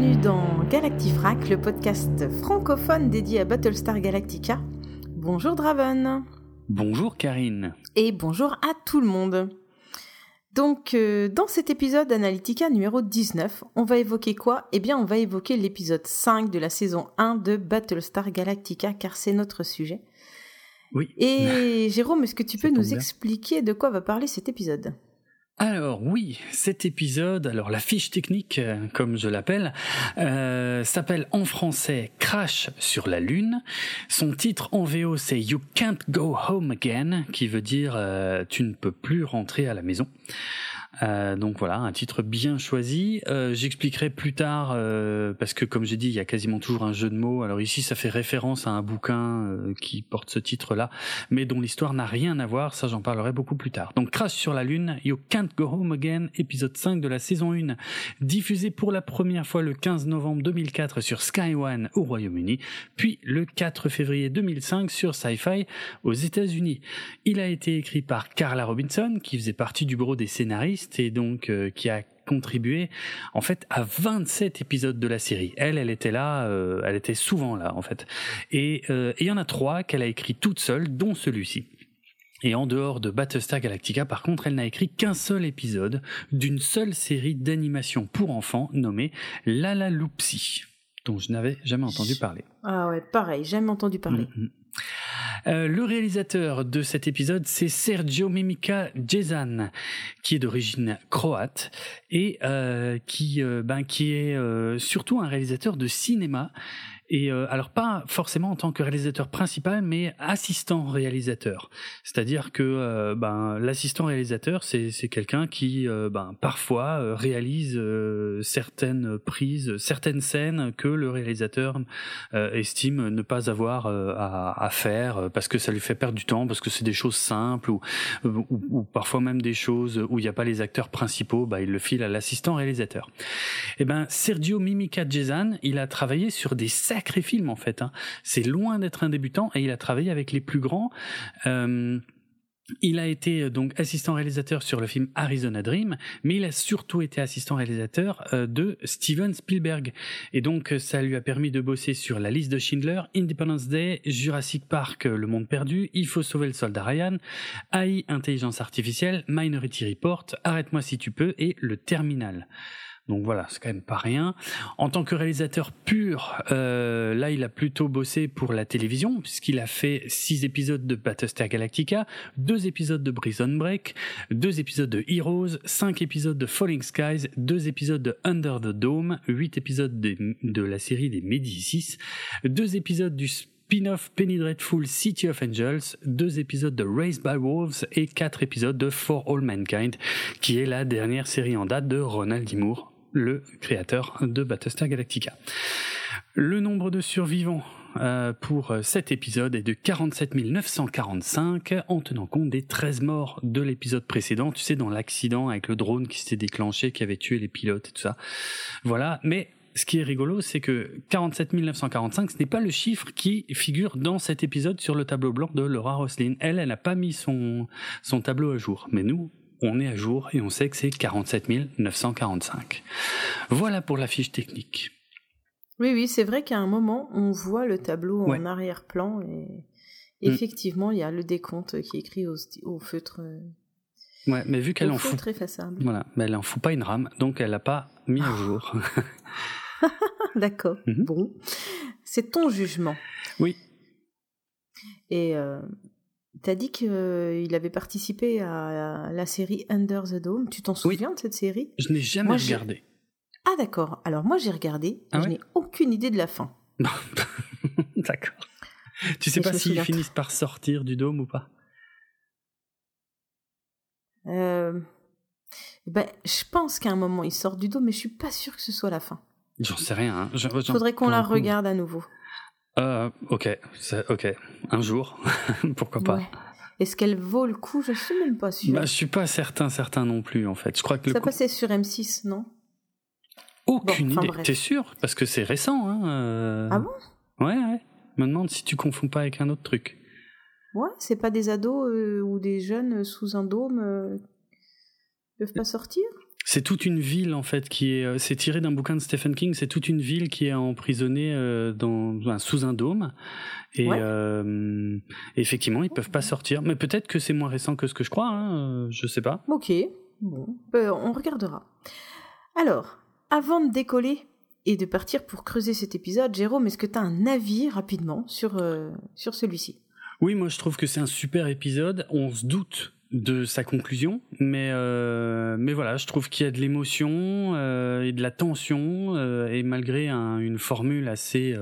bienvenue dans Galactifrac, le podcast francophone dédié à Battlestar Galactica. Bonjour Draven. Bonjour Karine. Et bonjour à tout le monde. Donc, euh, dans cet épisode Analytica numéro 19, on va évoquer quoi? Eh bien, on va évoquer l'épisode 5 de la saison 1 de Battlestar Galactica, car c'est notre sujet. Oui. Et Jérôme, est-ce que tu peux nous bien. expliquer de quoi va parler cet épisode? Alors oui, cet épisode, alors la fiche technique, euh, comme je l'appelle, euh, s'appelle en français Crash sur la Lune. Son titre en VO c'est You Can't Go Home Again, qui veut dire euh, Tu ne peux plus rentrer à la maison. Euh, donc voilà, un titre bien choisi. Euh, J'expliquerai plus tard, euh, parce que comme j'ai dit, il y a quasiment toujours un jeu de mots. Alors ici, ça fait référence à un bouquin euh, qui porte ce titre-là, mais dont l'histoire n'a rien à voir. Ça, j'en parlerai beaucoup plus tard. Donc Crash sur la Lune, You Can't Go Home Again, épisode 5 de la saison 1, diffusé pour la première fois le 15 novembre 2004 sur Sky One au Royaume-Uni, puis le 4 février 2005 sur Sci-Fi aux États-Unis. Il a été écrit par Carla Robinson, qui faisait partie du bureau des scénaristes et donc euh, qui a contribué en fait à 27 épisodes de la série. Elle, elle était là, euh, elle était souvent là en fait. Et euh, et il y en a trois qu'elle a écrit toute seule, dont celui-ci. Et en dehors de Battlestar Galactica, par contre, elle n'a écrit qu'un seul épisode d'une seule série d'animation pour enfants nommée Lala Loopsy, dont je n'avais jamais entendu parler. Ah ouais, pareil, jamais entendu parler. Mhm. Euh, le réalisateur de cet épisode, c'est Sergio Mimica Jezan, qui est d'origine croate et euh, qui, euh, ben, qui est surtout un réalisateur de cinéma. Et euh, alors pas forcément en tant que réalisateur principal, mais assistant réalisateur. C'est-à-dire que euh, ben, l'assistant réalisateur, c'est c'est quelqu'un qui euh, ben, parfois euh, réalise certaines prises, certaines scènes que le réalisateur estime ne pas avoir à, à faire parce que ça lui fait perdre du temps, parce que c'est des choses simples ou, ou, ou parfois même des choses où il n'y a pas les acteurs principaux, bah, il le file à l'assistant réalisateur. Et ben Sergio Mimica Jezan, il a travaillé sur des sacrés films en fait. Hein. C'est loin d'être un débutant et il a travaillé avec les plus grands. Euh, il a été euh, donc assistant réalisateur sur le film Arizona Dream, mais il a surtout été assistant réalisateur euh, de Steven Spielberg. Et donc ça lui a permis de bosser sur La liste de Schindler, Independence Day, Jurassic Park, Le Monde Perdu, Il faut sauver le soldat Ryan, AI, Intelligence Artificielle, Minority Report, Arrête-moi si tu peux et Le Terminal. Donc voilà, c'est quand même pas rien. En tant que réalisateur pur, euh, là, il a plutôt bossé pour la télévision, puisqu'il a fait six épisodes de Battlestar Galactica, deux épisodes de Prison Break, deux épisodes de Heroes, cinq épisodes de Falling Skies, deux épisodes de Under the Dome, huit épisodes de, de la série des Médicis, deux épisodes du spin-off Penny Dreadful City of Angels, deux épisodes de Raised by Wolves et quatre épisodes de For All Mankind, qui est la dernière série en date de Ronald D. Moore, le créateur de Battlestar Galactica. Le nombre de survivants euh, pour cet épisode est de 47 945 en tenant compte des 13 morts de l'épisode précédent, tu sais, dans l'accident avec le drone qui s'était déclenché, qui avait tué les pilotes et tout ça. Voilà, mais ce qui est rigolo, c'est que 47 945, ce n'est pas le chiffre qui figure dans cet épisode sur le tableau blanc de Laura Roslin. Elle, elle n'a pas mis son, son tableau à jour. Mais nous, on est à jour et on sait que c'est 47 945. Voilà pour la fiche technique. Oui, oui, c'est vrai qu'à un moment, on voit le tableau Ouais. en arrière-plan et Mm. effectivement, il y a le décompte qui est écrit au, au feutre, Ouais, mais vu qu'elle en fout, effaçable. voilà, mais elle en fout pas une rame, donc elle l'a pas mis à jour. D'accord. Mhm. Bon, c'est ton jugement. oui, Et euh, t'as dit qu'il avait participé à la série Under the Dome. Tu t'en Oui. souviens de cette série? Je n'ai jamais Moi, regardé. Ah d'accord. Alors moi j'ai regardé. et Ah je ouais? n'ai aucune idée de la fin. D'accord. Tu sais Et pas je s'ils finissent par sortir du dôme ou pas? Euh, ben, je pense qu'à un moment il sort du dos, mais je suis pas sûre que ce soit la fin. J'en sais rien. Hein. Je- Il j'en- faudrait qu'on la regarde à nouveau. Euh, ok, ok. Un jour, pourquoi pas. Ouais. Est-ce qu'elle vaut le coup? Je suis même pas sûre. Bah, je suis pas certain, certain non plus en fait. Je crois que Ça coup- passait sur M6, non? Aucune Bon, idée. T'es sûr Parce que c'est récent. Hein, euh. Ah bon? Ouais, ouais. Je me demande si tu confonds pas avec un autre truc. Ouais, c'est pas des ados euh, ou des jeunes sous un dôme euh, peuvent pas sortir? C'est toute une ville en fait qui est, c'est tiré d'un bouquin de Stephen King. C'est toute une ville qui est emprisonnée dans, sous un dôme et effectivement ils peuvent pas sortir. Mais peut-être que c'est moins récent que ce que je crois. Hein, je sais pas. Ok, bon, on regardera. Alors, avant de décoller, et de partir pour creuser cet épisode. Jérôme, est-ce que tu as un avis rapidement sur, euh, sur celui-ci? Oui, moi je trouve que c'est un super épisode. On se doute de sa conclusion, mais euh, mais voilà, je trouve qu'il y a de l'émotion euh, et de la tension et malgré une formule assez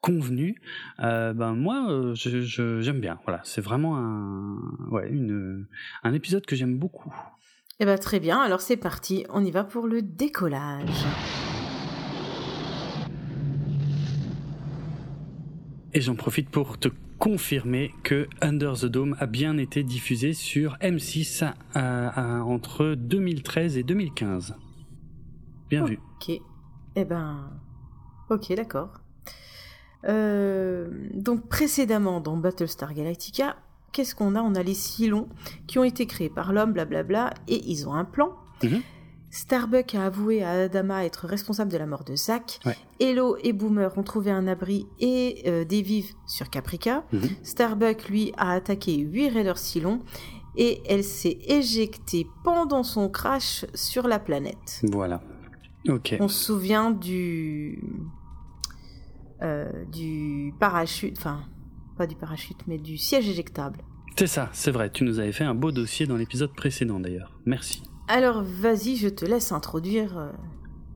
convenue, ben moi j'aime bien. Voilà, c'est vraiment un une un épisode que j'aime beaucoup. Eh ben très bien, alors c'est parti, on y va pour le décollage. Et j'en profite pour te confirmer que Under the Dome a bien été diffusé sur M6 entre 2013 et 2015. Bien vu. Ok. Eh ben. Ok, d'accord. Euh, donc précédemment dans Battlestar Galactica, qu'est-ce qu'on a? On a les Silons qui ont été créés par l'homme, blablabla, et ils ont un plan. Mhm. Starbuck a avoué à Adama être responsable de la mort de Zack. Hello et Boomer ont trouvé un abri et euh, des vives sur Caprica. Mhm. Starbuck, lui, a attaqué 8 Raiders Silon et elle s'est éjectée pendant son crash sur la planète. Voilà. Ok. On se souvient du. Euh, du parachute. Enfin, pas du parachute, mais du siège éjectable. C'est ça, c'est vrai. Tu nous avais fait un beau dossier dans l'épisode précédent d'ailleurs. Merci. Alors vas-y, je te laisse introduire euh,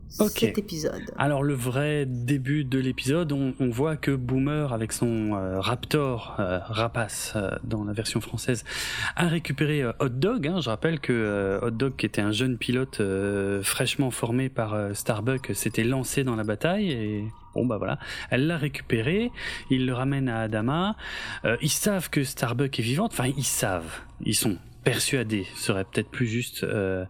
cet épisode. Alors le vrai début de l'épisode, on, voit que Boomer avec son euh, Raptor euh, rapace dans la version française a récupéré Hot Dog. Hein. Je rappelle que Hot Dog, qui était un jeune pilote fraîchement formé par Starbuck, s'était lancé dans la bataille et Bon bah voilà, elle l'a récupéré, il le ramène à Adama. ils savent que Starbuck est vivante, enfin ils savent, ils sont persuadé serait peut-être plus juste euh,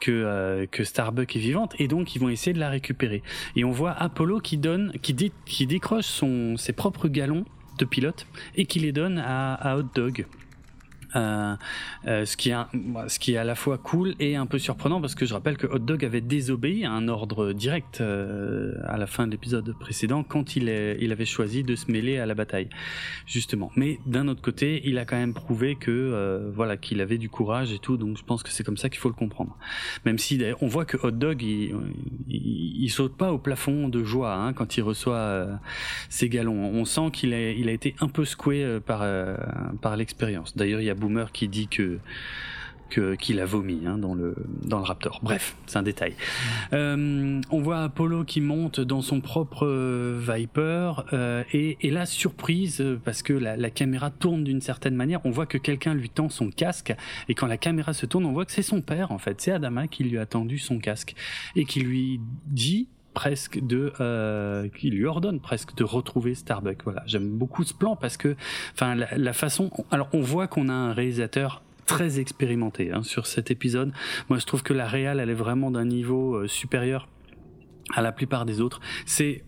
que euh, que Starbuck est vivante. Et donc ils vont essayer de la récupérer. Et on voit Apollo qui donne qui, qui décroche son ses propres galons de pilote et qui les donne à, à Hot Dog euh, euh, ce qui est ce qui est à la fois cool et un peu surprenant parce que je rappelle que Hot Dog avait désobéi à un ordre direct euh, à la fin de l'épisode précédent quand il est, il avait choisi de se mêler à la bataille justement. Mais d'un autre côté, il a quand même prouvé que voilà qu'il avait du courage et tout, donc je pense que c'est comme ça qu'il faut le comprendre. Même si on voit que Hot Dog il, saute pas au plafond de joie hein, quand il reçoit ses galons. On sent qu'il a, il a été un peu secoué par par l'expérience. D'ailleurs, il y a Boomer qui dit que qu'il a vomi hein, dans le dans le Raptor. Bref, c'est un détail. Euh, on voit Apollo qui monte dans son propre euh, Viper euh, et, et là surprise parce que la, la caméra tourne d'une certaine manière. On voit que quelqu'un lui tend son casque et quand la caméra se tourne, on voit que c'est son père en fait. C'est Adama qui lui a tendu son casque et qui lui dit presque de euh, qui lui ordonne presque de retrouver Starbuck. Voilà, j'aime beaucoup ce plan parce que enfin la, façon alors on voit qu'on a un réalisateur très expérimenté hein, sur cet épisode. Moi, je trouve que la réal, elle est vraiment d'un niveau euh, supérieur à la plupart des autres. C'est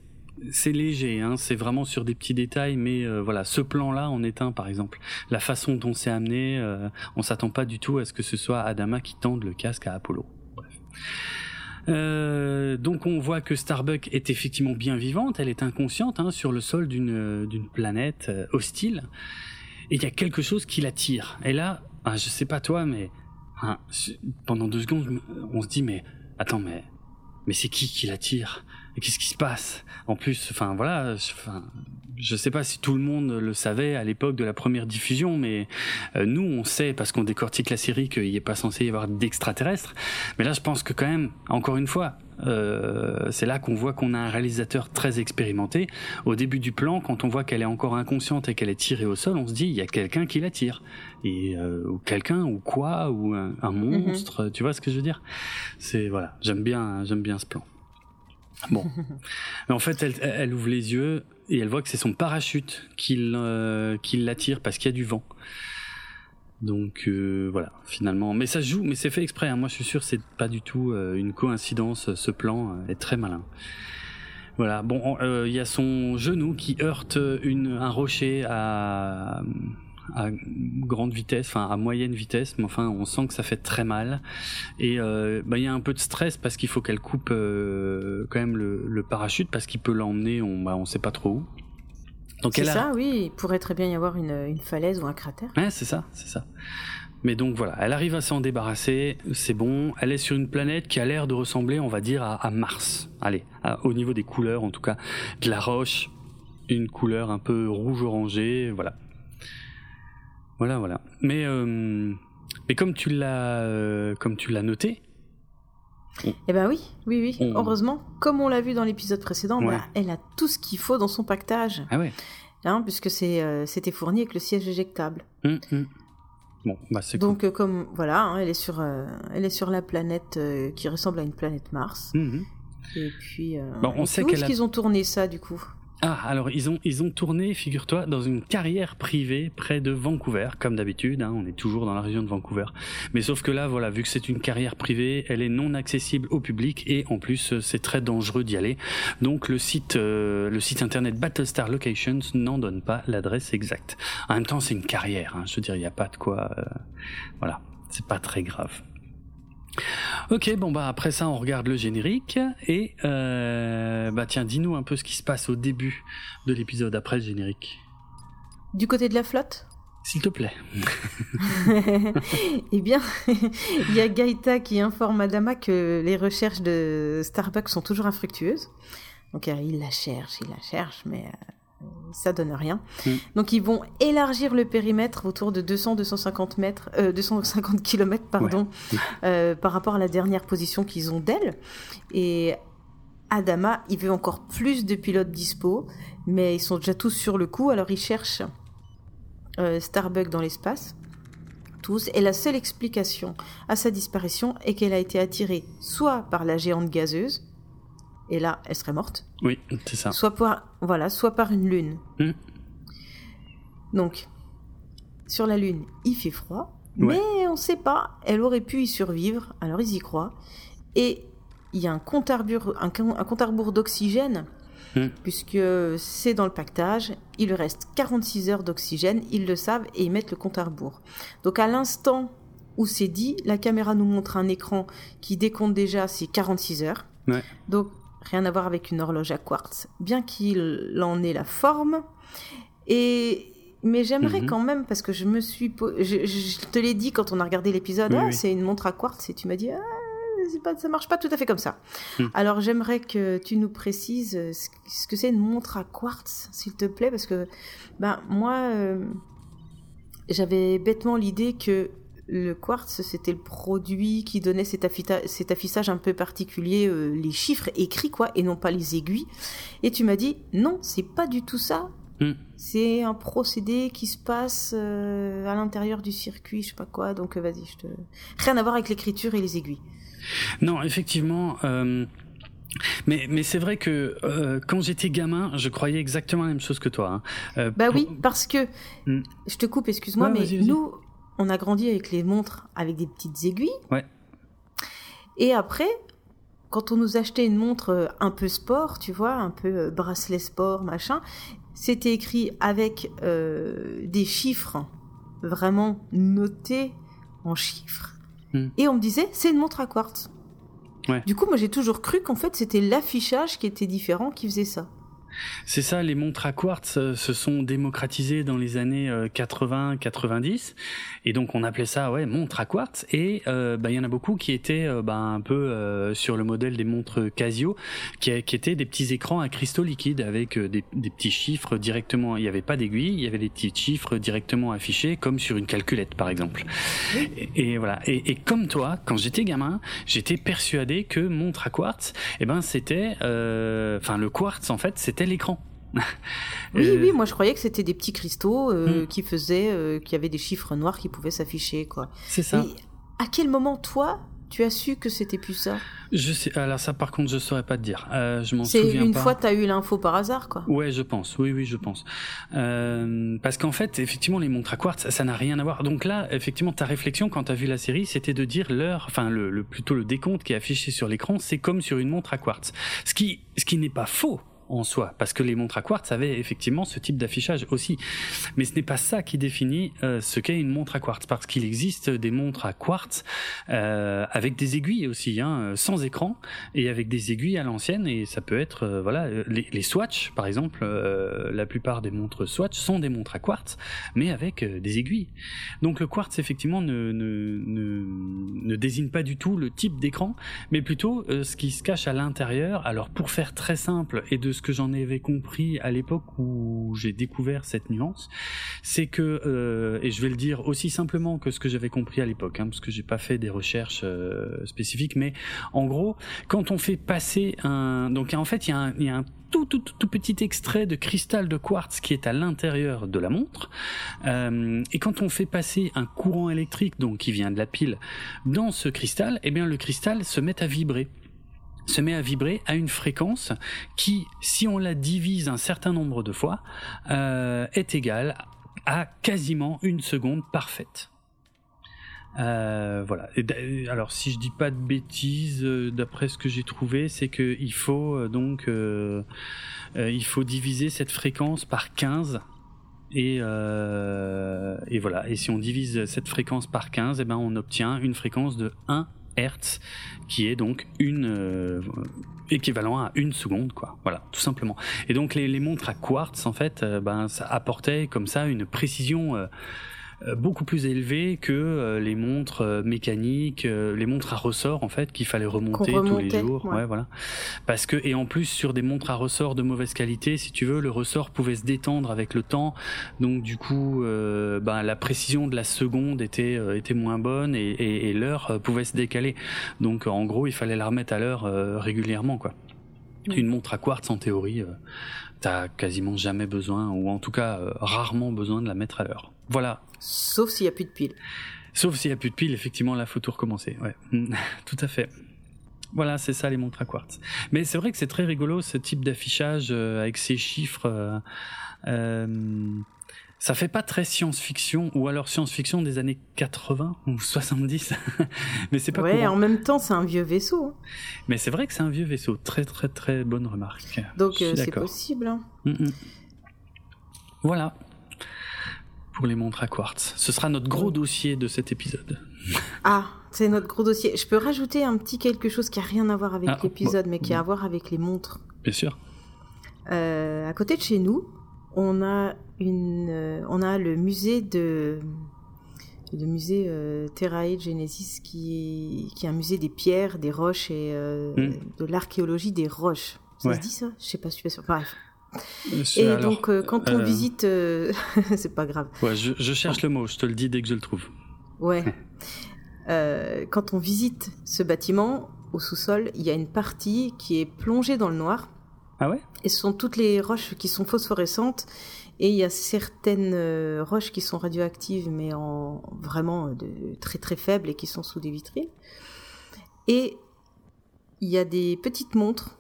c'est léger, hein, c'est vraiment sur des petits détails, mais euh, voilà, ce plan-là en est un, par exemple. La façon dont c'est amené, euh, on s'attend pas du tout à ce que ce soit Adama qui tende le casque à Apollo. Bref. Euh, donc on voit que Starbuck est effectivement bien vivante, elle est inconsciente hein, sur le sol d'une d'une planète euh, hostile, et il y a quelque chose qui l'attire. Et là, ah, je sais pas toi, mais pendant deux secondes, on se dit mais attends mais mais c'est qui qui l'attire? Qu'est-ce qui se passe? En plus, enfin voilà, je sais pas si tout le monde le savait à l'époque de la première diffusion, mais euh, nous on sait parce qu'on décortique la série qu'il n'est pas censé y avoir d'extraterrestres. Mais là, je pense que quand même, encore une fois, euh, c'est là qu'on voit qu'on a un réalisateur très expérimenté. Au début du plan, quand on voit qu'elle est encore inconsciente et qu'elle est tirée au sol, on se dit il y a quelqu'un qui la tire, et euh, ou quelqu'un ou quoi ou un, mhm. monstre. Tu vois ce que je veux dire? C'est voilà, j'aime bien, j'aime bien ce plan. Bon. Mais en fait, elle, ouvre les yeux et elle voit que c'est son parachute qui euh, l'attire parce qu'il y a du vent. Donc euh, voilà, finalement. Mais ça joue, mais c'est fait exprès. Hein. Moi, je suis sûr, c'est pas du tout euh, une coïncidence. Ce plan est très malin. Voilà. Bon, il y a son genou qui heurte un rocher à à grande vitesse, enfin à moyenne vitesse, mais enfin on sent que ça fait très mal. Et euh, bah, il y a un peu de stress parce qu'il faut qu'elle coupe euh, quand même le, parachute parce qu'il peut l'emmener, on bah, on sait pas trop où. C'est ça, oui. Il pourrait très bien y avoir une, une falaise ou un cratère. Ouais, c'est ça, c'est ça. Mais donc voilà, elle arrive à s'en débarrasser, c'est bon. Elle est sur une planète qui a l'air de ressembler, on va dire, à, Mars. Allez, au niveau des couleurs, en tout cas, de la roche, une couleur un peu rouge orangé, voilà. Voilà, voilà. Mais euh, mais comme tu l'as euh, comme tu l'as noté. Eh ben oui, oui, oui. Heureusement, comme on l'a vu dans l'épisode précédent, bah, elle a tout ce qu'il faut dans son pactage. Ah ouais. Hein, puisque c'est euh, c'était fourni avec le siège éjectable. Hum, hum. Bon, bah c'est Donc comme voilà, hein, elle est sur elle est sur la planète qui ressemble à une planète Mars. Hum, et puis bon, on sait qu'elle a... qu'ils ont tourné ça du coup? Ah, alors ils ont ils ont tourné, figure-toi, dans une carrière privée près de Vancouver, comme d'habitude. Hein, on est toujours dans la région de Vancouver, mais sauf que là, voilà, vu que c'est une carrière privée, elle est non accessible au public et en plus c'est très dangereux d'y aller. Donc le site euh, le site internet Battlestar Locations n'en donne pas l'adresse exacte. En même temps, c'est une carrière. Hein, je veux dire, il n'y a pas de quoi. Euh, voilà, c'est pas très grave. Ok, bon bah après ça on regarde le générique et euh, bah tiens dis-nous un peu ce qui se passe au début de l'épisode après le générique. Du côté de la flotte? S'il te plaît. eh bien, il y a Gaïta qui informe Adama que les recherches de Starbucks sont toujours infructueuses. Donc il la cherche, il la cherche, mais euh, ça donne rien. Mm. Donc ils vont élargir le périmètre autour de 200-250 mètres, 250 euh, km pardon, euh, par rapport à la dernière position qu'ils ont d'elle. Et Adama, il veut encore plus de pilotes dispo, mais ils sont déjà tous sur le coup, alors ils cherchent euh, Starbuck dans l'espace. Tous, et la seule explication à sa disparition est qu'elle a été attirée soit par la géante gazeuse, et là, elle serait morte. Oui, c'est ça. Soit par, voilà, soit par une lune. Hmm. Donc, sur la lune, il fait froid, mais on ne sait pas. Elle aurait pu y survivre, alors ils y croient. Et il y a un compte à rebours, d'oxygène, hmm. puisque c'est dans le pactage. Il lui reste 46 heures d'oxygène, ils le savent, et ils mettent le compte à rebours. Donc à l'instant où c'est dit, la caméra nous montre un écran qui décompte déjà ces 46 heures. Donc rien à voir avec une horloge à quartz, bien qu'il en ait la forme. Et mais j'aimerais mhm. quand même parce que je me suis, je, te l'ai dit quand on a regardé l'épisode, ah, c'est une montre à quartz et tu m'as dit ah, pas, ça marche pas tout à fait comme ça. Hmm. Alors j'aimerais que tu nous précises ce que c'est une montre à quartz, s'il te plaît, parce que ben moi euh, j'avais bêtement l'idée que le quartz, c'était le produit qui donnait cet, affichage un peu particulier, euh, les chiffres écrits, quoi, et non pas les aiguilles. Et tu m'as dit, non, c'est pas du tout ça. Hmm. C'est un procédé qui se passe euh, à l'intérieur du circuit, je sais pas quoi. Donc, euh, vas-y, je te... Rien à voir avec l'écriture et les aiguilles. Non, effectivement. Mais, mais c'est vrai que quand j'étais gamin, je croyais exactement la même chose que toi. Hein. bah oui, parce que hmm. je te coupe, excuse-moi, mais nous, on a grandi avec les montres avec des petites aiguilles. Ouais. Et après, quand on nous achetait une montre euh, un peu sport, tu vois, un peu euh, bracelet sport, machin, c'était écrit avec euh, des chiffres vraiment notés en chiffres. Hmm. Et on me disait, c'est une montre à quartz. Ouais. Du coup, moi j'ai toujours cru qu'en fait c'était l'affichage qui était différent qui faisait ça. C'est ça, les montres à quartz euh, se sont démocratisées dans les années 80-90, euh, et donc on appelait ça ouais montre à quartz. Et euh, bah, il y en a beaucoup qui étaient bah, un peu sur le modèle des montres Casio, qui, qui, étaient des petits écrans à cristaux liquides avec des, petits chiffres directement. Il n'y avait pas d'aiguille, il y avait des petits chiffres directement affichés, comme sur une calculette par exemple. Et, voilà. Et, comme toi, quand j'étais gamin, j'étais persuadé que montre à quartz, eh ben c'était, enfin le quartz en fait, c'était l'écran. oui, oui, moi je croyais que c'était des petits cristaux euh, hmm. qui faisaient, euh, qui avaient des chiffres noirs qui pouvaient s'afficher, quoi. C'est ça. à quel moment, toi, tu as su que c'était plus ça? Je sais. Alors ça, par contre, je saurais pas te dire. Euh, je m'en souviens pas. C'est une fois tu as eu l'info par hasard, quoi. Ouais, je pense. Oui, oui, je pense. parce qu'en fait, effectivement, les montres à quartz, ça n'a rien à voir. Donc là, effectivement, ta réflexion quand tu as vu la série, c'était de dire l'heure, enfin le, plutôt le décompte qui est affiché sur l'écran, c'est comme sur une montre à quartz. Ce qui, ce qui n'est pas faux en soi, parce que les montres à quartz avaient effectivement ce type d'affichage aussi. Mais ce n'est pas ça qui définit euh, ce qu'est une montre à quartz, parce qu'il existe des montres à quartz euh, avec des aiguilles aussi, hein, sans écran, et avec des aiguilles à l'ancienne, et ça peut être, euh, voilà, les, les, Swatch, par exemple, la plupart des montres Swatch sont des montres à quartz, mais avec des aiguilles. Donc le quartz, effectivement, ne, ne, ne, ne désigne pas du tout le type d'écran, mais plutôt ce qui se cache à l'intérieur. Alors pour faire très simple, et de ce que j'en avais compris à l'époque où j'ai découvert cette nuance, c'est que, euh, et je vais le dire aussi simplement que ce que j'avais compris à l'époque, hein, parce que j'ai pas fait des recherches euh, spécifiques, mais en gros, quand on fait passer un, donc en fait il y a un, tout, tout, tout, petit extrait de cristal de quartz qui est à l'intérieur de la montre. Euh, et quand on fait passer un courant électrique, donc qui vient de la pile, dans ce cristal, eh bien le cristal se met à vibrer se met à vibrer à une fréquence qui, si on la divise un certain nombre de fois, euh, est égale à quasiment une seconde parfaite. Euh, voilà. alors, si je dis pas de bêtises, euh, d'après ce que j'ai trouvé, c'est qu'il faut donc il faut diviser cette fréquence par 15 et, et voilà. Et si on divise cette fréquence par 15, eh ben on obtient une fréquence de 1 Hertz, qui est donc une euh, équivalent à une seconde, quoi. Voilà, tout simplement. Et donc les, les montres à quartz, en fait, euh, ben ça apportait comme ça une précision euh, beaucoup plus élevé que euh, les montres euh, mécaniques, les montres à ressort en fait qu'il fallait remonter tous les jours. Ouais. voilà. Parce que et en plus sur des montres à ressort de mauvaise qualité, si tu veux, le ressort pouvait se détendre avec le temps, donc du coup, ben, la précision de la seconde était était moins bonne et, et, et l'heure pouvait se décaler. Donc en gros, il fallait la remettre à l'heure régulièrement, quoi. Une montre à quartz en théorie, t'as quasiment jamais besoin, ou en tout cas rarement besoin de la mettre à l'heure. Voilà. Sauf s'il n'y a plus de piles. Sauf s'il n'y a plus de piles, effectivement, là, faut tout recommencer. Ouais, tout à fait. Voilà, c'est ça les montres à quartz. Mais c'est vrai que c'est très rigolo ce type d'affichage euh, avec ces chiffres. Euh, euh, ça fait pas très science-fiction ou alors science-fiction des années 80 ou 70. Mais c'est pas Ouais, en même temps, c'est un vieux vaisseau. Hein. Mais c'est vrai que c'est un vieux vaisseau. Très très très bonne remarque. Donc c'est possible. Hein. Mm, mm. Voilà pour les montres à quartz. Ce sera notre gros dossier de cet épisode. Ah, c'est notre gros dossier. Je peux rajouter un petit quelque chose qui a rien à voir avec ah, l'épisode, mais qui a à voir avec les montres. Bien sûr. Euh, à côté de chez nous, on a une, euh, on a le musée de, le musée euh, Terrae Genesis, qui est, qui est un musée des pierres, des roches et euh, hmm. de l'archéologie des roches. Ça se dit ça? Je sais pas, je suis pas sûre. Bref. Et donc, euh, quand on euh, visite, euh, c'est pas grave. Ouais, je, je, cherche le mot, je te le dis dès que je le trouve. Ouais. quand on visite ce bâtiment, au sous-sol, il y a une partie qui est plongée dans le noir. Ah ouais? Et ce sont toutes les roches qui sont phosphorescentes. Et il y a certaines roches qui sont radioactives, mais en vraiment de très très faibles et qui sont sous des vitrines. Et il y a des petites montres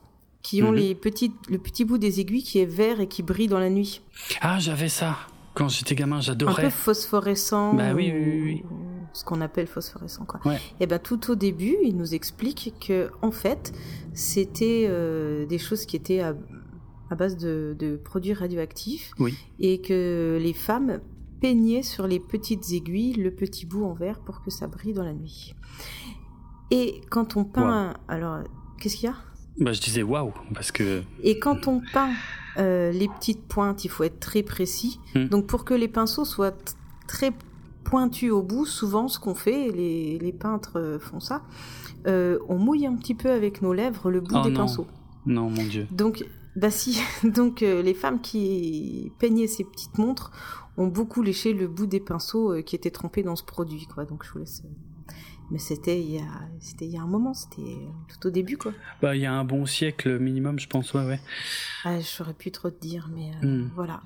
qui ont mhm. les petites, le petit bout des aiguilles qui est vert et qui brille dans la nuit. Ah, j'avais ça. Quand j'étais gamin, j'adorais. Un peu phosphorescent. Bah oui, oui, oui. Ce qu'on appelle phosphorescent, quoi. Et ben tout au début, il nous explique que en fait, c'était euh, des choses qui étaient à, base de, de, produits radioactifs. Oui. Et que les femmes peignaient sur les petites aiguilles le petit bout en vert pour que ça brille dans la nuit. Et quand on peint, alors qu'est-ce qu'il y a? Bah, je disais waouh, parce que. Et quand on peint euh, les petites pointes, il faut être très précis. Hmm. Donc pour que les pinceaux soient très pointus au bout, souvent ce qu'on fait, les, les, peintres euh, font ça, euh, on mouille un petit peu avec nos lèvres le bout oh des pinceaux. Non, mon Dieu. Donc, bah si, donc les femmes qui peignaient ces petites montres ont beaucoup léché le bout des pinceaux qui étaient trempés dans ce produit, quoi. Donc je vous laisse mais c'était il y a c'était il y a un moment c'était tout au début quoi. Bah il y a un bon siècle minimum je pense ouais ouais. Ah, j'aurais pu trop te dire mais euh, hmm. voilà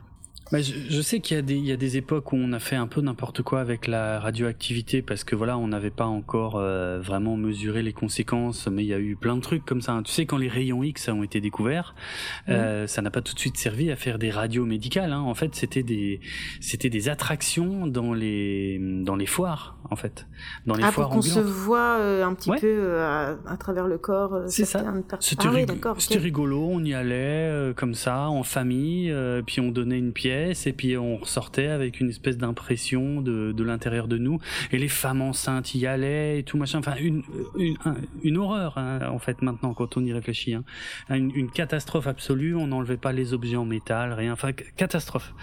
Bah, je, sais qu'il y, a des, il y a des époques où on a fait un peu n'importe quoi avec la radioactivité parce que voilà, on n'avait pas encore euh, vraiment mesuré les conséquences, mais il y a eu plein de trucs comme ça. Tu sais, quand les rayons X ont été découverts, euh, ça n'a pas tout de suite servi à faire des radios médicales. Hein. En fait, c'était des, c'était des attractions dans les, dans les foires, en fait, dans les ah, foires pour qu'on se voit euh, un petit peu à, à, travers le corps. C'est ça. C'était ah, rigolo. On y allait comme ça en famille, puis on donnait une pièce et puis on ressortait avec une espèce d'impression de, l'intérieur de nous. Et les femmes enceintes y allaient et tout machin. Enfin une horreur hein, en fait maintenant quand on y réfléchit hein. une, une, catastrophe absolue on n'enlevait pas les objets en métal rien. Enfin catastrophe.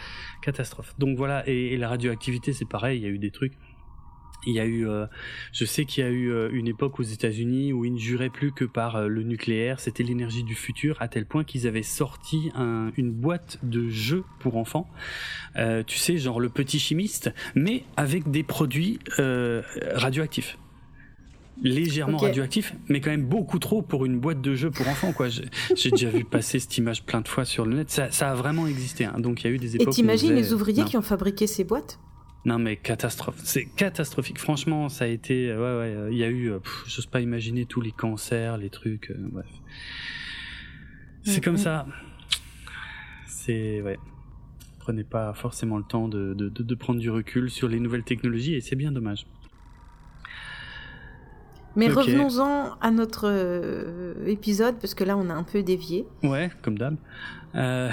Catastrophe. Donc voilà et, et la radioactivité c'est pareil il y a eu des trucs il y a eu, euh, je sais qu'il y a eu euh, une époque aux États-Unis où ils ne juraient plus que par euh, le nucléaire, c'était l'énergie du futur, à tel point qu'ils avaient sorti un, une boîte de jeux pour enfants, tu sais, genre le petit chimiste, mais avec des produits radioactifs légèrement radioactifs, mais quand même beaucoup trop pour une boîte de jeux pour enfants. Quoi, j'ai déjà vu passer cette image plein de fois sur le net. Ça, ça a vraiment existé. Hein. Donc il y a eu des époques. Et t'imagines les ouvriers qui ont fabriqué ces boîtes? Non mais catastrophe, c'est catastrophique. Franchement, ça a été, ouais ouais, euh, il y a eu, euh, j'ose pas imaginer tous les cancers, les trucs, euh, bref. C'est comme ça. C'est ouais. Prenez pas forcément le temps de, de, de, prendre du recul sur les nouvelles technologies et c'est bien dommage. Mais revenons-en à notre épisode parce que là on a un peu dévié. Ouais, comme d'hab. Euh...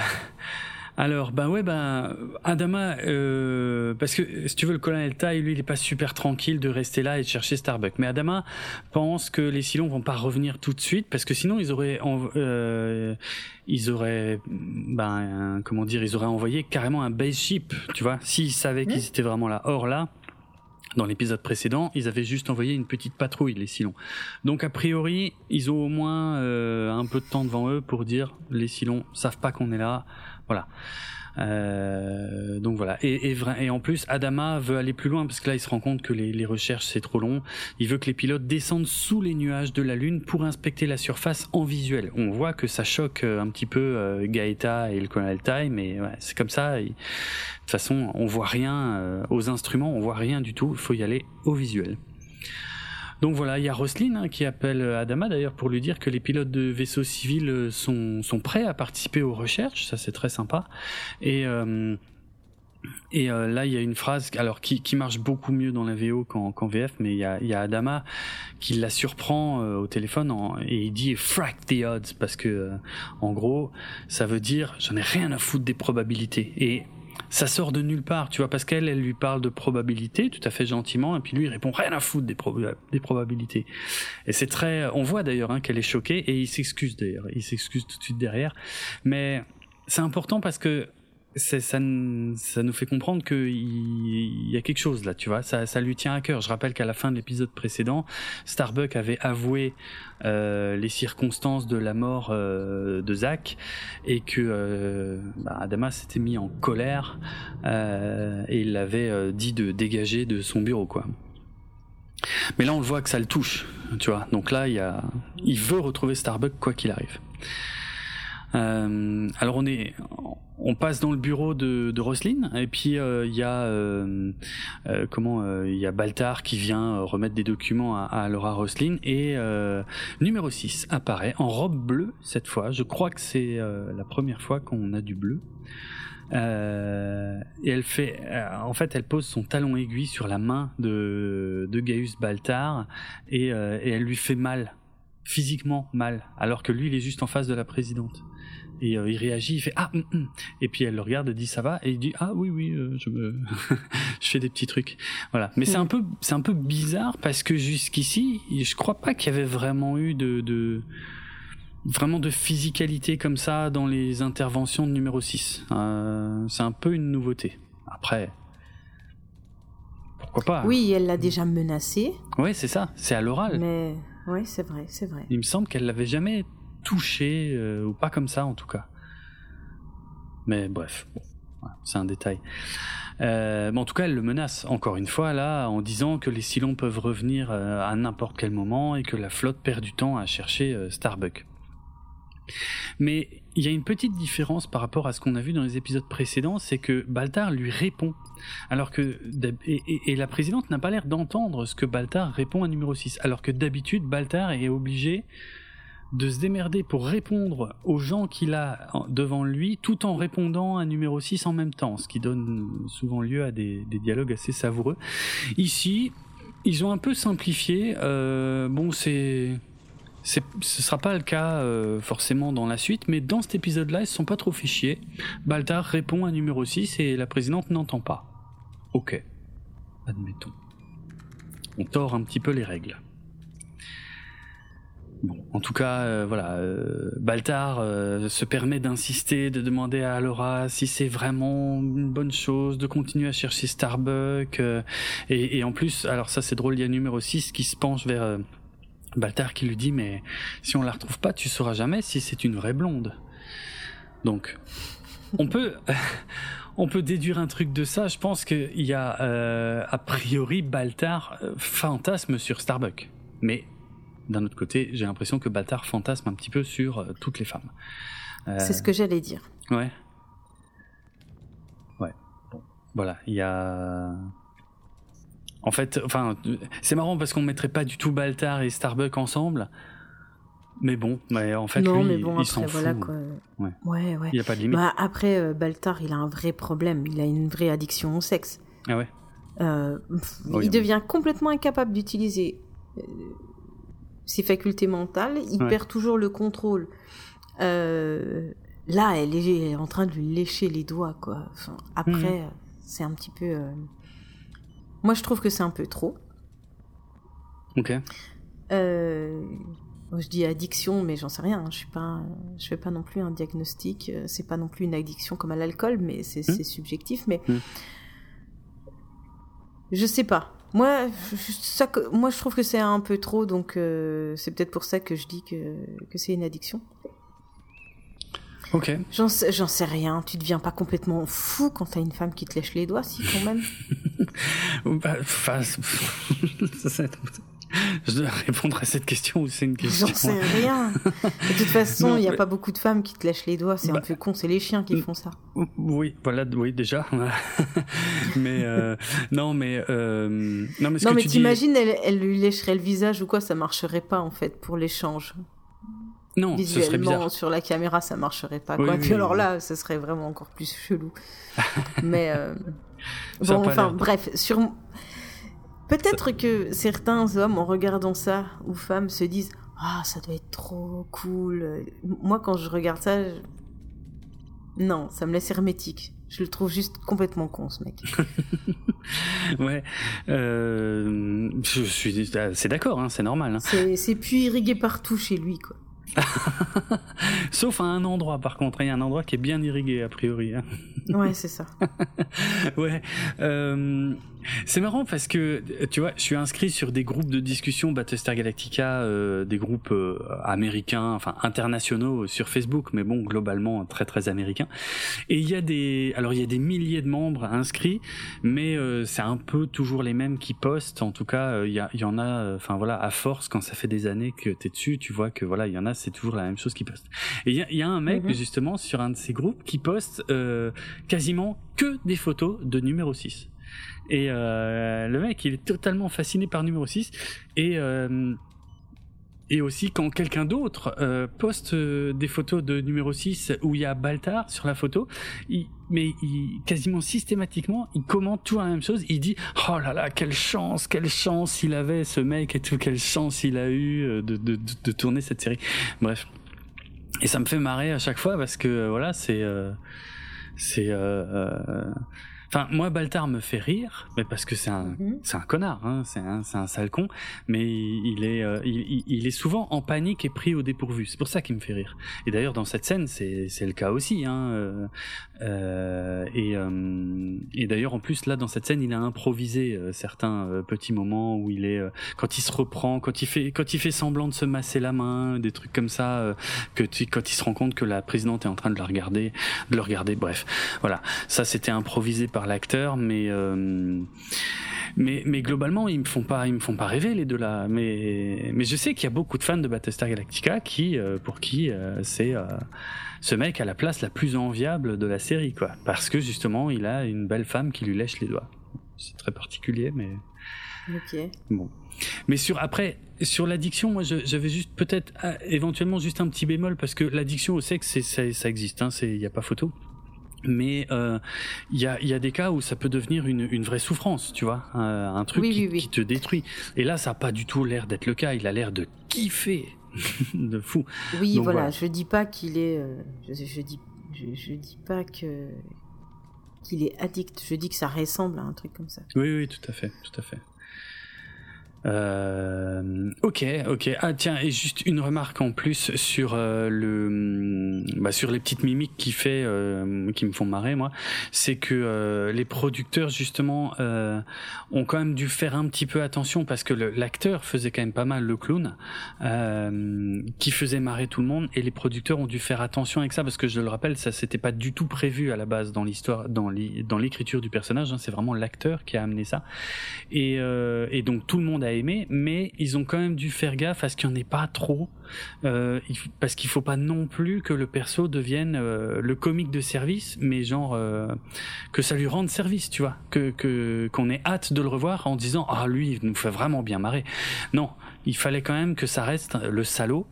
Alors, ben ouais, ben Adama, euh, parce que si tu veux, le colonel Tai, lui, il est pas super tranquille de rester là et de chercher Starbucks. Mais Adama pense que les Silons vont pas revenir tout de suite, parce que sinon ils auraient, euh, ils auraient, ben comment dire, ils auraient envoyé carrément un base ship, tu vois, s'ils savaient qu'ils étaient vraiment là. Or là, dans l'épisode précédent, ils avaient juste envoyé une petite patrouille, les Silons. Donc a priori, ils ont au moins euh, un peu de temps devant eux pour dire les Silons savent pas qu'on est là, voilà. Euh, donc voilà. Et, en plus, Adama veut aller plus loin parce que là, il se rend compte que les, recherches c'est trop long. Il veut que les pilotes descendent sous les nuages de la Lune pour inspecter la surface en visuel. On voit que ça choque euh, un petit peu euh, Gaeta et le colonel Tai, mais c'est comme ça. de toute façon, on voit rien euh, aux instruments, on voit rien du tout. Il faut y aller au visuel. Donc voilà, il y a Roslin hein, qui appelle euh, Adama d'ailleurs pour lui dire que les pilotes de vaisseaux civils euh, sont, sont prêts à participer aux recherches, ça c'est très sympa. Et euh, et là, il y a une phrase alors qui, qui marche beaucoup mieux dans la VO qu'en VF, mais il y a, y a Adama qui la surprend au téléphone et il dit "frack the odds" parce que en gros, ça veut dire j'en ai rien à foutre des probabilités. Et ça sort de nulle part, tu vois, parce qu'elle, elle lui parle de probabilité, tout à fait gentiment, et puis lui, il répond rien à foutre des, des probabilités. Et c'est très, on voit d'ailleurs hein, qu'elle est choquée, et il s'excuse d'ailleurs, il s'excuse tout de suite derrière, mais c'est important parce que ça, nous fait comprendre qu'il y a quelque chose là, tu vois. Ça, lui tient à cœur. Je rappelle qu'à la fin de l'épisode précédent, Starbuck avait avoué euh, les circonstances de la mort euh, de Zach et que euh, bah, Adama s'était mis en colère et il avait euh, dit de dégager de son bureau, quoi. Mais là, on le voit que ça le touche, tu vois. Donc là, il, il veut retrouver Starbuck quoi qu'il arrive. Euh, alors on est, on passe dans le bureau de, de Roslyn et puis euh, il y a euh, comment il y a Baltar qui vient remettre des documents à, Laura Roslyn et numéro 6 apparaît en robe bleue cette fois. Je crois que c'est la première fois qu'on a du bleu. Et elle fait, en fait, elle pose son talon aiguille sur la main de, de Gaius Baltar et, et elle lui fait mal, physiquement mal, alors que lui il est juste en face de la présidente. Et euh, il réagit, il fait ah, hum, hum. et puis elle le regarde, elle dit ça va, et il dit ah oui oui, euh, je me, je fais des petits trucs, voilà. Mais c'est un peu, c'est un peu bizarre parce que jusqu'ici, je crois pas qu'il y avait vraiment eu de, de vraiment de physicalité comme ça dans les interventions de numéro 6. Euh, c'est un peu une nouveauté. Après, pourquoi pas? Oui, elle l'a déjà menacé. Oui, c'est ça, c'est à l'oral. Mais oui, c'est vrai, c'est vrai. Il me semble qu'elle l'avait jamais touché, euh, ou pas comme ça en tout cas. Mais bref, c'est un détail. Euh, mais en tout cas, elle le menace encore une fois là en disant que les Silons peuvent revenir euh, à n'importe quel moment et que la flotte perd du temps à chercher Starbuck. Mais il y a une petite différence par rapport à ce qu'on a vu dans les épisodes précédents, c'est que Baltar lui répond. Alors que et, la présidente n'a pas l'air d'entendre ce que Baltar répond à numéro 6. Alors que d'habitude, Baltar est obligé de se démerder pour répondre aux gens qu'il a devant lui tout en répondant à numéro 6 en même temps, ce qui donne souvent lieu à des, dialogues assez savoureux. Ici, ils ont un peu simplifié. Euh, bon, c'est ce sera pas le cas euh, forcément dans la suite, mais dans cet épisode-là, ils se sont pas trop fichiers. Baltar répond à numéro 6 et la présidente n'entend pas. Ok, admettons. On tord un petit peu les règles. En tout cas, euh, voilà, euh, Baltar se permet d'insister, de demander à Laura si c'est vraiment une bonne chose, de continuer à chercher Starbuck. Et, en plus, alors ça c'est drôle, il y a numéro 6 qui se penche vers Baltar qui lui dit mais si on la retrouve pas, tu sauras jamais si c'est une vraie blonde. Donc on peut on peut déduire un truc de ça. Je pense qu'il y a euh, a priori Baltar euh, fantasme sur Starbuck, mais d'un autre côté, j'ai l'impression que Baltar fantasme un petit peu sur euh, toutes les femmes. C'est ce que j'allais dire. Ouais. Ouais. Bon, voilà, il y a en fait, enfin, c'est marrant parce qu'on mettrait pas du tout Baltar et Starbuck ensemble. Mais bon, mais en fait, lui, il s'en fout. Ouais. ouais, Il n'y a pas de limite. Bah, après, euh, Baltar, il a un vrai problème. Il a une vraie addiction au sexe. Ah ouais euh, Il devient complètement incapable d'utiliser euh, ses facultés mentales. Il perd toujours le contrôle. là, elle est en train de lui lécher les doigts, quoi. après, mhm. c'est un petit peu moi, je trouve que c'est un peu trop. Ok. Euh, je dis addiction, mais j'en sais rien. Hein. Je suis pas, je fais pas non plus un diagnostic. Euh, c'est pas non plus une addiction comme à l'alcool, mais c'est hmm. subjectif. Mais hmm. je sais pas. Moi, ça, moi, je trouve que c'est un peu trop, donc euh, c'est peut-être pour ça que je dis que, que c'est une addiction. Ok. J'en sais, sais rien. Tu deviens pas complètement fou quand t'as une femme qui te lèche les doigts, si quand même. bah, je dois répondre à cette question ou c'est une question J'en sais rien. De toute façon, il n'y a pas beaucoup de femmes qui te lèchent les doigts. C'est un bah, peu con. C'est les chiens qui font ça. Oui, voilà, oui déjà. mais euh, non, mais euh, non, mais, non, mais t'imagines, elle, elle lui lècherait le visage ou quoi Ça marcherait pas en fait pour l'échange. Non, visuellement sur la caméra ça marcherait pas quoi. Puis alors là, ce serait vraiment encore plus chelou. Mais euh, bon, enfin bref, sur peut-être que certains hommes en regardant ça ou femmes se disent ah ça doit être trop cool. Moi quand je regarde ça, non, ça me laisse hermétique. Je le trouve juste complètement con, ce mec. ouais, euh, je suis, c'est d'accord, hein, c'est normal. Hein. C'est puis irrigué partout chez lui, quoi. Sauf à un endroit, par contre. Il y a un endroit qui est bien irrigué, a priori. Hein. Ouais, c'est ça. ouais. Euh, c'est marrant parce que, tu vois, je suis inscrit sur des groupes de discussion Battlestar Galactica, euh, des groupes euh, américains, enfin internationaux sur Facebook, mais bon, globalement très très américains. Et il y a des, alors il y a des milliers de membres inscrits, mais euh, c'est un peu toujours les mêmes qui postent. En tout cas, il y, a, il y en a, enfin voilà, à force, quand ça fait des années que t'es dessus, tu vois que voilà, il y en a, c'est toujours la même chose qui poste. Et il y a, y a, un mec mhm. justement sur un de ces groupes qui poste quasiment que des photos de numéro 6. Et euh, le mec, il est totalement fasciné par numéro 6. Et, euh, et aussi quand quelqu'un d'autre euh, poste des photos de numéro 6 où il y a Baltar sur la photo, mais quasiment systématiquement, il commente toujours la même chose. Il dit Oh là là, quelle chance, quelle chance il avait ce mec et tout, quelle chance il a eu euh, de, de, de, tourner cette série. Bref. Et ça me fait marrer à chaque fois parce que voilà, c'est. c'est. Enfin, moi, Baltar me fait rire, mais parce que c'est un, mhm. c'est un connard, hein, c'est un, c'est un sale con, mais il est, euh, il, il, est souvent en panique et pris au dépourvu. C'est pour ça qu'il me fait rire. Et d'ailleurs, dans cette scène, c'est, c'est le cas aussi. Hein, euh, euh et, euh, et d'ailleurs, en plus, là, dans cette scène, il a improvisé certains petits moments où il est, quand il se reprend, quand il fait, quand il fait semblant de se masser la main, des trucs comme ça, que quand il se rend compte que la présidente est en train de le regarder, de le regarder. Bref, voilà, ça, c'était improvisé par l'acteur, mais euh, mais, mais globalement, ils me font pas, ils me font pas rêver les deux là. Mais, mais je sais qu'il y a beaucoup de fans de Battlestar Galactica qui, euh, pour qui euh, c'est ce mec a la place la plus enviable de la série, quoi. Parce que justement, il a une belle femme qui lui lèche les doigts. C'est très particulier, mais. Bon. Mais sur après sur l'addiction, moi j'avais juste peut-être éventuellement juste un petit bémol parce que l'addiction au sexe ça, ça existe, hein, il n'y a pas photo mais euh, il y, a, y, a, des cas où ça peut devenir une, une vraie souffrance, tu vois, un, un truc qui, qui, te détruit. Et là, ça n'a pas du tout l'air d'être le cas. Il a l'air de kiffer, de fou. Oui, voilà, Je dis pas qu'il est, euh, je, je, dis, je, je, dis pas que qu'il est addict. Je dis que ça ressemble à un truc comme ça. Oui, oui, tout à fait, tout à fait. Euh, ok, ok. Ah tiens, et juste une remarque en plus sur euh, le, bah, sur les petites mimiques qui fait, euh, qui me font marrer moi, c'est que euh, les producteurs justement euh, ont quand même dû faire un petit peu attention parce que l'acteur faisait quand même pas mal le clown, qui faisait marrer tout le monde, et les producteurs ont dû faire attention avec ça parce que je le rappelle, ça c'était pas du tout prévu à la base dans l'histoire, dans l'écriture du personnage. Hein, c'est vraiment l'acteur qui a amené ça, et, et donc tout le monde a aimé, mais ils ont quand même dû faire gaffe à ce qu'il n'y en ait pas trop, euh, parce qu'il faut pas non plus que le perso devienne euh, le comique de service, mais genre euh, que ça lui rende service, tu vois, que qu'on ait hâte de le revoir en disant ah lui il nous fait vraiment bien marrer. Non, il fallait quand même que ça reste le salaud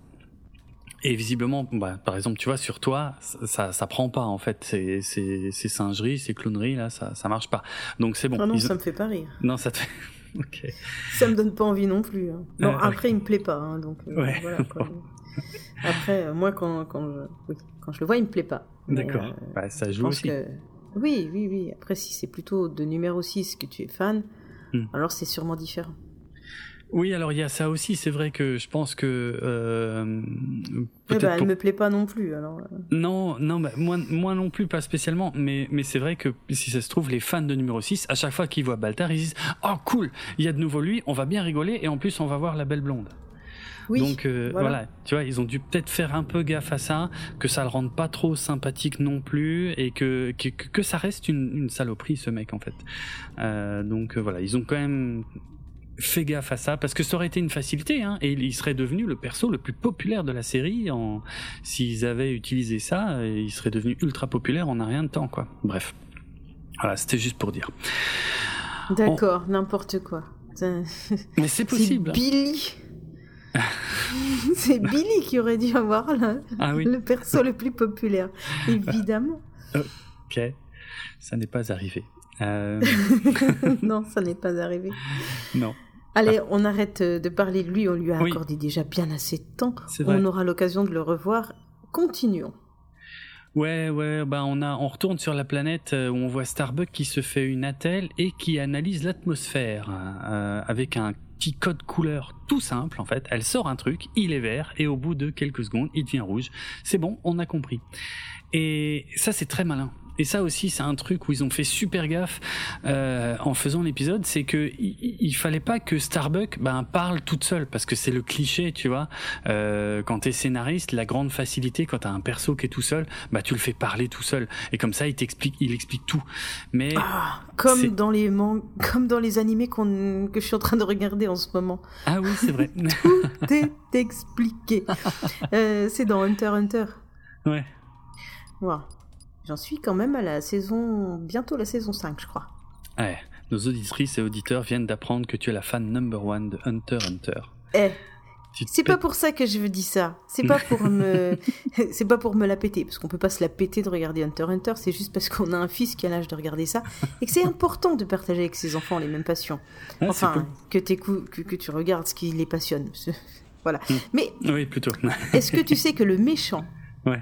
et visiblement, bah, par exemple, tu vois, sur toi, ça, ça, prend pas en fait. Ces, ces, ces singeries, ces clowneries là, ça, ça marche pas. Donc c'est bon. Ah non, ça me fait pas rire. Non, ça te fait. Okay. Ça me donne pas envie non plus. Hein. Bon, euh, après, il me plaît pas, hein, donc euh, ouais. voilà. Quoi. Après, euh, moi, quand, quand, je, oui, quand je le vois, il me plaît pas. D'accord. Euh, bah, ça joue aussi. Que... Oui, oui, oui. Après, si c'est plutôt de numéro 6 que tu es fan, hmm. alors c'est sûrement différent. Oui, alors il y a ça aussi. C'est vrai que je pense que. Euh, eh ben, elle pour... me plaît pas non plus. Alors. Euh. Non, non, bah, moi, moi non plus, pas spécialement. Mais, mais c'est vrai que si ça se trouve, les fans de numéro 6, à chaque fois qu'ils voient Baltar, ils disent Oh cool, il y a de nouveau lui, on va bien rigoler et en plus on va voir la belle blonde. Oui, Donc euh, voilà. voilà. tu vois, ils ont dû peut-être faire un peu gaffe à ça, que ça le rende pas trop sympathique non plus, et que que, que ça reste une, une saloperie ce mec en fait. Euh, donc euh, voilà, ils ont quand même fais gaffe à ça parce que ça aurait été une facilité hein, et il serait devenu le perso le plus populaire de la série en s'ils avaient utilisé ça il serait devenu ultra populaire en un rien de temps quoi. Bref. Voilà c'était juste pour dire. D'accord n'importe quoi. Mais c'est possible. C'est Billy. C'est Billy qui aurait dû avoir le, ah oui. le perso le plus populaire évidemment. Ok. Ça n'est pas arrivé euh... non, ça n'est pas arrivé. Non. Allez, ah. on arrête de parler de lui, on lui a oui. accordé déjà bien assez de temps. On aura l'occasion de le revoir. Continuons. Ouais, ouais, bah on a, on retourne sur la planète où on voit Starbuck qui se fait une attelle et qui analyse l'atmosphère euh, avec un petit code couleur tout simple en fait. Elle sort un truc, il est vert et au bout de quelques secondes, il devient rouge. C'est bon, on a compris. Et ça c'est très malin et ça aussi c'est un truc où ils ont fait super gaffe euh, en faisant l'épisode, c'est que il, il, fallait pas que Starbuck ben parle toute seule parce que c'est le cliché, tu vois. Euh, quand t'es scénariste, la grande facilité quand t'as un perso qui est tout seul, bah tu le fais parler tout seul et comme ça il t'explique, il explique tout. Mais ah, comme dans les man... comme dans les animés qu'on que je suis en train de regarder en ce moment. Ah oui c'est vrai. tout est expliqué. euh, c'est dans Hunter Hunter. Ouais. Wow. J'en suis quand même à la saison, bientôt la saison 5, je crois. Ouais, nos auditrices et auditeurs viennent d'apprendre que tu es la fan number one de Hunter Hunter. Eh, c'est pas pour ça que je veux dire ça. C'est pas pour me, c'est pas pour me la péter, parce qu'on peut pas se la péter de regarder Hunter Hunter. C'est juste parce qu'on a un fils qui a l'âge de regarder ça et que c'est important de partager avec ses enfants les mêmes passions. Ah, enfin, cool. que, que, que tu regardes ce qui les passionne. voilà. Mm. Mais oui, plutôt. est-ce que tu sais que le méchant Ouais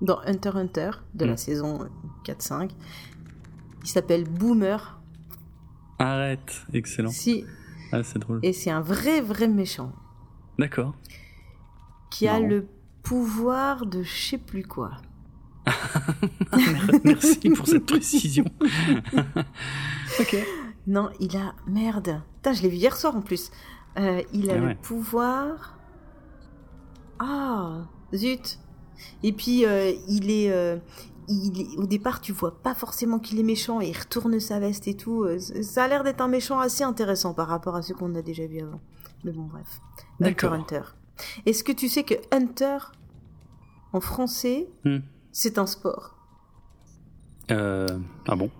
dans Hunter Hunter de mmh. la saison 4-5. Il s'appelle Boomer. Arrête, excellent. Si. Ah, c'est drôle. Et c'est un vrai, vrai méchant. D'accord. Qui a le pouvoir de je sais plus quoi. Merci pour cette précision. ok. Non, il a. Merde. Putain, je l'ai vu hier soir en plus. Euh, il a Ah le ouais. pouvoir. Ah, zut. Et puis, euh, il est. euh, il, au départ, tu vois pas forcément qu'il est méchant et il retourne sa veste et tout. Euh, ça a l'air d'être un méchant assez intéressant par rapport à ce qu'on a déjà vu avant. Mais bon, bref. Hunter Hunter. Est-ce que tu sais que Hunter, en français, hmm. c'est un sport? Euh, Ah bon?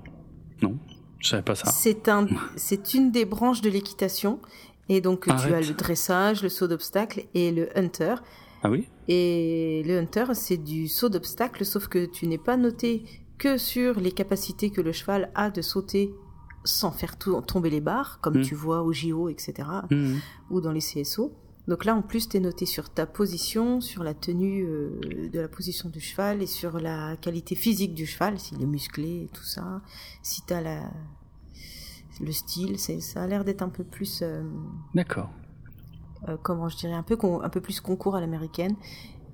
Non, je savais pas ça. C'est un, c'est une des branches de l'équitation. Et donc, tu as le dressage, le saut d'obstacle et le hunter. Ah oui? Et le hunter, c'est du saut d'obstacle, sauf que tu n'es pas noté que sur les capacités que le cheval a de sauter sans faire tomber les barres, comme hmm. tu vois au JO, etc., hmm. ou dans les CSO. Donc là, en plus, tu es noté sur ta position, sur la tenue euh, de la position du cheval et sur la qualité physique du cheval, s'il est musclé et tout ça, si tu as la... le style, ça a l'air d'être un peu plus... Euh, D'accord. Euh, comment je dirais, un peu, un peu plus concours à l'américaine.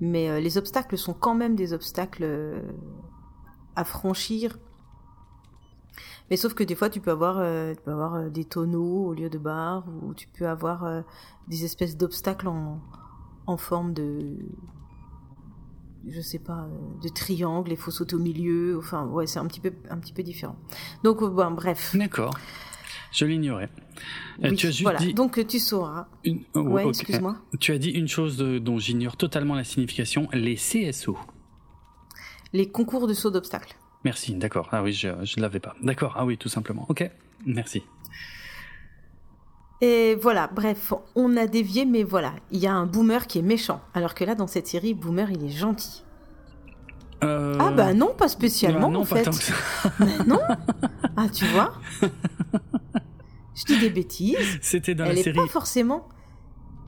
Mais euh, les obstacles sont quand même des obstacles euh, à franchir. Mais sauf que des fois, tu peux avoir, des tonneaux au lieu de barres, ou tu peux avoir des espèces d'obstacles en, en forme de, je sais pas, de triangle, il faut sauter au milieu. Enfin, ouais, c'est un petit peu, un petit peu différent. Donc, bon, bref. D'accord. Je l'ignorais. Euh, tu as juste voilà. dit... Donc tu sauras. Une... Oh, excuse-moi. Tu as dit une chose dont j'ignore totalement la signification, les CSO. Les concours de saut d'obstacles. Merci, d'accord. Ah oui, je ne l'avais pas. D'accord, ah oui, tout simplement. Ok, merci. Et voilà, bref, on a dévié, mais voilà, il y a un boomer qui est méchant. Alors que là, dans cette série, boomer, il est gentil. Euh, ah bah non, pas spécialement non, en fait. non Ah tu vois Je dis des bêtises. C'était dans la série. Elle pas forcément.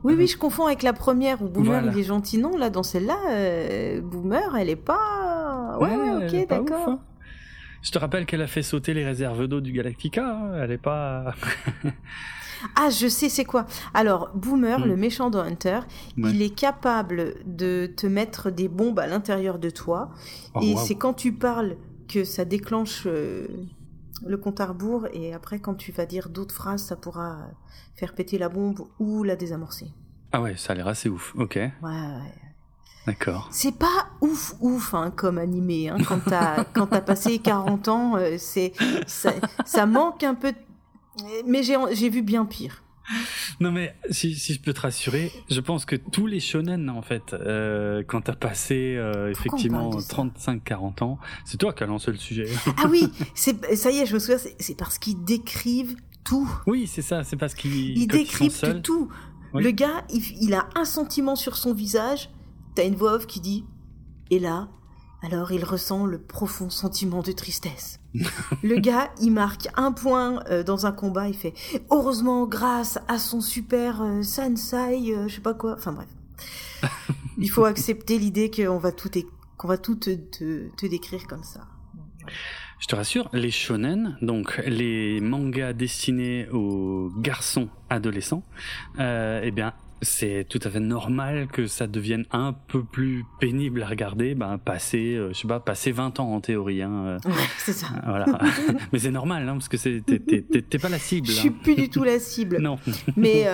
Oui, oui, je confonds avec la première où Boomer il est gentil. Non, là dans celle-là, euh, Boomer, elle est pas. Ouais, ouais, ok, d'accord. Hein. Je te rappelle qu'elle a fait sauter les réserves d'eau du Galactica. Hein. Elle est pas. ah, je sais, c'est quoi Alors, Boomer, le hmm. méchant de Hunter, il est capable de te mettre des bombes à l'intérieur de toi. Oh, et c'est quand tu parles que ça déclenche euh, le compte à rebours et après quand tu vas dire d'autres phrases, ça pourra faire péter la bombe ou la désamorcer. Ah ouais, ça a l'air assez ouf. Ok. Ouais. ouais. D'accord. C'est pas ouf ouf hein, comme animé. Hein. Quand t'as quand as passé 40 ans, euh, c'est ça, ça, manque un peu. Mais j'ai vu bien pire. Non mais si, si je peux te rassurer, je pense que tous les shonen en fait, euh, quand t'as passé euh, effectivement 35-40 ans, c'est toi qui as lancé le sujet. Ah oui, ça y est, je me souviens, c'est parce qu'ils décrivent tout. Oui, c'est ça, c'est parce qu'ils ils décrivent tout. Le gars, il, il, a un sentiment sur son visage. T'as une voix off qui dit et là, alors il ressent le profond sentiment de tristesse. Le gars, il marque un point euh, dans un combat, il fait heureusement grâce à son super euh, Sansai, euh, je sais pas quoi. Enfin bref. il faut accepter l'idée qu'on va tout qu'on va tout te, te, décrire comme ça. Je te rassure, les shonen, donc les mangas destinés aux garçons adolescents, eh bien, c'est tout à fait normal que ça devienne un peu plus pénible à regarder, ben passer, euh, je sais pas, passer 20 ans en théorie. Hein, euh, c'est ça. Euh, voilà. mais c'est normal, hein, parce que t'es pas la cible. Je suis plus du tout la cible. non. Mais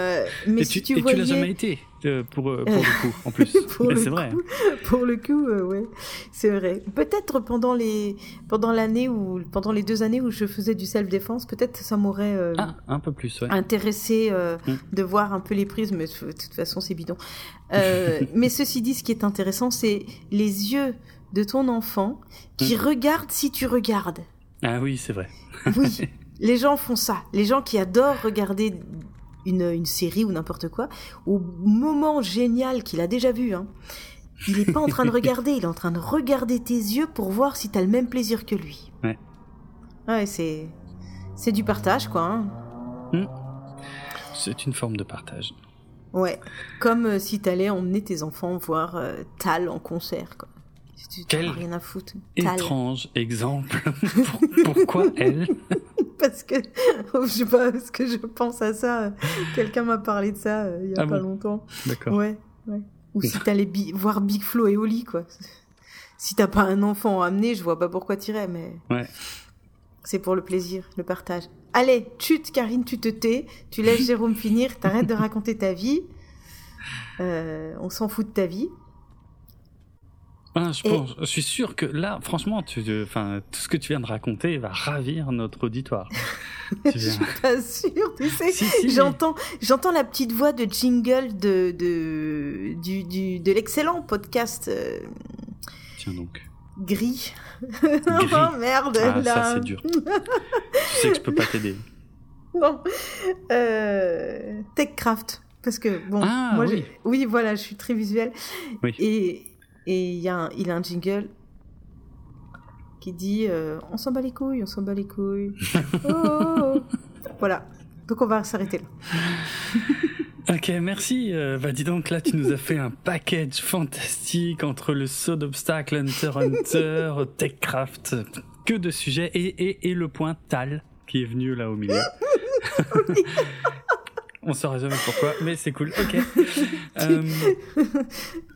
mais si tu, tu et tu l'as jamais été. Euh, pour, euh, pour le coup, en plus. c'est vrai. Pour le coup, euh, ouais, c'est vrai. Peut-être pendant les pendant l'année ou pendant les deux années où je faisais du self-défense, peut-être ça m'aurait ah, un peu plus, ouais. intéressé mm. de voir un peu les prises, mais de toute façon, c'est bidon. mais ceci dit, ce qui est intéressant, c'est les yeux de ton enfant qui mm. regardent si tu regardes. Ah oui, c'est vrai. oui. Les gens font ça. Les gens qui adorent regarder une, série ou n'importe quoi, au moment génial qu'il a déjà vu, hein, il n'est pas en train de regarder, il est en train de regarder tes yeux pour voir si tu as le même plaisir que lui. Ouais. Ouais, c'est, c'est du partage, quoi. Hein. Hmm. C'est une forme de partage. Ouais, comme euh, si tu allais emmener tes enfants voir euh, Tal en concert, quoi. Quel rien à foutre. étrange exemple. Pourquoi elle? Parce que je sais pas, parce que je pense à ça. Quelqu'un m'a parlé de ça euh, il y a ah pas longtemps. D'accord. Ouais, ouais. Ou si t'allais voir Big Flo et Oli, quoi. Si t'as pas un enfant à amener, je vois pas pourquoi t'irais, mais. Ouais. C'est pour le plaisir, le partage. Allez, chute, Karine, tu te tais, tu laisses Jérôme finir, t'arrêtes de raconter ta vie. Euh, on s'en fout de ta vie. Ah, je, pense, je suis sûr que là, franchement, tu, enfin, tout ce que tu viens de raconter va ravir notre auditoire. je suis pas sûre, tu sais. j'entends, j'entends la petite voix de jingle de, de, du, du de l'excellent podcast. Euh, Tiens donc. Gris. oh merde, ah, là. Ça, c'est dur. tu sais que je peux pas t'aider. Non. Euh, Techcraft. Parce que, bon, ah, moi, oui. oui, voilà, je suis très visuelle. Oui. Et et il, y a un, il a un jingle qui dit euh, On s'en bat les couilles, on s'en bat les couilles. Oh, oh, oh. voilà. Donc on va s'arrêter là. ok, merci. Euh, bah dis donc, là, tu nous as fait un package fantastique entre le saut d'obstacle, Hunter Hunter, Techcraft, que de sujets, et, et, et le point Tal qui est venu là au milieu. On saura jamais pourquoi, mais c'est cool. Ok. euh...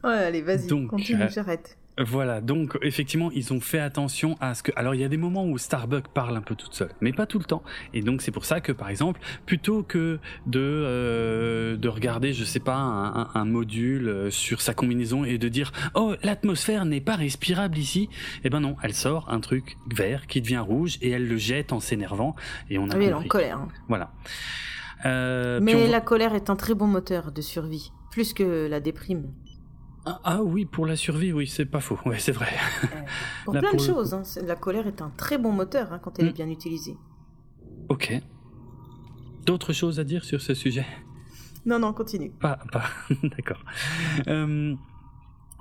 ouais, allez, vas-y. continue, euh, j'arrête. Voilà, donc effectivement, ils ont fait attention à ce que. Alors, il y a des moments où Starbucks parle un peu toute seule, mais pas tout le temps. Et donc, c'est pour ça que, par exemple, plutôt que de euh, de regarder, je sais pas, un, un, module euh, sur sa combinaison et de dire oh l'atmosphère n'est pas respirable ici, eh ben non, elle sort un truc vert qui devient rouge et elle le jette en s'énervant et on a. Oui, elle est en colère. Hein. Voilà. Euh, Mais la colère est un très bon moteur de survie, plus que la déprime. Ah, ah oui, pour la survie, oui, c'est pas faux, ouais, c'est vrai. Euh, pour plein de choses, hein, la colère est un très bon moteur hein, quand elle est hmm. bien utilisée. Ok. D'autres choses à dire sur ce sujet? Non, non, continue. Pas, pas, d'accord. Euh,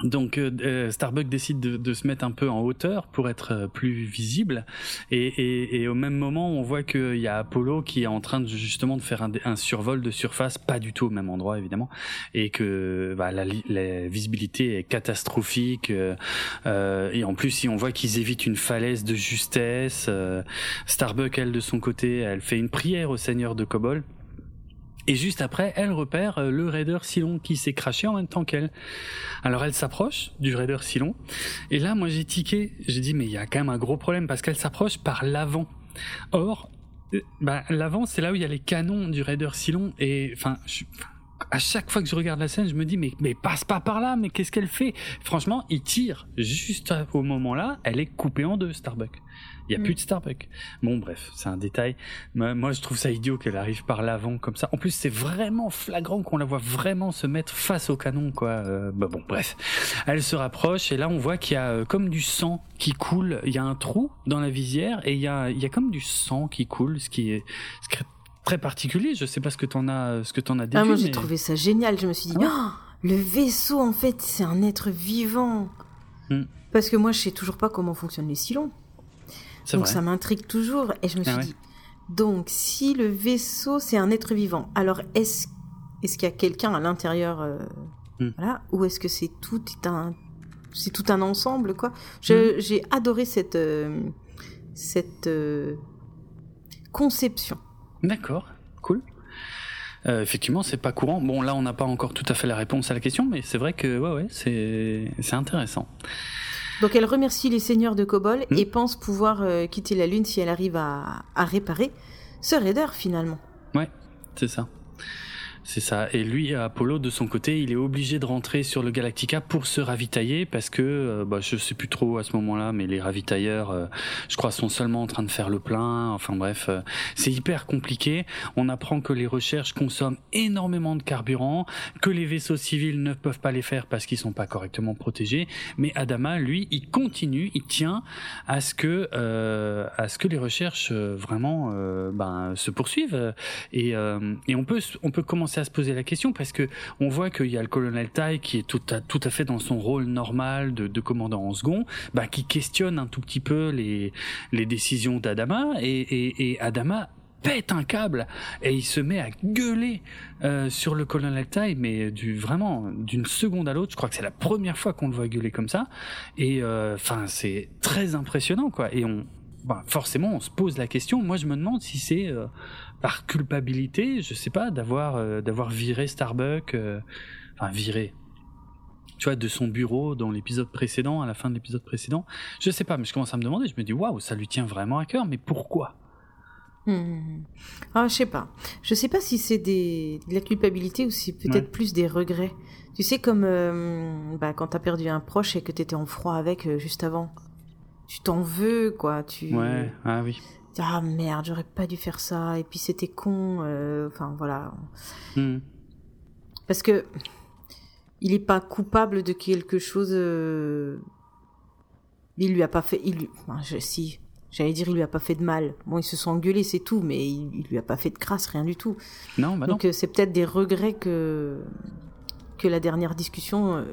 donc euh, euh, Starbucks décide de, se mettre un peu en hauteur pour être euh, plus visible. Et, au même moment on voit qu'il y a Apollo qui est en train justement de faire un, survol de surface pas du tout au même endroit évidemment. Et que bah, la, visibilité est catastrophique et en plus si on voit qu'ils évitent une falaise de justesse Starbucks elle de son côté elle fait une prière au Seigneur de Kobol et juste après, elle repère euh, le raider Silon qui s'est craché en même temps qu'elle. Alors elle s'approche du raider Silon. Et là, moi j'ai tiqué. J'ai dit, mais il y a quand même un gros problème parce qu'elle s'approche par l'avant. Or, euh, bah, l'avant, c'est là où il y a les canons du raider Silon. Et enfin, à chaque fois que je regarde la scène, je me dis mais mais passe pas par là, mais qu'est-ce qu'elle fait? Franchement, il tire juste au moment là, elle est coupée en deux Starbucks. Il y a mm. plus de Starbucks. Bon, bref, c'est un détail. Moi, je trouve ça idiot qu'elle arrive par l'avant comme ça. En plus, c'est vraiment flagrant qu'on la voit vraiment se mettre face au canon, quoi. Euh, bah bon, bref. Elle se rapproche et là, on voit qu'il y a euh, comme du sang qui coule. Il y a un trou dans la visière et il y a, il y a comme du sang qui coule, ce qui est, très particulier. Je sais pas ce que t'en as, ce que t'en as Ah, moi, j'ai trouvé ça génial. Je me suis dit, ah oh, le vaisseau, en fait, c'est un être vivant. Hmm. Parce que moi, je sais toujours pas comment fonctionnent les silons. Donc ça m'intrigue toujours. Et je me ah suis dit, donc si le vaisseau c'est un être vivant, alors est-ce est-ce qu'il y a quelqu'un à l'intérieur, euh, hmm. voilà, ou est-ce que c'est tout un c'est tout un ensemble quoi? Hmm. J'ai adoré cette euh, cette euh, conception. D'accord, cool. effectivement, c'est pas courant. Bon, là, on n'a pas encore tout à fait la réponse à la question, mais c'est vrai que ouais, ouais, c'est intéressant. Donc elle remercie les seigneurs de Kobol hmm. et pense pouvoir euh, quitter la Lune si elle arrive à, à réparer ce raider finalement. Ouais, c'est ça. C'est ça. Et lui, Apollo, de son côté, il est obligé de rentrer sur le Galactica pour se ravitailler parce que, euh, bah, sais plus trop à ce moment-là, mais les ravitailleurs, euh, je crois, sont seulement en train de faire le plein. Enfin bref, euh, c'est hyper compliqué. On apprend que les recherches consomment énormément de carburant, que les vaisseaux civils ne peuvent pas les faire parce qu'ils sont pas correctement protégés. Mais Adama, lui, il continue, il tient à ce que, que les recherches vraiment, ben, se poursuivent. Et, peut, on peut commencer à se poser la question parce que on voit qu'il y a le colonel Tai qui est tout à, tout à fait dans son rôle normal de, commandant en second, bah, qui questionne un tout petit peu les, les décisions d'Adama et Adama pète un câble et il se met à gueuler euh, sur le colonel Tai, mais du vraiment d'une seconde à l'autre. Je crois que c'est la première fois qu'on le voit gueuler comme ça. Et euh, enfin, c'est très impressionnant, quoi. Et on, bah, forcément, on se pose la question. Moi, je me demande si c'est euh, par culpabilité, je sais pas, d'avoir euh, d'avoir viré Starbucks, euh, enfin viré, tu vois, de son bureau dans l'épisode précédent, à la fin de l'épisode précédent. Je sais pas, mais je commence à me demander. Je me dis, waouh, ça lui tient vraiment à cœur, mais pourquoi? Hmm. Ah, je sais pas. Je sais pas si c'est des... de la culpabilité ou si peut-être plus des regrets. Tu sais, comme euh, bah, quand t'as perdu un proche et que t'étais en froid avec euh, juste avant. Tu t'en veux, quoi. Tu... Ouais, ah oui. Ah merde, j'aurais pas dû faire ça. Et puis c'était con. euh, Enfin, voilà. Hmm. Parce que il est pas coupable de quelque chose. euh, Il lui a pas fait. Il lui... enfin, je... Si, j'allais dire, il lui a pas fait de mal. Bon, ils se sont engueulés, c'est tout, mais il... il lui a pas fait de crasse, rien du tout. Non, bah non. Donc euh, c'est peut-être des regrets que que la dernière discussion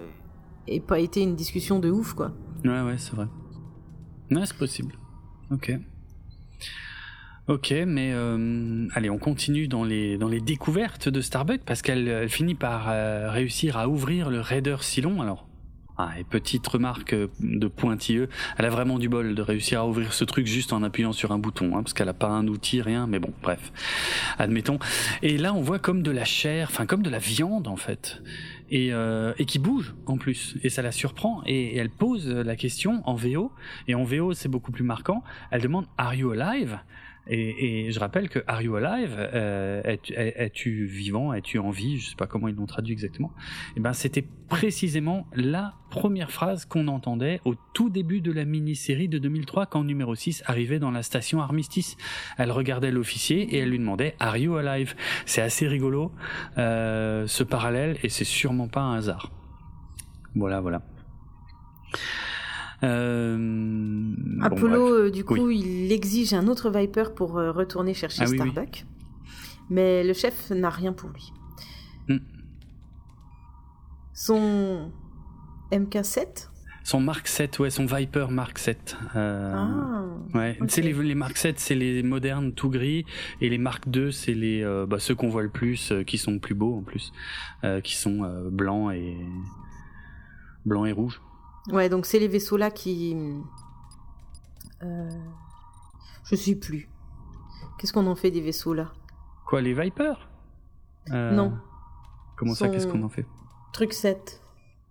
ait pas été une discussion de ouf, quoi. Ouais, ouais, c'est vrai. Ouais, c'est possible. Ok. Ok, mais euh, allez, on continue dans les, dans les découvertes de Starbucks parce qu'elle elle finit par euh, réussir à ouvrir le Raider Silon. Alors, ah, et petite remarque euh, de pointilleux, elle a vraiment du bol de réussir à ouvrir ce truc juste en appuyant sur un bouton, hein, parce qu'elle a pas un outil, rien, mais bon, bref, admettons. Et là, on voit comme de la chair, enfin comme de la viande en fait, et, euh, et qui bouge en plus, et ça la surprend, et, et elle pose la question en VO, et en VO c'est beaucoup plus marquant, elle demande Are you alive? Et, je rappelle que Are You Alive, euh, es-tu vivant, es-tu en vie, je sais pas comment ils l'ont traduit exactement. Et ben c'était précisément la première phrase qu'on entendait au tout début de la mini-série de 2003 quand numéro 6 arrivait dans la station Armistice. Elle regardait l'officier et elle lui demandait Are You Alive? C'est assez rigolo euh, ce parallèle et c'est sûrement pas un hasard. Voilà, voilà. Euh, bon, Apollo, euh, du coup, il exige un autre Viper pour euh, retourner chercher Ah oui, oui. Starbuck. Mais le chef n'a rien pour lui. Hmm. Son MK7 Son Mark 7, ouais, son Viper Mark 7. Euh, Ah, Ouais, ok. tu sais, les, les Mark 7, c'est les modernes tout gris, et les Mark 2, c'est les euh, bah, ceux qu'on voit le plus, euh, qui sont plus beaux en plus, qui sont blancs et blancs et rouges. Ouais, donc c'est les vaisseaux là qui. Euh... Je sais plus. Qu'est-ce qu'on en fait des vaisseaux là Quoi, les Vipers? Euh, Non. Comment ça, qu'est-ce qu'on en fait? Truc 7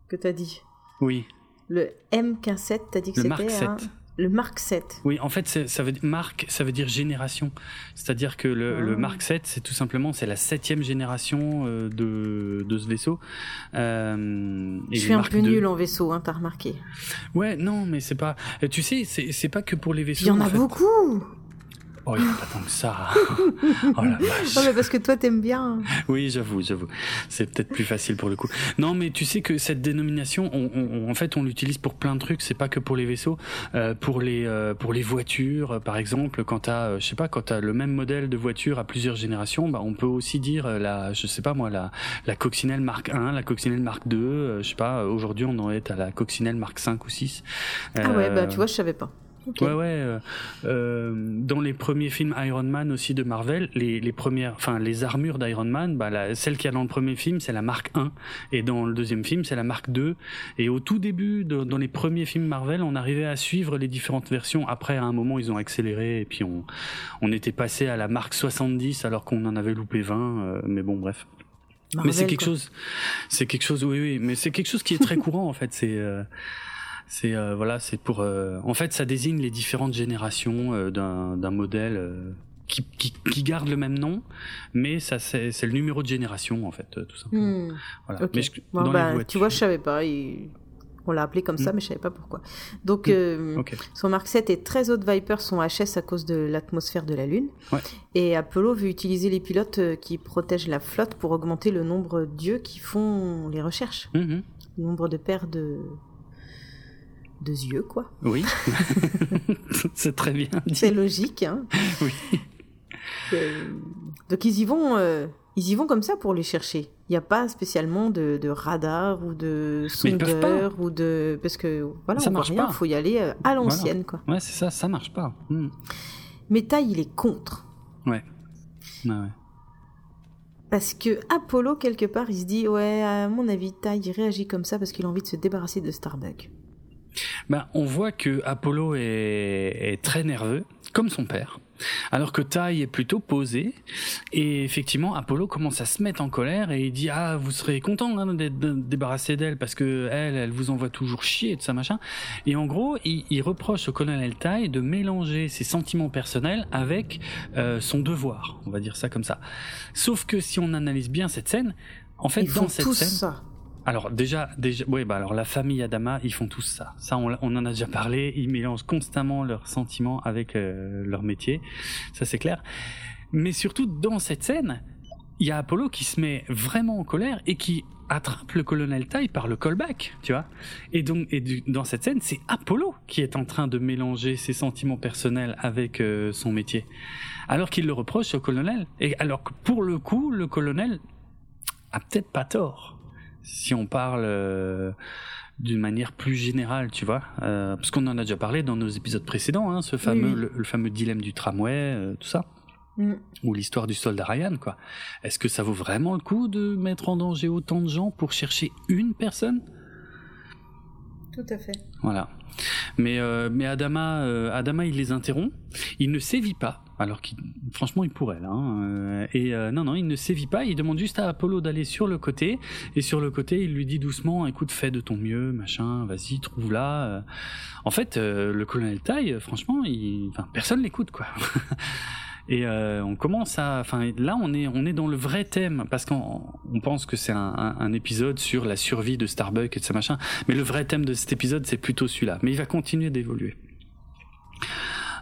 que t'as dit. Oui, Le MK7, t'as dit que le c'était Mark 7. un- Le Mark 7. Oui, en fait, ça veut dire Mark, ça veut dire génération. C'est-à-dire que le, le Ah. Mark 7, c'est tout simplement c'est la septième génération euh, de, de ce vaisseau. Euh, Je suis un peu 2 nul en vaisseau, hein, t'as remarqué. Ouais, non, mais c'est pas. euh, Tu sais, c'est pas que pour les vaisseaux. Il y en a fait. beaucoup Oh, il y en a pas tant que ça. oh la vache. Non, mais parce que toi t'aimes bien. Oui, j'avoue, j'avoue. C'est peut-être plus facile pour le coup. Non, mais tu sais que cette dénomination, on, on- en fait, on l'utilise pour plein de trucs. C'est pas que pour les vaisseaux, euh, pour les euh, pour les voitures, par exemple. Quand t'as, euh, je sais pas, quand t'as le même modèle de voiture à plusieurs générations, bah, on peut aussi dire euh, la, je sais pas moi, la la coccinelle Mark 1, la coccinelle Mark 2. euh, je sais pas. Aujourd'hui, on en est à la coccinelle Mark 5 ou 6. Ah ouais, bah Euh, tu vois, je savais pas. Ouais, ouais. euh, euh, dans les premiers films Iron Man aussi de Marvel, les, les premières, enfin les armures d'Iron Man, bah, la, celle qu'il y a dans le premier film, c'est la marque 1, et dans le deuxième film, c'est la marque 2. Et au tout début, de- dans les premiers films Marvel, on arrivait à suivre les différentes versions. Après, à un moment, ils ont accéléré, et puis on, on était passé à la marque 70 alors qu'on en avait loupé 20. euh, mais bon, bref. Marvel, mais c'est quelque quoi. chose, c'est quelque chose, oui, oui, mais c'est quelque chose qui est très courant en fait. C'est, euh, c'est euh, voilà, c'est pour, euh, en fait, ça désigne les différentes générations euh, d'un modèle qui, qui, qui garde le même nom, mais ça c'est le numéro de génération en fait, tout simplement. Hmm, Voilà. Mais je- Bon, dans les bah, tu vois, je savais pas. il- On l'a appelé comme ça, Hmm. mais je savais pas pourquoi. Donc, Hmm. son Mark 7 et 13 autres Vipers sont HS à cause de l'atmosphère de la Lune. Ouais. Et Apollo veut utiliser les pilotes qui protègent la flotte pour augmenter le nombre d'yeux qui font les recherches. Mhm. Le nombre de paires de. De yeux, quoi. Oui. c'est très bien. C'est logique, hein. Oui. Euh, Donc ils y vont, euh, ils y vont comme ça pour les chercher. Il n'y a pas spécialement de, de radar ou de sondeur ou de parce que voilà, Ça on marche rien. pas. Il faut y aller euh, à l'ancienne, quoi. Ouais, c'est ça, ça marche pas. Mhm. Mais Tai, il est contre Ouais. Parce que Apollo quelque part, il se dit ouais, à mon avis, Tai il réagit comme ça parce qu'il a envie de se débarrasser de Starbuck. Ben, on voit que Apollo est, est très nerveux, comme son père. Alors que Tai est plutôt posé, et effectivement, Apollo commence à se mettre en colère et il dit ah vous serez content hein, d'être débarrassé d'elle parce que elle, elle vous envoie toujours chier et tout ça machin. Et en gros, il, reproche au colonel Tai de mélanger ses sentiments personnels avec euh, son devoir, on va dire ça comme ça. Sauf que si on analyse bien cette scène, en fait, dans cette scène, ça. Alors déjà, déjà, oui, bah alors la famille Adama, ils font tous ça. Ça, on, en a déjà parlé. Ils mélangent constamment leurs sentiments avec euh, leur métier. Ça, c'est clair. Mais surtout dans cette scène, il y a Apollo qui se met vraiment en colère et qui attrape le colonel Tai par le callback, tu vois. Et donc, et dans cette scène, c'est Apollo qui est en train de mélanger ses sentiments personnels avec euh, son métier, alors qu'il le reproche au colonel. Et alors que pour le coup, le colonel a peut-être pas tort si on parle euh, d'une manière plus générale, tu vois, euh, parce qu'on en a déjà parlé dans nos épisodes précédents, hein, ce fameux, Le, fameux dilemme du tramway, euh, tout ça, mm. ou l'histoire du soldat Ryan, quoi. Est-ce que ça vaut vraiment le coup de mettre en danger autant de gens pour chercher une personne? Tout à fait. Voilà. Mais mais Adama, Adama, il les interrompt. Il ne sévit pas alors qu'il, franchement, il pourrait là. Hein, euh, et euh, non, non, il ne sévit pas. Il demande juste à Apollo d'aller sur le côté. Et sur le côté, il lui dit doucement, écoute, fais de ton mieux, machin, vas-y, trouve-la. Euh. En fait, le colonel Tai, franchement, il, enfin, personne l'écoute, quoi. Et on commence à, enfin là on est on est dans le vrai thème parce qu'on pense que c'est un, épisode sur la survie de Starbuck et de ce machin, mais le vrai thème de cet épisode c'est plutôt celui-là. Mais il va continuer d'évoluer.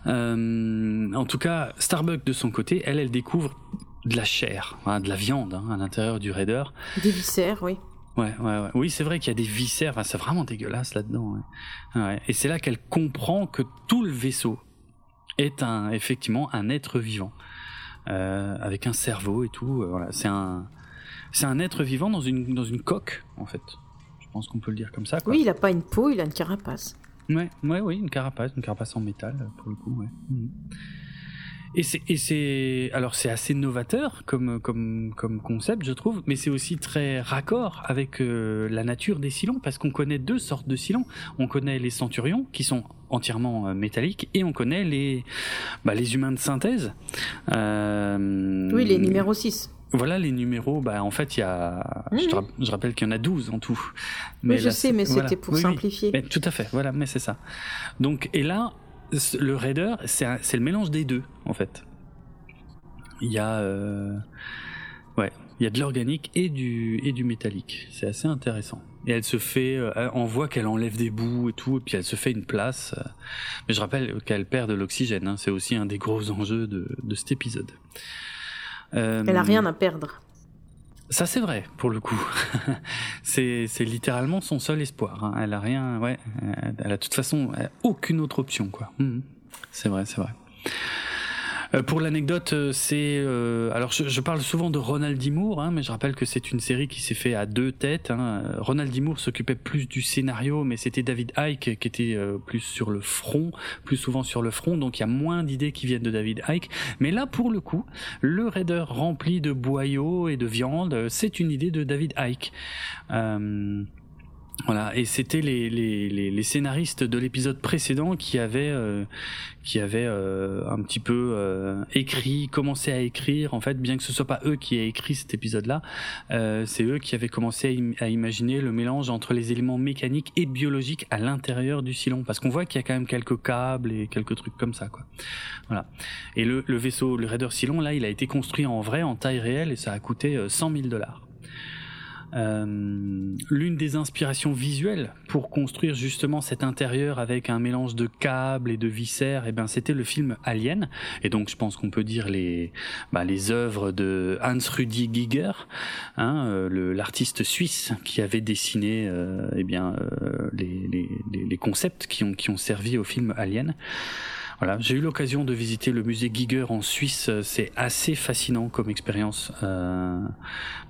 Euh, en tout cas, Starbuck de son côté, elle, elle découvre de la chair, hein, de la viande hein, à l'intérieur du raider. Des viscères, oui. Ouais, ouais, ouais. Oui, c'est vrai qu'il y a des viscères. c'est vraiment dégueulasse là-dedans. Ouais. Et c'est là qu'elle comprend que tout le vaisseau est un, effectivement, un être vivant, euh, avec un cerveau et tout. Euh, voilà, c'est un, c'est un être vivant dans une dans une coque, en fait. Je pense qu'on peut le dire comme ça. Quoi. Oui, il a pas une peau, il a une carapace. Ouais, ouais, oui, une carapace, une carapace en métal pour le coup, c'est, et c'est, alors c'est assez novateur comme, comme, comme concept, je trouve, mais c'est aussi très raccord avec euh, la nature des silons, parce qu'on connaît deux sortes de silons. On connaît les centurions, qui sont entièrement euh, métalliques, et on connaît les, bah, les humains de synthèse. Euh, oui, les numéros 6. Voilà les numéros. Bah, en fait, il y a. Je, rappelle qu'il y en a 12 en tout. Mais je sais, mais c'était pour simplifier. Mais, tout à fait. Voilà, mais c'est ça. Donc, et là, le raider, c'est le mélange des deux, en fait. Il y a. Euh, ouais. Il y a de l'organique et du, et du métallique. C'est assez intéressant. Et elle se fait, euh, on voit qu'elle enlève des bouts et tout, et puis elle se fait une place. Euh. Mais je rappelle qu'elle perd de l'oxygène. Hein. C'est aussi un des gros enjeux de, de cet épisode. Euh, elle a rien à perdre. Ça c'est vrai pour le coup. c'est littéralement son seul espoir. Hein. Elle a rien, ouais. Elle a de toute façon aucune autre option quoi. Mmh. C'est vrai, c'est vrai. Euh, pour l'anecdote, euh, c'est euh, alors je, parle souvent de Ronald D. Hein, mais je rappelle que c'est une série qui s'est fait à deux têtes. Hein. Ronald D. S'occupait plus du scénario, mais c'était David Icke qui était plus sur le front, plus souvent sur le front, donc il y a moins d'idées qui viennent de David Icke. Mais là, pour le coup, le raider rempli de boyaux et de viande, c'est une idée de David Icke. Voilà, et c'était les, les, les, scénaristes de l'épisode précédent qui avaient euh, qui avaient euh, un petit peu euh, écrit, commencé à écrire. En fait, bien que ce soit pas eux qui aient écrit cet épisode-là, c'est eux qui avaient commencé à, imaginer le mélange entre les éléments mécaniques et biologiques à l'intérieur du silon, parce qu'on voit qu'il y a quand même quelques câbles et quelques trucs comme ça, quoi. Voilà. Et le, le vaisseau, le Raider Silon, là, il a été construit en vrai, en taille réelle, et ça a coûté 100 000 dollars. Euh, l'une des inspirations visuelles pour construire justement cet intérieur avec un mélange de câbles et de viscères, et eh ben c'était le film Alien. Et donc je pense qu'on peut dire les bah, les œuvres de Hans Rudi Giger, hein, euh, l'artiste suisse qui avait dessiné euh, eh bien les, les, les, concepts qui ont qui ont servi au film Alien. Voilà, j'ai eu l'occasion de visiter le musée Giger en Suisse. C'est assez fascinant comme expérience euh,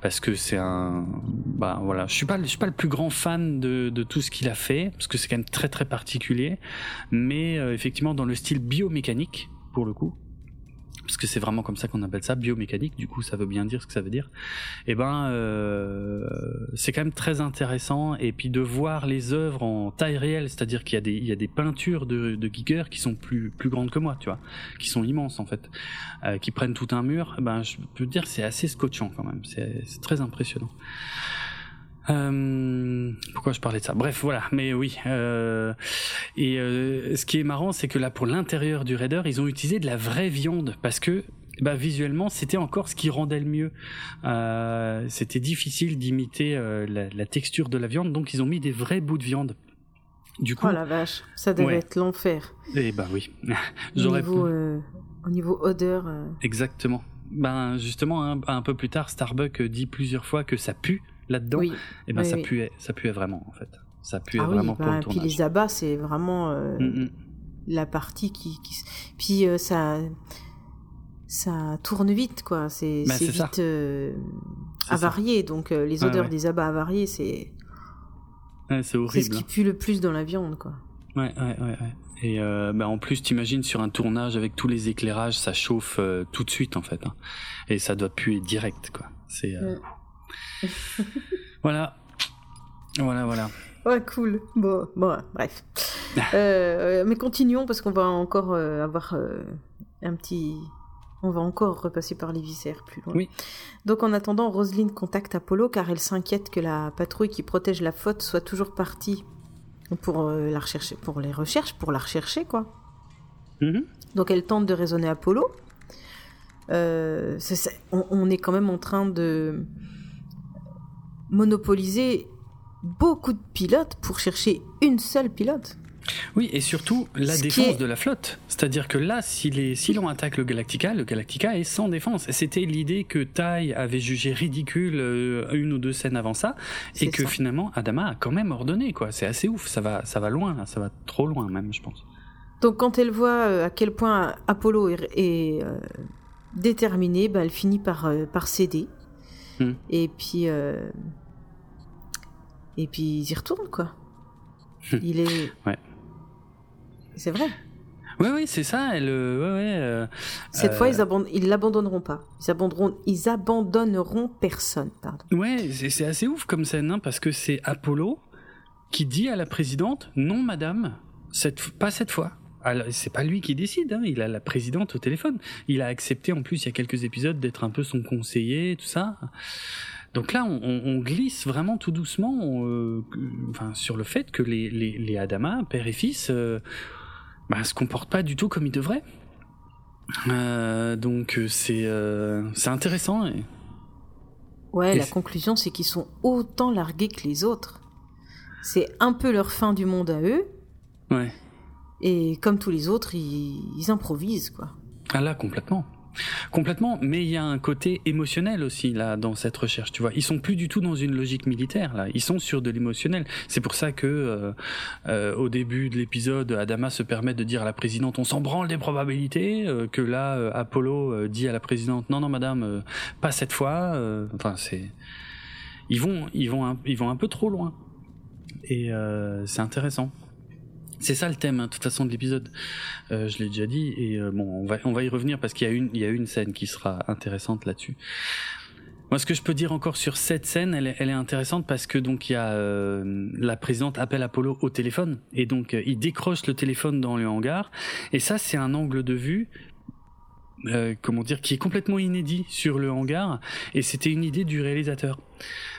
parce que c'est un, bah voilà, je suis pas, je suis pas le plus grand fan de, de tout ce qu'il a fait parce que c'est quand même très très particulier, mais euh, effectivement dans le style biomécanique pour le coup. Parce que c'est vraiment comme ça qu'on appelle ça, biomécanique, du coup ça veut bien dire ce que ça veut dire, et eh ben euh, c'est quand même très intéressant, et puis de voir les œuvres en taille réelle, c'est-à-dire qu'il y a des, peintures de, de Giger qui sont plus, grandes que moi, tu vois, qui sont immenses en fait, euh, qui prennent tout un mur, ben je peux dire c'est assez scotchant quand même, c'est très impressionnant. Euh, pourquoi je parlais de ça? Bref, voilà. Mais oui. Euh, et euh, ce qui est marrant, c'est que là, pour l'intérieur du Raider, ils ont utilisé de la vraie viande parce que bah, visuellement, c'était encore ce qui rendait le mieux. Euh, c'était difficile d'imiter euh, la, la, texture de la viande, donc ils ont mis des vrais bouts de viande. Du coup, oh la vache, ça devait être l'enfer. Eh ben oui. Au niveau, au niveau odeur. Exactement. Ben justement, un, un, peu plus tard, Starbucks dit plusieurs fois que ça pue là-dedans, et eh ben ça puait, ça puait vraiment en fait. Ça puait ah vraiment pour bah, le tournage. Puis les abats, c'est vraiment euh, mm, mm. la partie qui, qui... puis euh, ça ça tourne vite quoi. C'est bah, vite euh, avarié, donc les odeurs des abats avariés, c'est c'est horrible. C'est ce qui pue le plus dans la viande quoi. Ouais, ouais, ouais. ouais. Et bah en plus, t'imagines sur un tournage avec tous les éclairages, ça chauffe tout de suite en fait, hein. et ça doit puer direct quoi. C'est. voilà. Voilà, voilà. Ouais, cool. Bon, bon bref. Euh, mais continuons parce qu'on va encore euh, avoir euh, un petit. On va encore repasser par les viscères plus loin. Oui. Donc en attendant, Roselyne contacte Apollo car elle s'inquiète que la patrouille qui protège la faute soit toujours partie pour la rechercher, pour les recherches, pour la rechercher quoi. Mm-hmm. Donc elle tente de raisonner Apollo. on, est quand même en train de monopoliser beaucoup de pilotes pour chercher une seule pilote. Oui, et surtout la défense de la flotte. C'est-à-dire que là, si, si l'on attaque le Galactica, le Galactica est sans défense. C'était l'idée que Tai avait jugé ridicule euh, une ou deux scènes avant ça, et que finalement Adama a quand même ordonné. quoi. C'est assez ouf, ça va, ça va loin, ça va trop loin même, je pense. Donc quand elle voit euh, à quel point Apollo est, euh, déterminé, bah, elle finit par, par céder. Hmm. Et puis et puis ils y retournent, quoi. Il est. ouais. C'est vrai. Oui, oui, c'est ça. Elle, ouais, ouais, euh, Cette fois, euh, ils l'abandonneront pas. Ils abandonneront, ils abandonneront personne. Pardon. Ouais, c'est assez ouf comme scène, hein, parce que c'est Apollo qui dit à la présidente Non, madame, cette, pas cette fois. C'est pas lui qui décide, hein, il a la présidente au téléphone. Il a accepté en plus il y a quelques épisodes d'être un peu son conseiller, tout ça. Donc là, on, glisse vraiment tout doucement euh, enfin, sur le fait que les, les, Adama, père et fils, euh, bah, se comportent pas du tout comme ils devraient. Euh, donc c'est c'est intéressant. Et... Ouais, la conclusion, c'est qu'ils sont autant largués que les autres. C'est un peu leur fin du monde à eux. Ouais. Et comme tous les autres, ils, improvisent, quoi. Ah là, complètement. Complètement, mais il y a un côté émotionnel aussi là dans cette recherche. Tu vois, ils sont plus du tout dans une logique militaire là. Ils sont sur de l'émotionnel. C'est pour ça que euh, euh, au début de l'épisode, Adama se permet de dire à la présidente "On s'en branle des probabilités", euh, que là Apollo dit à la présidente "Non non madame, pas cette fois". enfin c'est ils vont ils vont ils vont un peu trop loin et c'est intéressant. C'est ça le thème, hein, de toute façon, de l'épisode. Euh, je l'ai déjà dit, et euh, bon, on va, on va y revenir parce qu'il y a une, y a une scène qui sera intéressante là-dessus. Moi, ce que je peux dire encore sur cette scène, elle est, elle est intéressante parce que donc il y a euh, la présidente appelle Apollo au téléphone et donc il décroche le téléphone dans le hangar et ça c'est un angle de vue comment dire qui est complètement inédit sur le hangar et c'était une idée du réalisateur.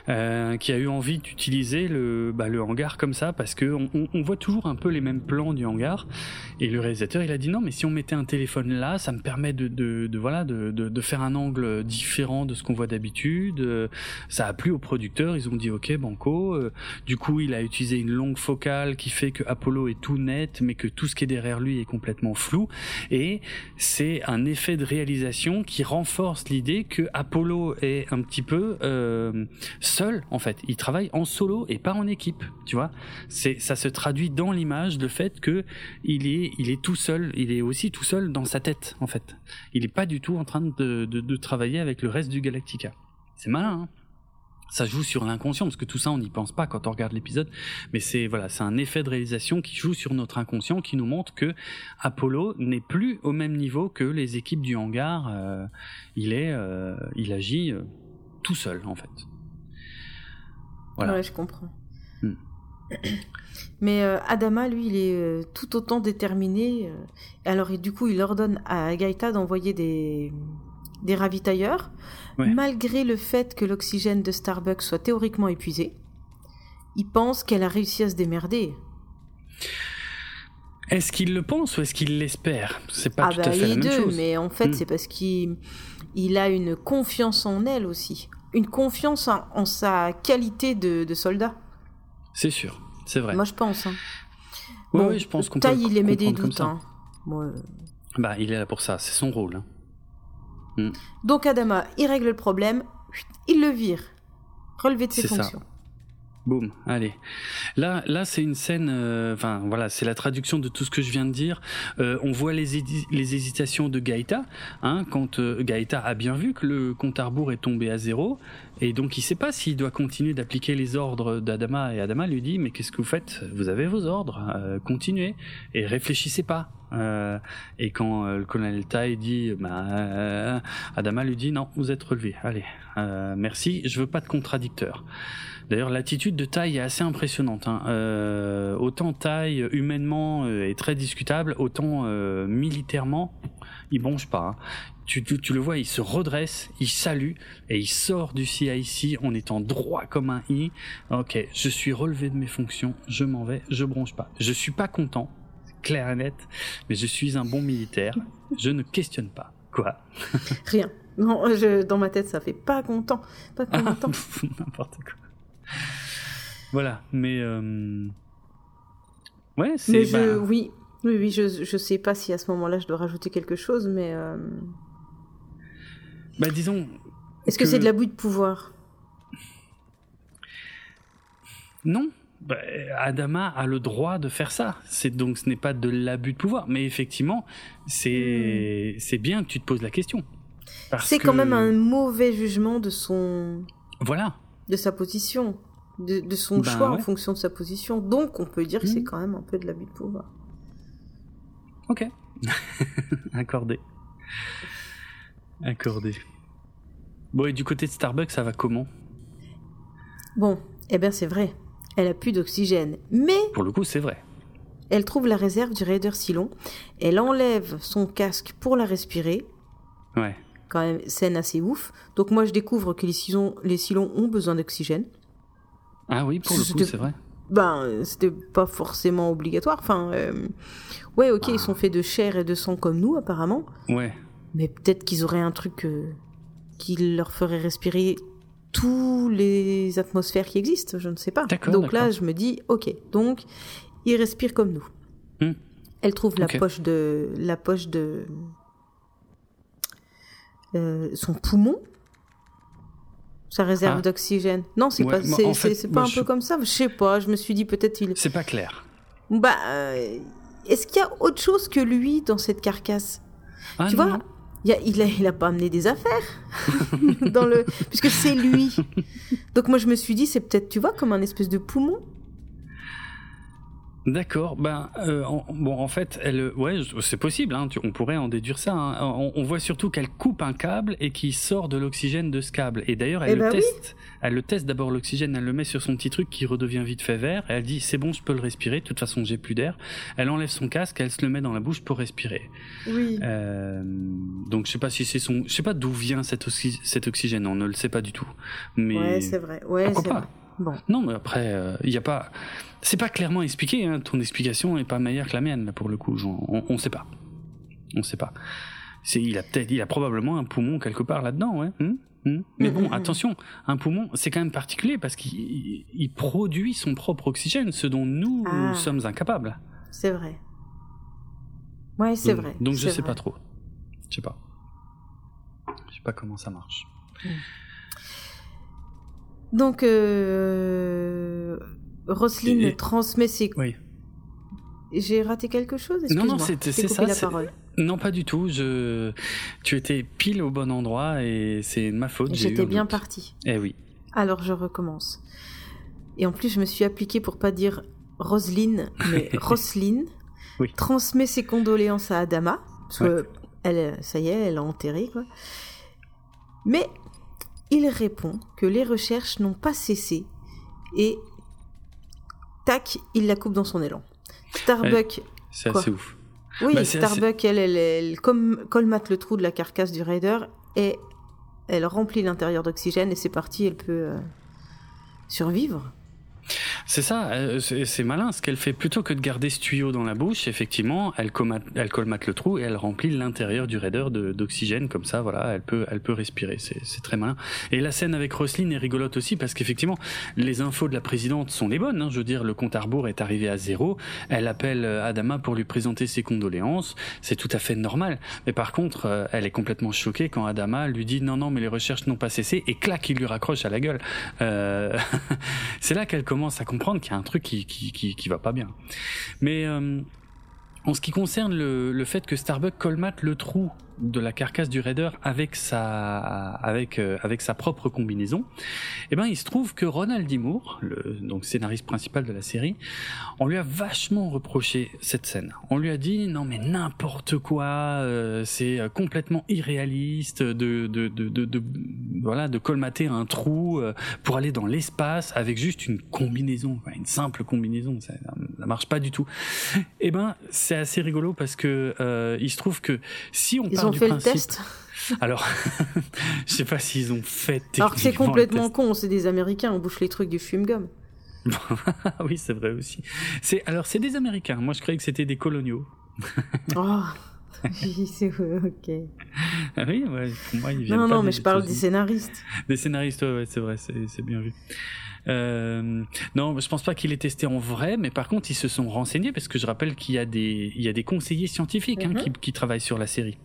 Euh, qui a eu envie d'utiliser le, bah, le hangar comme ça parce que on, on, voit toujours un peu les mêmes plans du hangar. Et le réalisateur il a dit non mais si on mettait un téléphone là ça me permet de, de, de voilà de, de, de, faire un angle différent de ce qu'on voit d'habitude. Ça a plu aux producteurs ils ont dit ok banco. Euh, du coup il a utilisé une longue focale qui fait que Apollo est tout net mais que tout ce qui est derrière lui est complètement flou. Et c'est un effet de réalisation qui renforce l'idée que Apollo est un petit peu euh, seul en fait. Il travaille en solo et pas en équipe, tu vois. C'est ça se traduit dans l'image le fait que il est il est tout seul, il est aussi tout seul dans sa tête en fait. Il est pas du tout en train de, de, travailler avec le reste du Galactica. C'est malin. Hein ça joue sur l'inconscient parce que tout ça on n'y pense pas quand on regarde l'épisode mais c'est voilà c'est un effet de réalisation qui joue sur notre inconscient qui nous montre que Apollo n'est plus au même niveau que les équipes du hangar euh, il est euh, il agit euh, tout seul en fait voilà ouais, je comprends hmm. mais Adama lui il est tout autant déterminé alors et du coup il ordonne à Gaïta d'envoyer des des ravitailleurs, malgré le fait que l'oxygène de Starbucks soit théoriquement épuisé. Il pense qu'elle a réussi à se démerder. Est-ce qu'il le pense ou est-ce qu'il l'espère? C'est pas ah tout à bah, fait la même deux, chose. Mais en fait, hmm. c'est parce qu'il il a une confiance en elle aussi. Une confiance en, sa qualité de, soldat. C'est sûr, c'est vrai. Moi, je pense. Hein. oui, je pense qu'on peut. il émet des doutes. Hein. Bah, il est là pour ça, c'est son rôle. Hein. Mm. Donc Adama, il règle le problème, il le vire. Relevé de ses fonctions. Ça. Boum, allez. Là, là, c'est une scène. Euh, enfin, voilà, c'est la traduction de tout ce que je viens de dire. Euh, on voit les, les hésitations de Gaïta, hein, quand euh, Gaïta a bien vu que le compte à rebours est tombé à zéro, et donc il sait pas s'il doit continuer d'appliquer les ordres d'Adama. Et Adama lui dit mais qu'est-ce que vous faites? Vous avez vos ordres, continuez et réfléchissez pas. et quand le colonel Tai dit, bah, Adama lui dit non, vous êtes relevé. Allez, merci. Je veux pas de contradicteur. D'ailleurs, l'attitude de taille est assez impressionnante. Hein. Euh, autant taille humainement euh, est très discutable, autant euh, militairement, il bronche pas. Hein. Tu, tu, le vois, il se redresse, il salue et il sort du CIC en étant droit comme un i. Ok, je suis relevé de mes fonctions, je m'en vais, je bronche pas. Je suis pas content, clair et net, mais je suis un bon militaire. Je ne questionne pas. Quoi? Rien. Non, je, dans ma tête, ça fait pas content. Pas content. N'importe quoi. Voilà, mais euh... ouais, c'est. Bah... Oui, oui, oui, je je sais pas si à ce moment-là je dois rajouter quelque chose, mais. Euh... Bah disons. Est-ce que, c'est de l'abus de pouvoir? Non, bah, Adama a le droit de faire ça. C'est donc ce n'est pas de l'abus de pouvoir, mais effectivement, c'est hmm. c'est bien que tu te poses la question. C'est quand même un mauvais jugement de son. Voilà de sa position, de, son ben choix en fonction de sa position. Donc on peut dire que c'est hmm. quand même un peu de l'abus de pouvoir. Ok. Accordé. Accordé. Bon, et du côté de Starbucks, ça va comment? Bon, eh bien c'est vrai. Elle a plus d'oxygène. Mais... Pour le coup, c'est vrai. Elle trouve la réserve du Raider Silon. Elle enlève son casque pour la respirer. Ouais quand même scène assez ouf. Donc moi je découvre que les silons, les silons ont besoin d'oxygène. Ah oui, pour le coup, c'est vrai. Ben, c'était pas forcément obligatoire. Enfin, euh, ouais, ok, ils sont faits de chair et de sang comme nous, apparemment. Ouais. Mais peut-être qu'ils auraient un truc euh, qui leur ferait respirer tous les atmosphères qui existent, je ne sais pas. Donc là, je me dis, ok, donc ils respirent comme nous. Hmm. Elle trouve la poche de la poche de euh, son poumon sa réserve ah. d'oxygène. Non, c'est pas, c'est, pas un peu comme ça. Je sais pas. Je me suis dit peut-être il. C'est pas clair. Bah, euh, est-ce qu'il y a autre chose que lui dans cette carcasse? Ah, Tu vois, il a, il, a, il a pas amené des affaires dans le, puisque c'est lui. Donc moi je me suis dit c'est peut-être tu vois comme un espèce de poumon. D'accord. Ben euh, bon, en fait, elle, ouais, c'est possible. Hein, on pourrait en déduire ça. Hein. On, voit surtout qu'elle coupe un câble et qu'il sort de l'oxygène de ce câble. Et d'ailleurs, elle, eh le ben teste. Elle le teste d'abord l'oxygène. Elle le met sur son petit truc qui redevient vite fait vert. Et elle dit c'est bon, je peux le respirer. De toute façon, j'ai plus d'air. Elle enlève son casque. Elle se le met dans la bouche pour respirer. Oui. Euh, donc je sais pas si c'est son. Je sais pas d'où vient cet, cet oxygène. On ne le sait pas du tout. Mais ouais, c'est vrai. Ouais, Vrai. Bon. Non, mais après, il euh, n'y a pas. C'est pas clairement expliqué. Hein. Ton explication est pas meilleure que la mienne là pour le coup. On, on sait pas. On sait pas. C'est, il a peut-être, il a probablement un poumon quelque part là-dedans, ouais. Hum, hum. Mais bon, mm-hmm. attention, un poumon, c'est quand même particulier parce qu'il produit son propre oxygène, ce dont nous, ah. sommes incapables. C'est vrai. Ouais, c'est vrai. Donc je sais pas trop. Je sais pas. Je sais pas comment ça marche. Mm. Donc, euh, Roselyne transmet ses. Oui. J'ai raté quelque chose? Non, non, c'est ça. La parole. Non, pas du tout. Je... Tu étais pile au bon endroit et c'est ma faute. J'étais bien parti. Eh oui. Alors je recommence. Et en plus, je me suis appliquée pour pas dire Roselyne, mais Roselyne. Oui. Transmet ses condoléances à Adama. Parce que elle, ça y est, elle a enterré, quoi. Mais il répond que les recherches n'ont pas cessé. Et tac, il la coupe dans son élan. Starbuck. C'est Quoi assez ouf. Oui, Bah, c'est Starbuck, elle, elle, elle comme, colmate le trou de la carcasse du Raider et elle remplit l'intérieur d'oxygène et c'est parti, elle peut euh, survivre. C'est ça, euh, c'est malin ce qu'elle fait. Plutôt que de garder ce tuyau dans la bouche, effectivement, elle colmate, elle colmate le trou et elle remplit l'intérieur du raider de- d'oxygène. Comme ça, voilà, elle peut, elle peut respirer. C'est c'est très malin. Et la scène avec Roselyne est rigolote aussi parce qu'effectivement, les infos de la présidente sont les bonnes. hein. Je veux dire, le compte à rebours est arrivé à zéro. Elle appelle euh, Adama pour lui présenter ses condoléances. C'est tout à fait normal. Mais par contre, euh, elle est complètement choquée quand Adama lui dit non, non, mais les recherches n'ont pas cessé et clac, il lui raccroche à la gueule. Euh, c'est là qu'elle commence à comprendre qu'il y a un truc qui, qui, qui, qui va pas bien. Mais euh, en ce qui concerne le, le fait que Starbuck colmate le trou de la carcasse du Raider avec sa avec euh, avec sa propre combinaison, eh ben il se trouve que Ronald D. Moore, le donc scénariste principal de la série, on lui a vachement reproché cette scène. On lui a dit non mais n'importe quoi, euh, c'est euh, complètement irréaliste de de, de de de voilà de colmater un trou euh, pour aller dans l'espace avec juste une combinaison, quoi, une simple combinaison, ça, ça marche pas du tout. Eh ben c'est assez rigolo parce que euh, il se trouve que si on Ils part ont du fait le test. alors je sais pas s'ils ont fait Alors que c'est complètement con, c'est des Américains, on bouche les trucs du. Ah oui, c'est vrai aussi. C'est alors c'est des Américains. Moi, je croyais que c'était des coloniaux. oh, oui, c'est ok. Ah oui, ouais, pour moi, ils viennent Non, pas non, des mais je parle des scénaristes. Des scénaristes, ouais, ouais, c'est vrai, c'est bien vu. Euh, non, je pense pas qu'il ait testé en vrai, mais par contre, ils se sont renseignés parce que je rappelle qu'il y a des, il y a des conseillers scientifiques hein, Mhm. qui, qui travaillent sur la série.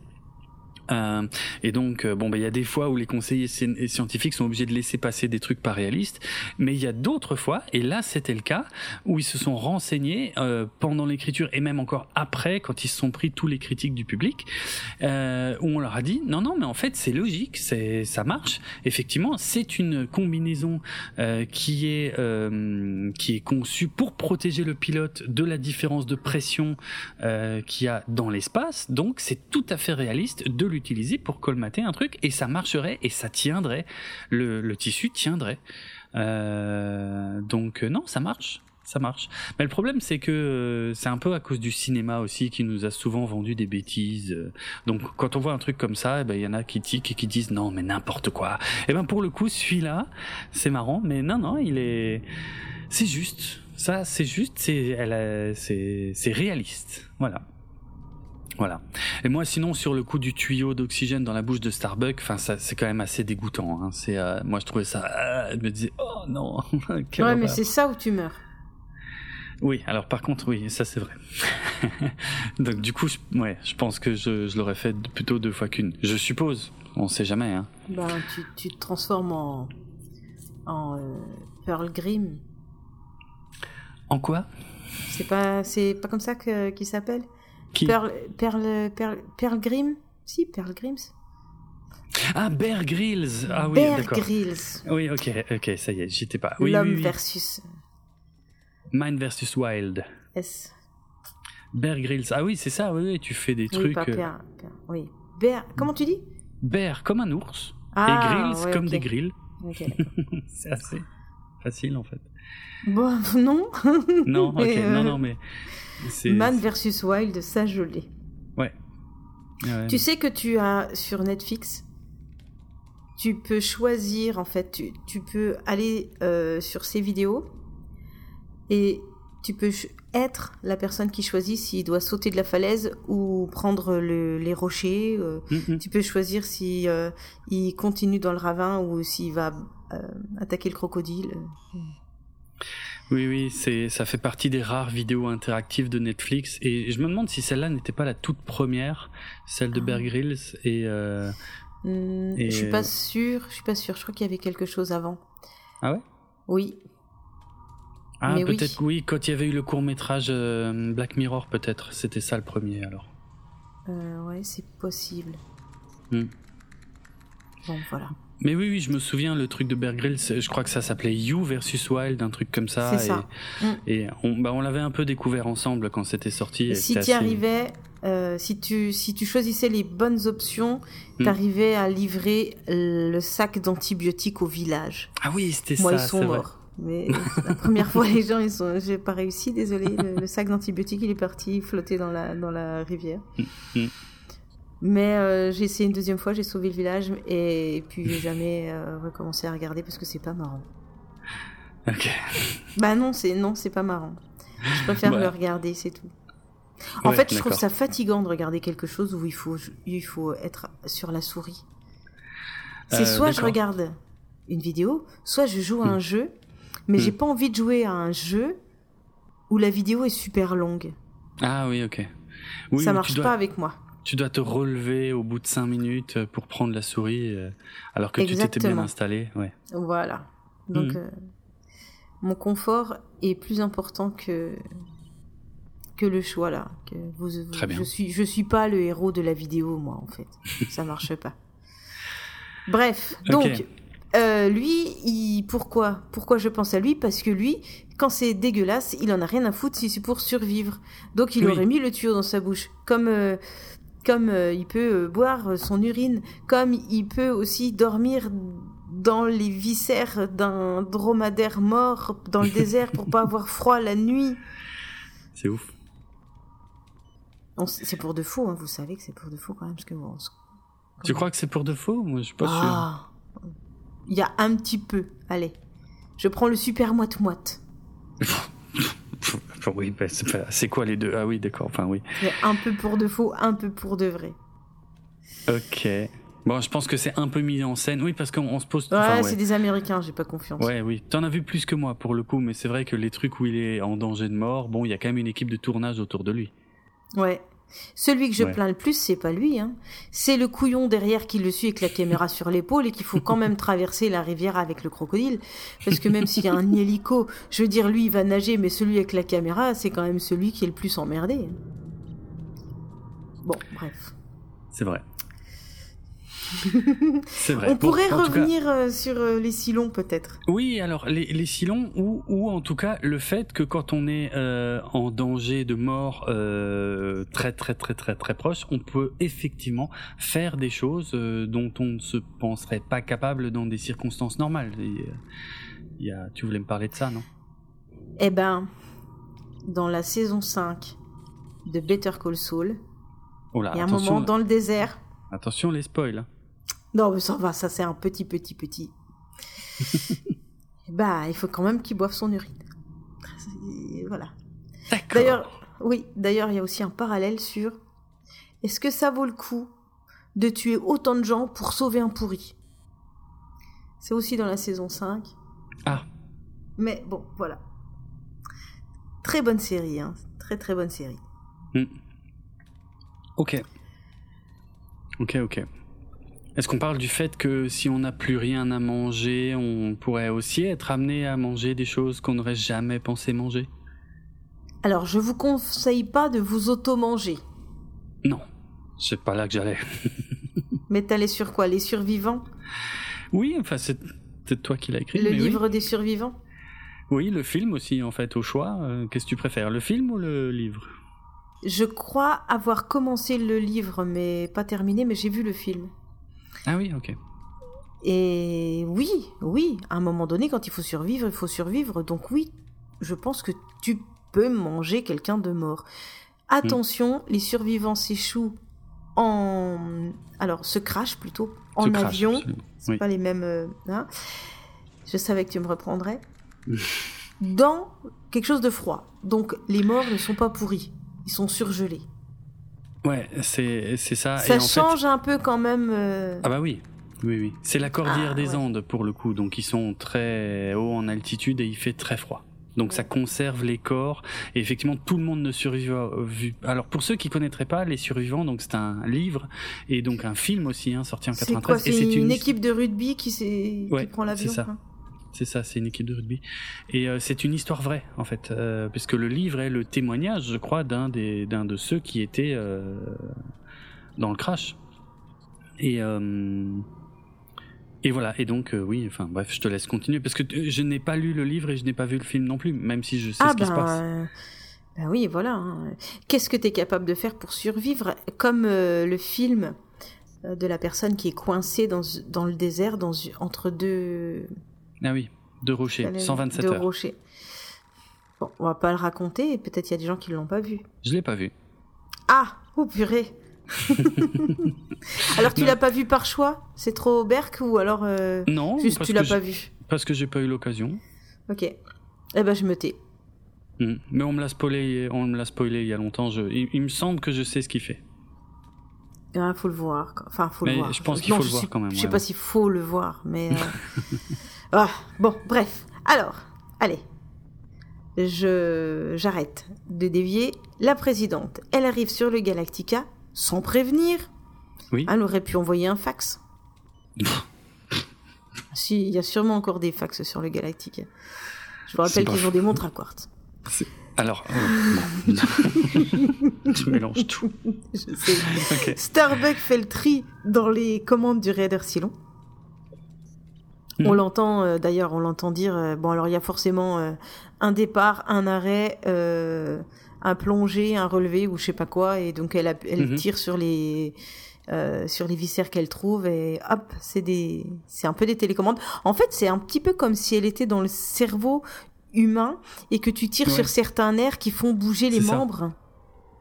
Euh, et donc, euh, bon, ben, il y a des fois où les conseillers scien- scientifiques sont obligés de laisser passer des trucs pas réalistes, mais il y a d'autres fois, et là c'était le cas, où ils se sont renseignés euh, pendant l'écriture et même encore après, quand ils se sont pris tous les critiques du public, où on leur a dit non, non, mais en fait c'est logique, ça marche. Effectivement, c'est une combinaison qui est qui est conçue pour protéger le pilote de la différence de pression qu'il y a dans l'espace. Donc c'est tout à fait réaliste de l'utiliser pour colmater un truc et ça marcherait et ça tiendrait. Le, tissu tiendrait. Euh, donc euh, non, ça marche. Ça marche. Mais le problème, c'est que euh, c'est un peu à cause du cinéma aussi qui nous a souvent vendu des bêtises. Donc, quand on voit un truc comme ça, eh ben, il y en a qui tiquent et qui disent non, mais n'importe quoi. Et ben, pour le coup, celui-là, c'est marrant, mais non, non, il est, c'est juste. Ça, c'est juste, c'est, c'est réaliste. Voilà. Voilà. Et moi, sinon, sur le coup du tuyau d'oxygène dans la bouche de Starbuck, enfin, ça, c'est quand même assez dégoûtant. Hein. C'est, euh, moi, je trouvais ça. euh, je me disais, oh non. Ouais, mais c'est ça où tu meurs. Oui, alors par contre, oui, ça c'est vrai. Donc du coup, je, ouais, je pense que je, je l'aurais fait plutôt deux fois qu'une. Je suppose. On sait jamais. Hein. Ben, tu, tu te transformes en, en euh, Pearl Grimm. En quoi? C'est pas, c'est pas comme ça que qu'il s'appelle? Qui Pearl, Pearl, Pearl, Pearl Grimm? Si, Pearl Grimms. Ah, Bear Grylls. Ah oui, Bear. Grylls. Oui, ok, ok, ça y est, j'y étais pas. Oui, L'homme oui, oui. versus Mind versus Wild. Bear Grylls. Ah oui, c'est ça. Oui, oui, tu fais des trucs. pas euh, Pearl, Pearl- Oui. Bear. Comment tu dis? Bear comme un ours Ah, et Grills ouais, comme des grilles. C'est assez facile en fait. bon, non. Non, ok, euh, non, non, mais. Man versus Wild, ça je l'ai. Ouais. Ouais. Tu sais que tu as sur Netflix, tu peux choisir en fait, tu, tu peux aller euh, sur ces vidéos et tu peux être la personne qui choisit s'il doit sauter de la falaise ou prendre le- les rochers. euh, Mhm. tu peux choisir si euh, il continue dans le ravin ou s'il va attaquer le crocodile. Oui, oui, c'est, ça fait partie des rares vidéos interactives de Netflix. Et je me demande si celle-là n'était pas la toute première, celle de Ah. Bear Grylls. Et euh... Hmm, Et- Je suis pas sûre, je suis pas sûre. Je crois qu'il y avait quelque chose avant. Ah ouais? Oui. ah, Mais oui. peut-être oui. quand il y avait eu le court métrage Black Mirror, peut-être. C'était ça le premier alors. Euh, ouais, c'est possible. Hmm. Bon, voilà. Mais oui, oui, je me souviens le truc de Bear Grylls. Je crois que ça s'appelait You versus Wild, un truc comme ça. Et, ça. Mm. Et on, bah, on l'avait un peu découvert ensemble quand c'était sorti. Et si tu assez- arrivais, euh, si, tu, si tu choisissais les bonnes options, Mm. t'arrivais à livrer le sac d'antibiotiques au village. Ah oui, c'était Moi, ça. ils sont vrai. morts. Mais la première fois, les gens, ils sont. J'ai pas réussi, désolé. Le, le sac d'antibiotiques, il est parti flotter dans la, dans la rivière. Mm. Mais euh, j'ai essayé une deuxième fois, j'ai sauvé le village et, puis j'ai jamais euh, recommencé à regarder parce que c'est pas marrant. Ok. Bah non, c'est non, c'est pas marrant. Je préfère Ouais. le regarder, c'est tout. En Ouais, fait, je trouve ça fatigant de regarder quelque chose où il faut il faut être sur la souris. C'est Euh, soit je regarde une vidéo, soit je joue à Hmm. un jeu, mais Hmm. j'ai pas envie de jouer à un jeu où la vidéo est super longue. Ah oui, ok. Oui, ça marche dois, pas avec moi. Tu dois te relever au bout de 5 minutes pour prendre la souris, euh, alors que tu t'étais bien installé. Ouais. Voilà. Donc Mhm. euh, mon confort est plus important que que le choix là. Que vous, vous- Très bien. Je suis je suis pas le héros de la vidéo moi en fait. Ça marche pas. Bref, donc euh, lui, il, pourquoi Pourquoi je pense à lui? Parce que lui, quand c'est dégueulasse, il en a rien à foutre si c'est pour survivre. Donc il Oui. aurait mis le tuyau dans sa bouche, comme euh, comme euh, il peut euh, boire son urine, comme il peut aussi dormir dans les viscères d'un dromadaire mort dans le désert pour pas avoir froid la nuit. C'est ouf. C'est pour de faux, hein, vous savez que c'est pour de faux quand même, parce que bon, on se- Tu crois que c'est pour de faux Moi, je suis pas Ah, il y a un petit peu. Allez, je prends le super moite moite. sûr. Enfin, oui, bah, c'est pas- quoi les deux? Ah oui, d'accord. Enfin, oui. A un peu pour de faux, un peu pour de vrai. Ok. Bon, je pense que c'est un peu mis en scène. Oui, parce qu'on on se pose. Ouais, enfin, c'est des Américains, j'ai pas confiance. Ouais, oui. T'en as vu plus que moi pour le coup, mais c'est vrai que les trucs où il est en danger de mort, bon, il y a quand même une équipe de tournage autour de lui. Ouais. Celui que je Ouais. plains le plus, c'est pas lui. Hein. C'est le couillon derrière qui le suit avec la caméra sur l'épaule et qu'il faut quand même traverser la rivière avec le crocodile. Parce que même s'il y a un hélico, je veux dire, lui, il va nager, mais celui avec la caméra, c'est quand même celui qui est le plus emmerdé. Bon, bref. C'est vrai. C'est vrai. On Bon, pourrait cas- revenir euh, sur euh, les silons, peut-être. Oui, alors les, les silons ou, ou en tout cas le fait que quand on est euh, en danger de mort euh, très très très très très proche, on peut effectivement faire des choses euh, dont on ne se penserait pas capable dans des circonstances normales. Et, il y a, tu voulais me parler de ça, non? Eh ben, dans la saison 5 de Better Call Saul, Oh il y a un moment dans le désert. attention les spoils. Non, mais ça va, ça c'est un petit, petit, petit. bah, il faut quand même qu'il boive son urine. Voilà. D'accord. D'ailleurs, oui, d'ailleurs, il y a aussi un parallèle sur est-ce que ça vaut le coup de tuer autant de gens pour sauver un pourri? C'est aussi dans la saison 5. Ah. Mais bon, voilà. Très bonne série, hein. Très très bonne série. Ok. Ok, ok. Est-ce qu'on parle du fait que si on n'a plus rien à manger, on pourrait aussi être amené à manger des choses qu'on n'aurait jamais pensé manger? Alors, je vous conseille pas de vous auto-manger. Non, c'est pas là que j'allais. Mais t'allais sur quoi? Les survivants? Oui, enfin, c'est peut-être toi qui l'as écrit. Le mais oui. livre des survivants? Oui, le film aussi, en fait, au choix. Euh, Qu'est-ce que tu préfères, le film ou le livre? Je crois avoir commencé le livre, mais pas terminé, mais j'ai vu le film. Ah oui, ok. Et oui, oui, à un moment donné, quand il faut survivre, il faut survivre. Donc oui, je pense que tu peux manger quelqu'un de mort. Attention, les survivants s'échouent en... Alors, se crachent plutôt, en Se avion. C'est Oui. pas les mêmes... euh, hein. Je savais que tu me reprendrais. Dans quelque chose de froid. Donc, les morts ne sont pas pourris. Ils sont surgelés. Ouais, c'est c'est ça. Ça Et en fait- change un peu quand même... euh, Ah bah oui, oui, oui. C'est la cordillère Ah, des ouais. Andes pour le coup, donc ils sont très hauts en altitude et il fait très froid. Donc ça conserve les corps et effectivement tout le monde ne survit. Alors pour ceux qui connaîtraient pas les survivants, donc c'est un livre et donc un film aussi hein, sorti en C'est 93 quoi et C'est une, une équipe de rugby qui, s'est- Ouais, qui prend l'avion c'est ça. hein C'est ça, c'est une équipe de rugby. Et euh, c'est une histoire vraie, en fait, euh, puisque le livre est le témoignage, je crois, d'un des d'un de ceux qui étaient euh, dans le crash. Et euh, et voilà. Et donc, oui, enfin, bref, je te laisse continuer parce que je n'ai pas lu le livre et je n'ai pas vu le film non plus, même si je sais ah ce qui se ben, passe. ben oui, voilà. hein. Qu'est-ce que tu es capable de faire pour survivre? Comme le film de la personne qui est coincée dans, dans le désert dans, entre deux, Ah oui, deux rochers, 127 deux heures. rochers. Bon, on va pas le raconter, et peut-être il y a des gens qui l'ont pas vu. Je l'ai pas vu. Ah Oh purée Alors tu l'as pas vu par choix? C'est trop berk ou alors euh, Non, juste tu l'as pas vu? Parce que j'ai pas eu l'occasion. Ok. Eh ben je me tais. Mm. Mais on me l'a spoilé, on me l'a spoilé il y a longtemps. Je, il, il me semble que je sais ce qu'il fait. Ah, faut le voir. Enfin, faut Mais le voir. je pense qu'il Non, faut le voir sais- quand même, Je sais ouais, pas s'il faut le voir, mais. euh, ah, bon, bref. Alors, allez. Je j'arrête de dévier. La présidente, elle arrive sur le Galactica sans prévenir. Oui. Elle aurait pu envoyer un fax. si, il y a sûrement encore des fax sur le Galactica. Je vous rappelle qu'ils ont des montres à quartz. Alors, euh, tu mélanges tout. Je sais. Starbuck fait le tri dans les commandes du Raider Silon. On l'entend euh, d'ailleurs, on l'entend dire euh, bon alors il y a forcément euh, un départ, un arrêt, euh, un plongé, un relevé ou je sais pas quoi et donc elle, a- elle Mhm. tire sur les euh, sur les viscères qu'elle trouve et hop c'est des c'est un peu des télécommandes. En fait c'est un petit peu comme si elle était dans le cerveau humain et que tu tires Ouais. sur certains nerfs qui font bouger les ça.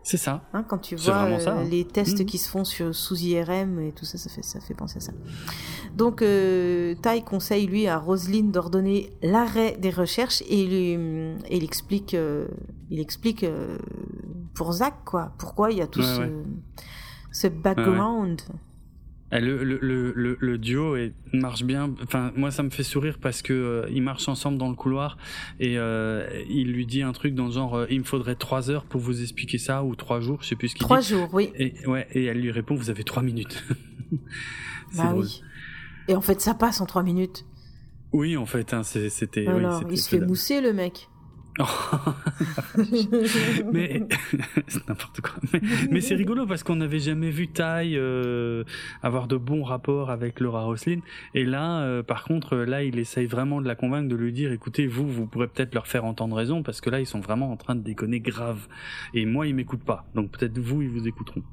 C'est ça. Hein, quand tu vois ça, euh, hein. les tests Mhm. qui se font sur, sous IRM et tout ça, ça fait, ça fait penser à ça. Donc, euh, Tai conseille, lui, à Roselyne d'ordonner l'arrêt des recherches et lui- et il explique, euh, il explique euh, pour Zach, quoi, pourquoi il y a tout Ouais, ce, ouais. ce background. Le, le, le, le, le duo est, marche bien. Enfin, moi, ça me fait sourire parce que euh, ils marchent ensemble dans le couloir et euh, il lui dit un truc dans le genre euh, il me faudrait trois heures pour vous expliquer ça ou trois jours, je sais plus ce qu'il Trois dit. jours, oui. Et ouais, et elle lui répond vous avez trois minutes. Bah drôle. oui. Et en fait, ça passe en trois minutes. Oui, en fait, hein, c'était. Alors, il se fait mousser, le mec. mais c'est n'importe quoi. Mais, mais c'est rigolo parce qu'on n'avait jamais vu Ty euh, avoir de bons rapports avec Laura Roslin. Et là, euh, par contre, là, il essaye vraiment de la convaincre, de lui dire, écoutez, vous, vous pourrez peut-être leur faire entendre raison parce que là, ils sont vraiment en train de déconner grave. Et moi, ils m'écoutent pas. Donc peut-être vous, ils vous écouteront.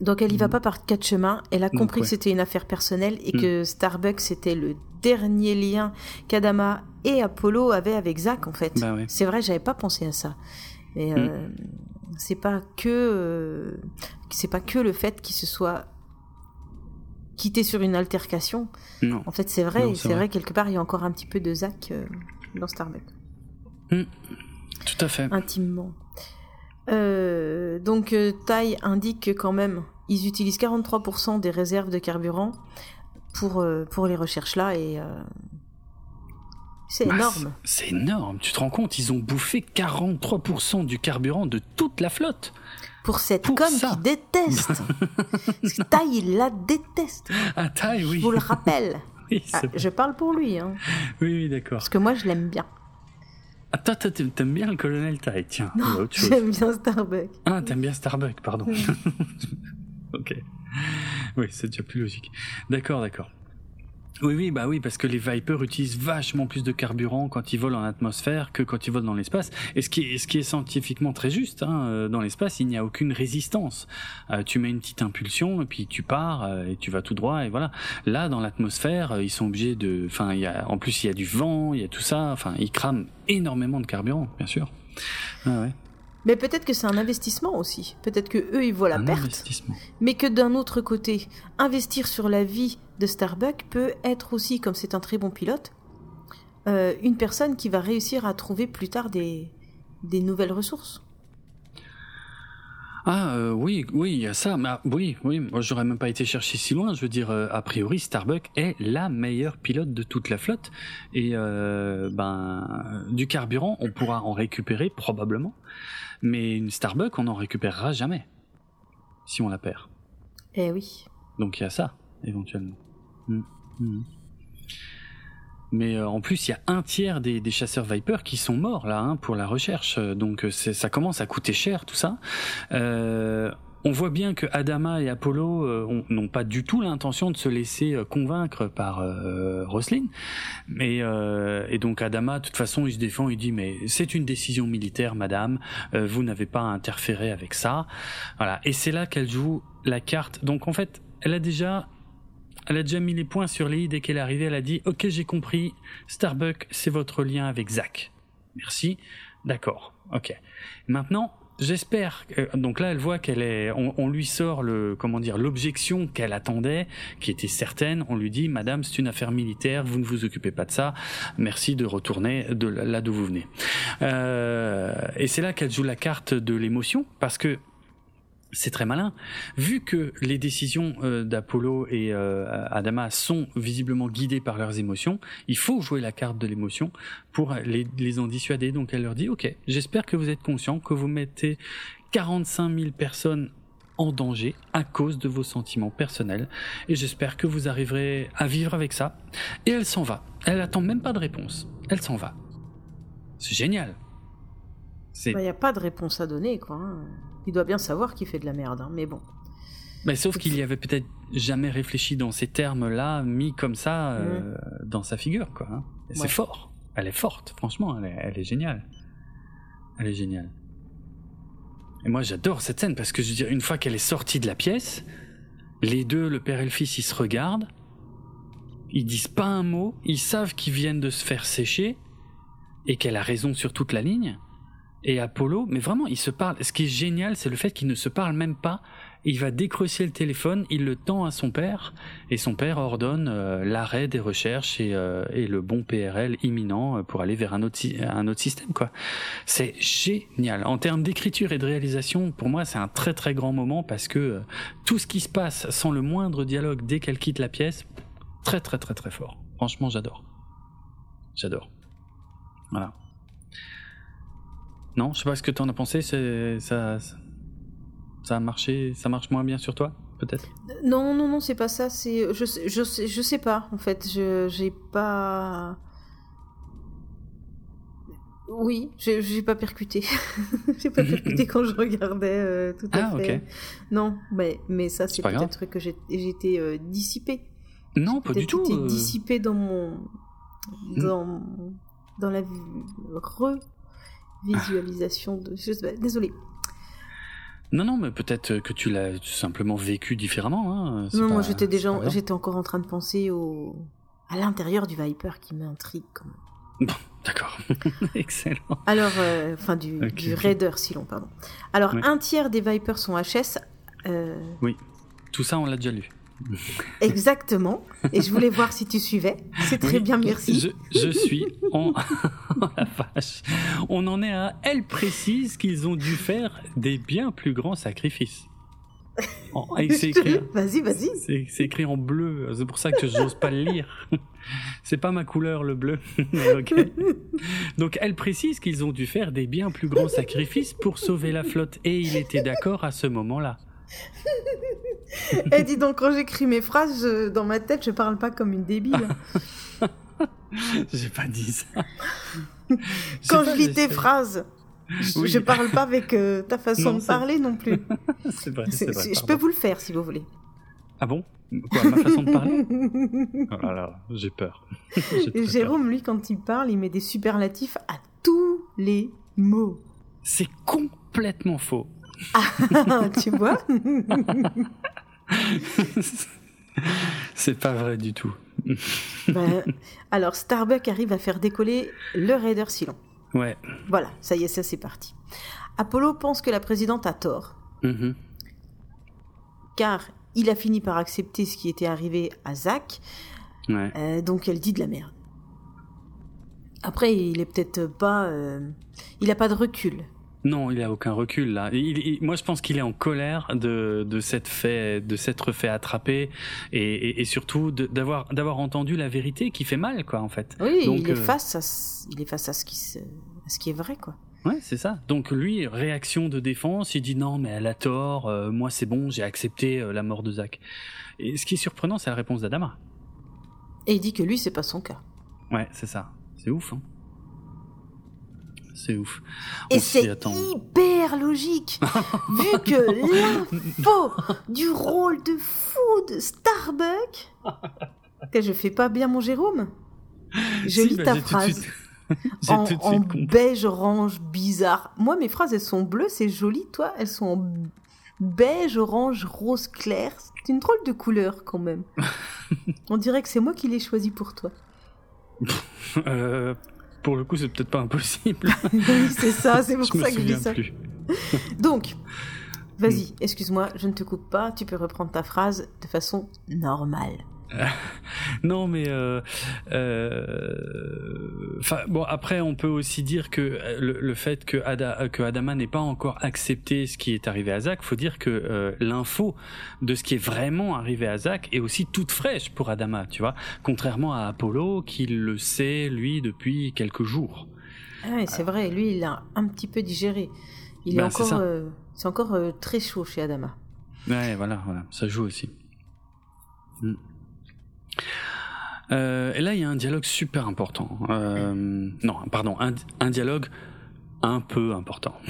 Donc elle y va pas par quatre chemins. Elle a Donc, compris ouais. que c'était une affaire personnelle et Mm. que Starbucks c'était le dernier lien qu'Adama et Apollo avaient avec Zach en fait. Bah ouais. C'est vrai, j'avais pas pensé à ça. Et euh, c'est pas que euh, c'est pas que le fait qu'il se soit quitté sur une altercation. Non. En fait, c'est vrai, c'est vrai. vrai. quelque part il y a encore un petit peu de Zach euh, dans Starbucks Tout à fait. intimement. Euh, donc Tai indique que quand même ils utilisent 43% des réserves de carburant pour, euh, pour les recherches là et euh, c'est Bah, énorme. c'est énorme. Tu te rends compte, ils ont bouffé 43% du carburant de toute la flotte. Pour cette pour ça. qui déteste. Tai il la déteste. Ah, Ty, oui. Je vous le rappelle. Oui, Ah, je parle pour lui hein, oui, oui, d'accord. parce que moi je l'aime bien. Ah, toi, t'aimes bien le colonel Ty, tiens. Non, j'aime bien Starbucks. Ah, t'aimes bien Starbucks, pardon. ok. Oui, c'est déjà plus logique. D'accord, d'accord. Oui, oui, bah oui, parce que les Vipers utilisent vachement plus de carburant quand ils volent en atmosphère que quand ils volent dans l'espace. Et ce qui est, scientifiquement très juste, hein, euh, dans l'espace, il n'y a aucune résistance. Euh, tu mets une petite impulsion et puis tu pars euh, et tu vas tout droit et voilà. Là, dans l'atmosphère, ils sont obligés de, enfin, en plus il y a du vent, il y a tout ça. Enfin, ils crament énormément de carburant, bien sûr. Ah ouais. Mais peut-être que c'est un investissement aussi. Peut-être que eux ils voient la Un perte. investissement. Mais que d'un autre côté, investir sur la vie de Starbuck peut être aussi, comme c'est un très bon pilote, euh, une personne qui va réussir à trouver plus tard des, des nouvelles ressources. Ah euh, oui, oui, il y a ça. Mais ah, oui, oui, moi j'aurais même pas été chercher si loin. Je veux dire, euh, a priori, Starbuck est la meilleure pilote de toute la flotte. Et euh, ben, du carburant, on pourra en récupérer probablement, mais une Starbuck, on n'en récupérera jamais si on la perd. Eh oui. Donc il y a ça, éventuellement. Mm, mm. Mais euh, en plus, il y a un tiers des, des chasseurs Viper qui sont morts là hein, pour la recherche. Donc euh, ça commence à coûter cher tout ça. Euh, on voit bien que Adama et Apollo euh, n'ont pas du tout l'intention de se laisser euh, convaincre par euh. Mais et donc Adama, de toute façon, il se défend, il dit mais c'est une décision militaire, madame, vous n'avez pas à interférer avec ça. Voilà. Et c'est là qu'elle joue la carte. Donc en fait, elle a déjà elle a déjà mis les points sur les i dès qu'elle est arrivée. Elle a dit Ok, j'ai compris. Starbuck, c'est votre lien avec Zach. Merci. D'accord. Ok. Maintenant, J'espère. donc là, elle voit qu'elle est. On, lui sort le comment dire l'objection qu'elle attendait, qui était certaine. On lui dit, Madame, c'est une affaire militaire. Vous ne vous occupez pas de ça. Merci de retourner de là d'où vous venez. Euh, et c'est là qu'elle joue la carte de l'émotion, parce que c'est très malin. Vu que les décisions euh, d'Apollo et euh, Adama sont visiblement guidées par leurs émotions, il faut jouer la carte de l'émotion pour les, en dissuader. Donc elle leur dit, ok, j'espère que vous êtes conscients que vous mettez 45 000 personnes en danger à cause de vos sentiments personnels et j'espère que vous arriverez à vivre avec ça. Et elle s'en va. Elle attend même pas de réponse. Elle s'en va. C'est génial. Il n'y a pas de réponse à donner, quoi. Il doit bien savoir qu'il fait de la merde, hein, mais bon. Mais sauf qu'il y avait peut-être jamais réfléchi dans ces termes-là, mis comme ça euh, mmh. dans sa figure, quoi. Hein. C'est fort. Elle est forte, franchement, elle est, géniale. Elle est géniale. Et moi, j'adore cette scène parce que je veux dire, une fois qu'elle est sortie de la pièce, les deux, le père et le fils, ils se regardent. Ils disent pas un mot. Ils savent qu'ils viennent de se faire sécher et qu'elle a raison sur toute la ligne et Apollo, mais vraiment, ils se parlent. Ce qui est génial, c'est le fait qu'ils ne se parlent même pas. Il va décrocher le téléphone, il le tend à son père, et son père ordonne euh, l'arrêt des recherches et, euh, le bon PRL imminent euh, pour aller vers un autre, un autre système. quoi. C'est génial. En termes d'écriture et de réalisation, pour moi, c'est un très très grand moment parce que tout ce qui se passe sans le moindre dialogue dès qu'elle quitte la pièce, très très très très fort. Franchement, j'adore. J'adore. Voilà. Non, je sais pas ce que tu en as pensé. Ça, ça a marché, ça marche moins bien sur toi, peut-être? Non, non, non, c'est pas ça. C'est, je, je, sais, je sais pas. En fait, je, j'ai pas. Oui, j'ai pas percuté. j'ai pas percuté quand je regardais euh, tout à ah, fait. Non, mais, mais ça, c'est peut-être que j'étais euh, dissipé. Non, pas du tout. J'étais euh. dissipé dans mon. Dans, dans la re visualisation de. Désolée. Non, non, mais peut-être que tu l'as simplement vécu différemment. Hein. Non, moi j'étais déjà, j'étais encore en train de penser au à l'intérieur du Viper qui m'intrigue quand même. Bon, d'accord, excellent. Alors, euh, enfin du, du Raider, si l'on pardon. Alors, un tiers des Vipers sont HS. Euh... Oui, tout ça on l'a déjà lu. Exactement. Et je voulais voir si tu suivais. C'est très bien, merci. Je, suis en... la vache. On en est à... Elle précise qu'ils ont dû faire des bien plus grands sacrifices. Vas-y, vas-y. C'est écrit en bleu. C'est pour ça que j'ose pas le lire. C'est pas ma couleur, le bleu. Donc, elle précise qu'ils ont dû faire des bien plus grands sacrifices pour sauver la flotte. Et il était d'accord à ce moment-là. Et dis donc, quand j'écris mes phrases, dans ma tête, je parle pas comme une débile. J'ai pas dit ça. quand je lis tes phrases, je, parle pas avec euh, ta façon de parler non plus. c'est vrai, vrai, Je peux vous le faire si vous voulez. Ah bon? Quoi, ma façon de parler? Oh là là, j'ai peur. Jérôme, lui, quand il parle, il met des superlatifs à tous les mots. C'est complètement faux. Ah, tu vois C'est pas vrai du tout. Ben, alors, Starbuck arrive à faire décoller le Raider Silon. Ouais. Voilà, ça y est, ça c'est parti. Apollo pense que la présidente a tort. Mm-hmm. Car il a fini par accepter ce qui était arrivé à Zach. Euh, donc elle dit de la merde. Après, il est peut-être pas. Euh, il a pas de recul. Non, il a aucun recul là. moi, je pense qu'il est en colère de, de s'être fait, de s'être fait attraper et, et, surtout d'avoir d'avoir entendu la vérité qui fait mal, quoi, en fait. Oui, il est euh, face à, il est face à ce qui, à ce qui est vrai, quoi. Ouais, c'est ça. Donc lui, réaction de défense, il dit non, mais elle a tort. Euh, moi, c'est bon, j'ai accepté euh, la mort de Zach. Et ce qui est surprenant, c'est la réponse d'Adama. Et il dit que lui, c'est pas son cas. Ouais, c'est ça. C'est ouf. Hein c'est ouf. Et c'est hyper logique, vu que l'info du rôle de fou de Starbuck, que je fais pas bien mon Jérôme. Je lis bah, ta phrase. en, en beige orange bizarre. Moi, mes phrases, elles sont bleues, c'est joli. Toi, elles sont en beige orange rose clair. C'est une drôle de couleur quand même. On dirait que c'est moi qui l'ai choisi pour toi. euh, pour le coup, c'est peut-être pas impossible. oui, c'est ça, c'est pour ça que je dis ça. Donc, vas-y, excuse-moi, je ne te coupe pas, tu peux reprendre ta phrase de façon normale. non, mais euh, euh, bon après on peut aussi dire que euh, le, fait que, que Adama n'ait pas encore accepté ce qui est arrivé à Zach, faut dire que l'info de ce qui est vraiment arrivé à Zach est aussi toute fraîche pour Adama, tu vois, contrairement à Apollo qui le sait lui depuis quelques jours. Ah c'est vrai, lui il a un petit peu digéré. Il est bah, encore, c'est encore très chaud chez Adama. Ouais, voilà, voilà, ça joue aussi. Hmm. Euh, et là, il y a un dialogue super important. Euh, non, pardon, un, dialogue un peu important.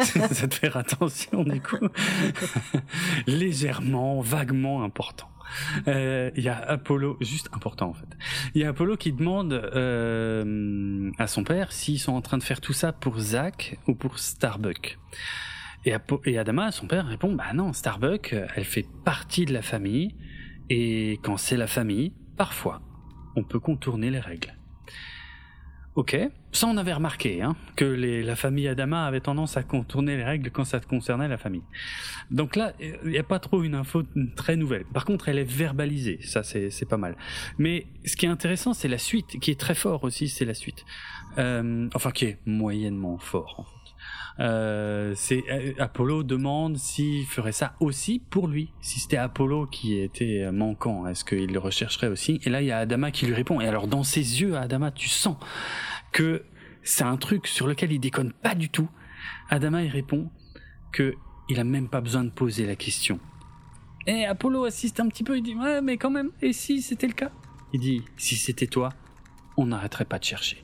ça te faire attention du coup. Légèrement, vaguement important. Euh, il y a Apollo, juste important en fait. Il y a Apollo qui demande à son père s'ils sont en train de faire tout ça pour Zach ou pour Starbuck. Et, et Adama, son père, répond Bah non, Starbuck, elle fait partie de la famille et quand c'est la famille, parfois, on peut contourner les règles. Ok, ça on avait remarqué, hein, que la famille Adama avait tendance à contourner les règles quand ça concernait la famille. Donc là, il n'y a pas trop une info très nouvelle. Par contre, elle est verbalisée, ça c'est pas mal. Mais ce qui est intéressant, c'est la suite, qui est très fort aussi, c'est la suite. Euh, enfin, qui est moyennement fort. Euh, c'est euh, Apollo demande s'il ferait ça aussi pour lui. Si c'était Apollo qui était manquant, est-ce qu'il le rechercherait aussi? Et là, il y a Adama qui lui répond. Et alors, dans ses yeux, Adama, tu sens que c'est un truc sur lequel il déconne pas du tout. Adama, il répond que il a même pas besoin de poser la question. Et Apollo assiste un petit peu, il dit ouais, mais quand même. Et si c'était le cas? Il dit si c'était toi, on n'arrêterait pas de chercher.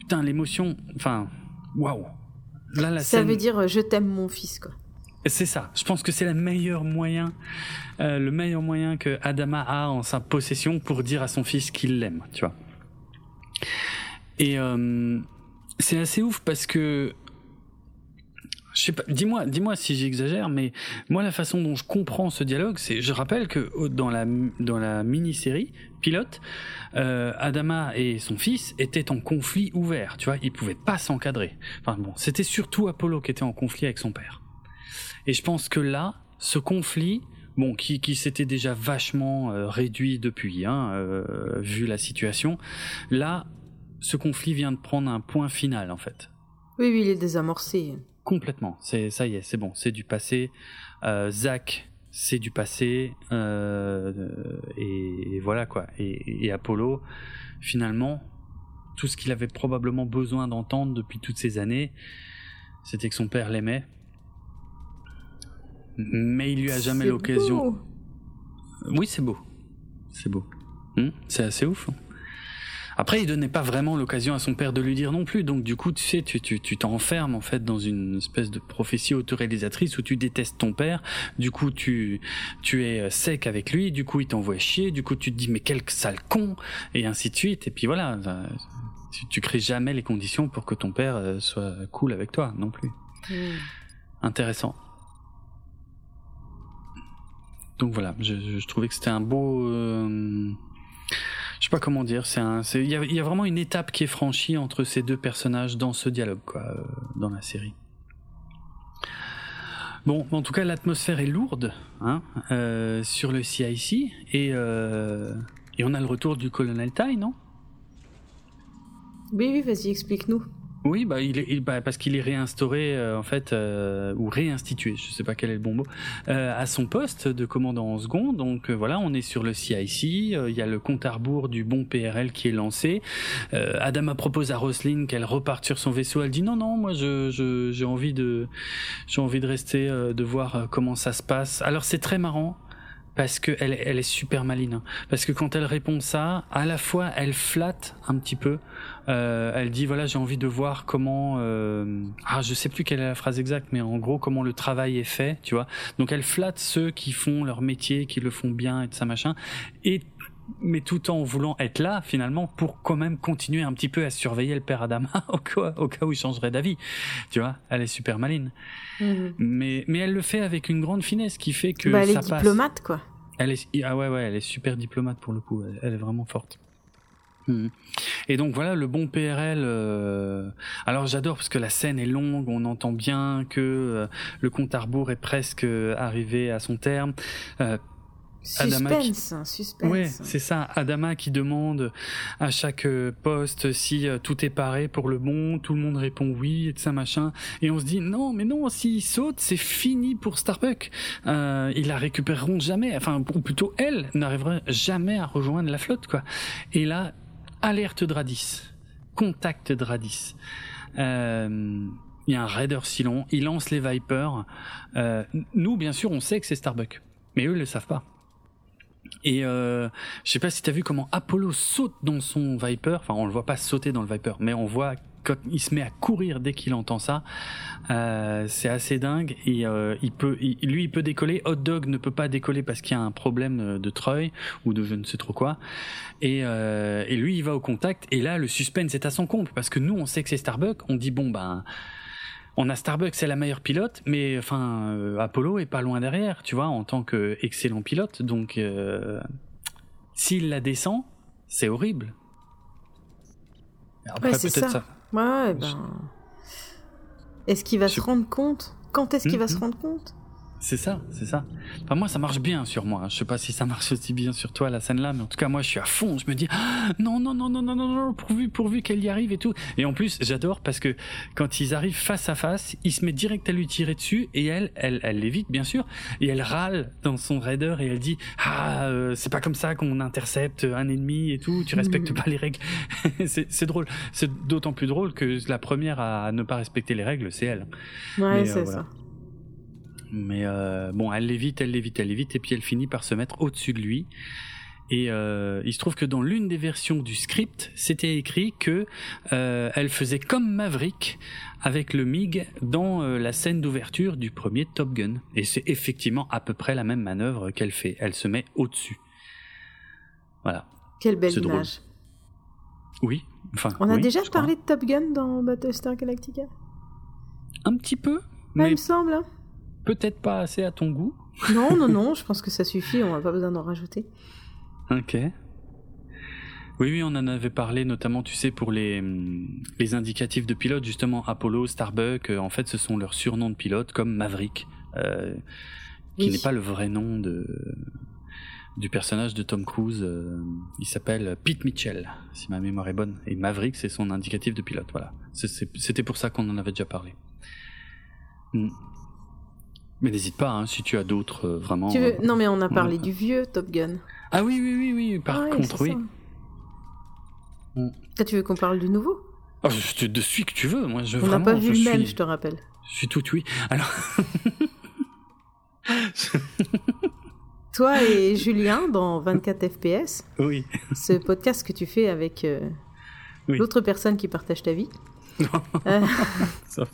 Putain, l'émotion, enfin, waouh ça veut dire euh, je t'aime mon fils, quoi. C'est ça. Je pense que c'est le meilleur moyen, euh, le meilleur moyen que Adama a en sa possession pour dire à son fils qu'il l'aime, tu vois. Et euh, c'est assez ouf parce que dis-moi, dis-moi si j'exagère, mais moi la façon dont je comprends ce dialogue, c'est, je rappelle que dans la dans la mini-série pilote, euh, Adama et son fils étaient en conflit ouvert, tu vois, ils pouvaient pas s'encadrer. Enfin bon, c'était surtout Apollo qui était en conflit avec son père. Et je pense que là, ce conflit, bon, qui, qui s'était déjà vachement euh, réduit depuis, hein, euh, vu la situation, là, ce conflit vient de prendre un point final en fait. Oui, oui, il est désamorcé. Complètement. C'est ça y est, c'est bon, c'est du passé. Euh, Zach, c'est du passé, euh, et, voilà quoi. Et, Apollo, finalement, tout ce qu'il avait probablement besoin d'entendre depuis toutes ces années, c'était que son père l'aimait, mais il lui a jamais l'occasion. Oui, c'est beau, c'est beau. Hmm? C'est assez ouf. Hein. Après, il donnait pas vraiment l'occasion à son père de lui dire non plus. Donc, du coup, tu sais, tu, tu, t'enfermes en fait dans une espèce de prophétie autoréalisatrice où tu détestes ton père. Du coup, tu, tu es sec avec lui. Du coup, il t'envoie chier. Du coup, tu te dis mais quel sale con et ainsi de suite. Et puis voilà, tu, tu crées jamais les conditions pour que ton père euh, soit cool avec toi non plus. Hmm. Intéressant. Donc voilà, je, je, trouvais que c'était un beau. Euh, je sais pas comment dire. C'est un, il y a, vraiment une étape qui est franchie entre ces deux personnages dans ce dialogue, quoi, euh, dans la série. Bon, en tout cas, l'atmosphère est lourde hein, euh, sur le CIC et, euh, et on a le retour du colonel Tai, non? Oui, oui, vas-y, explique-nous. Oui, bah, il est, bah, parce qu'il est réinstauré euh, en fait euh, ou réinstitué, je sais pas quel est le bon mot, euh, à son poste de commandant en second. Donc voilà, on est sur le CIC. Il y a le compte à rebours du bon PRL qui est lancé. Adama propose à Roslyn qu'elle reparte sur son vaisseau. Elle dit non non, moi je j'ai envie de j'ai envie de rester, de voir comment ça se passe. Alors c'est très marrant parce que elle, elle est super maline. hein. Parce que quand elle répond ça, à la fois elle flatte un petit peu. Euh, elle dit voilà j'ai envie de voir comment euh, ah je sais plus quelle est la phrase exacte mais en gros comment le travail est fait tu vois donc elle flatte ceux qui font leur métier qui le font bien et de ça machin et mais tout en voulant être là finalement pour quand même continuer un petit peu à surveiller le père Adama au cas, au cas où il changerait d'avis tu vois elle est super maline Mhm. mais mais elle le fait avec une grande finesse qui fait que Bah, elle ça est passe diplomate, quoi. elle est ah ouais ouais elle est super diplomate pour le coup elle, elle est vraiment forte. Et donc voilà le bon PRL euh, alors j'adore parce que la scène est longue on entend bien que euh, le compte à rebours est presque euh, arrivé à son terme Euh, Adama qui- Suspense, hein, suspense. Ouais, c'est ça. Adama qui demande à chaque poste si tout est paré pour le bon, tout le monde répond oui et de ça machin. Et on se dit non, mais non, s'il saute, c'est fini pour Starbuck. Euh, ils la récupéreront jamais. Enfin, ou plutôt elle n'arrivera jamais à rejoindre la flotte, quoi. Et là, alerte Dradis, contact Dradis. Euh, il y a un raider si long, il lance les Vipers. Euh, nous, bien sûr, on sait que c'est Starbuck, mais eux, ils le savent pas. Et euh, je sais pas si t'as vu comment Apollo saute dans son Viper. Enfin, on le voit pas sauter dans le Viper, mais on voit il se met à courir dès qu'il entend ça. Euh, c'est assez dingue. Et euh, il peut, il- lui, il peut décoller. Hot Dog ne peut pas décoller parce qu'il y a un problème de treuil ou de je ne sais trop quoi. Et, euh, et lui, il va au contact. Et là, le suspense est à son comble parce que nous, on sait que c'est Starbuck. On dit bon ben. On a Starbuck, c'est la meilleure pilote, mais enfin euh, Apollo est pas loin derrière, tu vois, en tant que excellent pilote. Donc euh, s'il la descend, c'est horrible. Après, Ouais, c'est peut-être ça. Ouais, ben. Est-ce qu'il va Je- se rendre compte? Quand est-ce qu'il va se rendre compte? C'est ça, c'est ça. Enfin, moi, ça marche bien sur moi. Je sais pas si ça marche aussi bien sur toi, la scène-là, mais en tout cas, moi, je suis à fond. Je me dis, Ah, non, non, non, non, non, non, non, pourvu, pourvu qu'elle y arrive et tout. Et en plus, j'adore parce que quand ils arrivent face à face, il se met direct à lui tirer dessus et elle, elle, elle l'évite, bien sûr, et elle râle dans son raider et elle dit, ah, euh, c'est pas comme ça qu'on intercepte un ennemi et tout, tu respectes Mhm. pas les règles. c'est c'est drôle. C'est d'autant plus drôle que la première à ne pas respecter les règles, c'est elle. Ouais, c'est euh, voilà. ça. Mais euh, bon, elle l'évite, elle l'évite, elle l'évite, et puis elle finit par se mettre au-dessus de lui. Et euh, il se trouve que dans l'une des versions du script, c'était écrit que euh, elle faisait comme Maverick avec le MiG dans euh, la scène d'ouverture du premier Top Gun. Et c'est effectivement à peu près la même manœuvre qu'elle fait. Elle se met au-dessus. Voilà. Quelle belle drôle. image. Oui. Enfin. On a oui, déjà crois. parlé de Top Gun dans Battlestar Galactica? Un petit peu, Ouais, il mais me semble. hein. Peut-être pas assez à ton goût. Non, non, non, je pense que ça suffit, on n'a pas besoin d'en rajouter. Ok. Oui, oui, on en avait parlé notamment, tu sais, pour les, hum, les indicatifs de pilote, justement, Apollo, Starbuck, euh, en fait, ce sont leurs surnoms de pilote, comme Maverick, euh, qui Oui. n'est pas le vrai nom de, du personnage de Tom Cruise. euh, il s'appelle Pete Mitchell, si ma mémoire est bonne. Et Maverick, c'est son indicatif de pilote, voilà. C'était pour ça qu'on en avait déjà parlé. Hmm. Mais n'hésite pas, hein, si tu as d'autres, euh, vraiment... Tu veux... euh, Non, mais on a parlé ouais. du vieux Top Gun. Ah oui, oui, oui, oui, par Ouais, contre, oui. ça. Mm. Tu veux qu'on parle du nouveau? Oh, je de celui que tu veux, moi je On n'a pas vu le suis, même, je te rappelle. je suis tout oui. Alors, Toi et Julien dans 24 FPS, oui, ce podcast que tu fais avec euh, Oui. l'autre personne qui partage ta vie. Euh,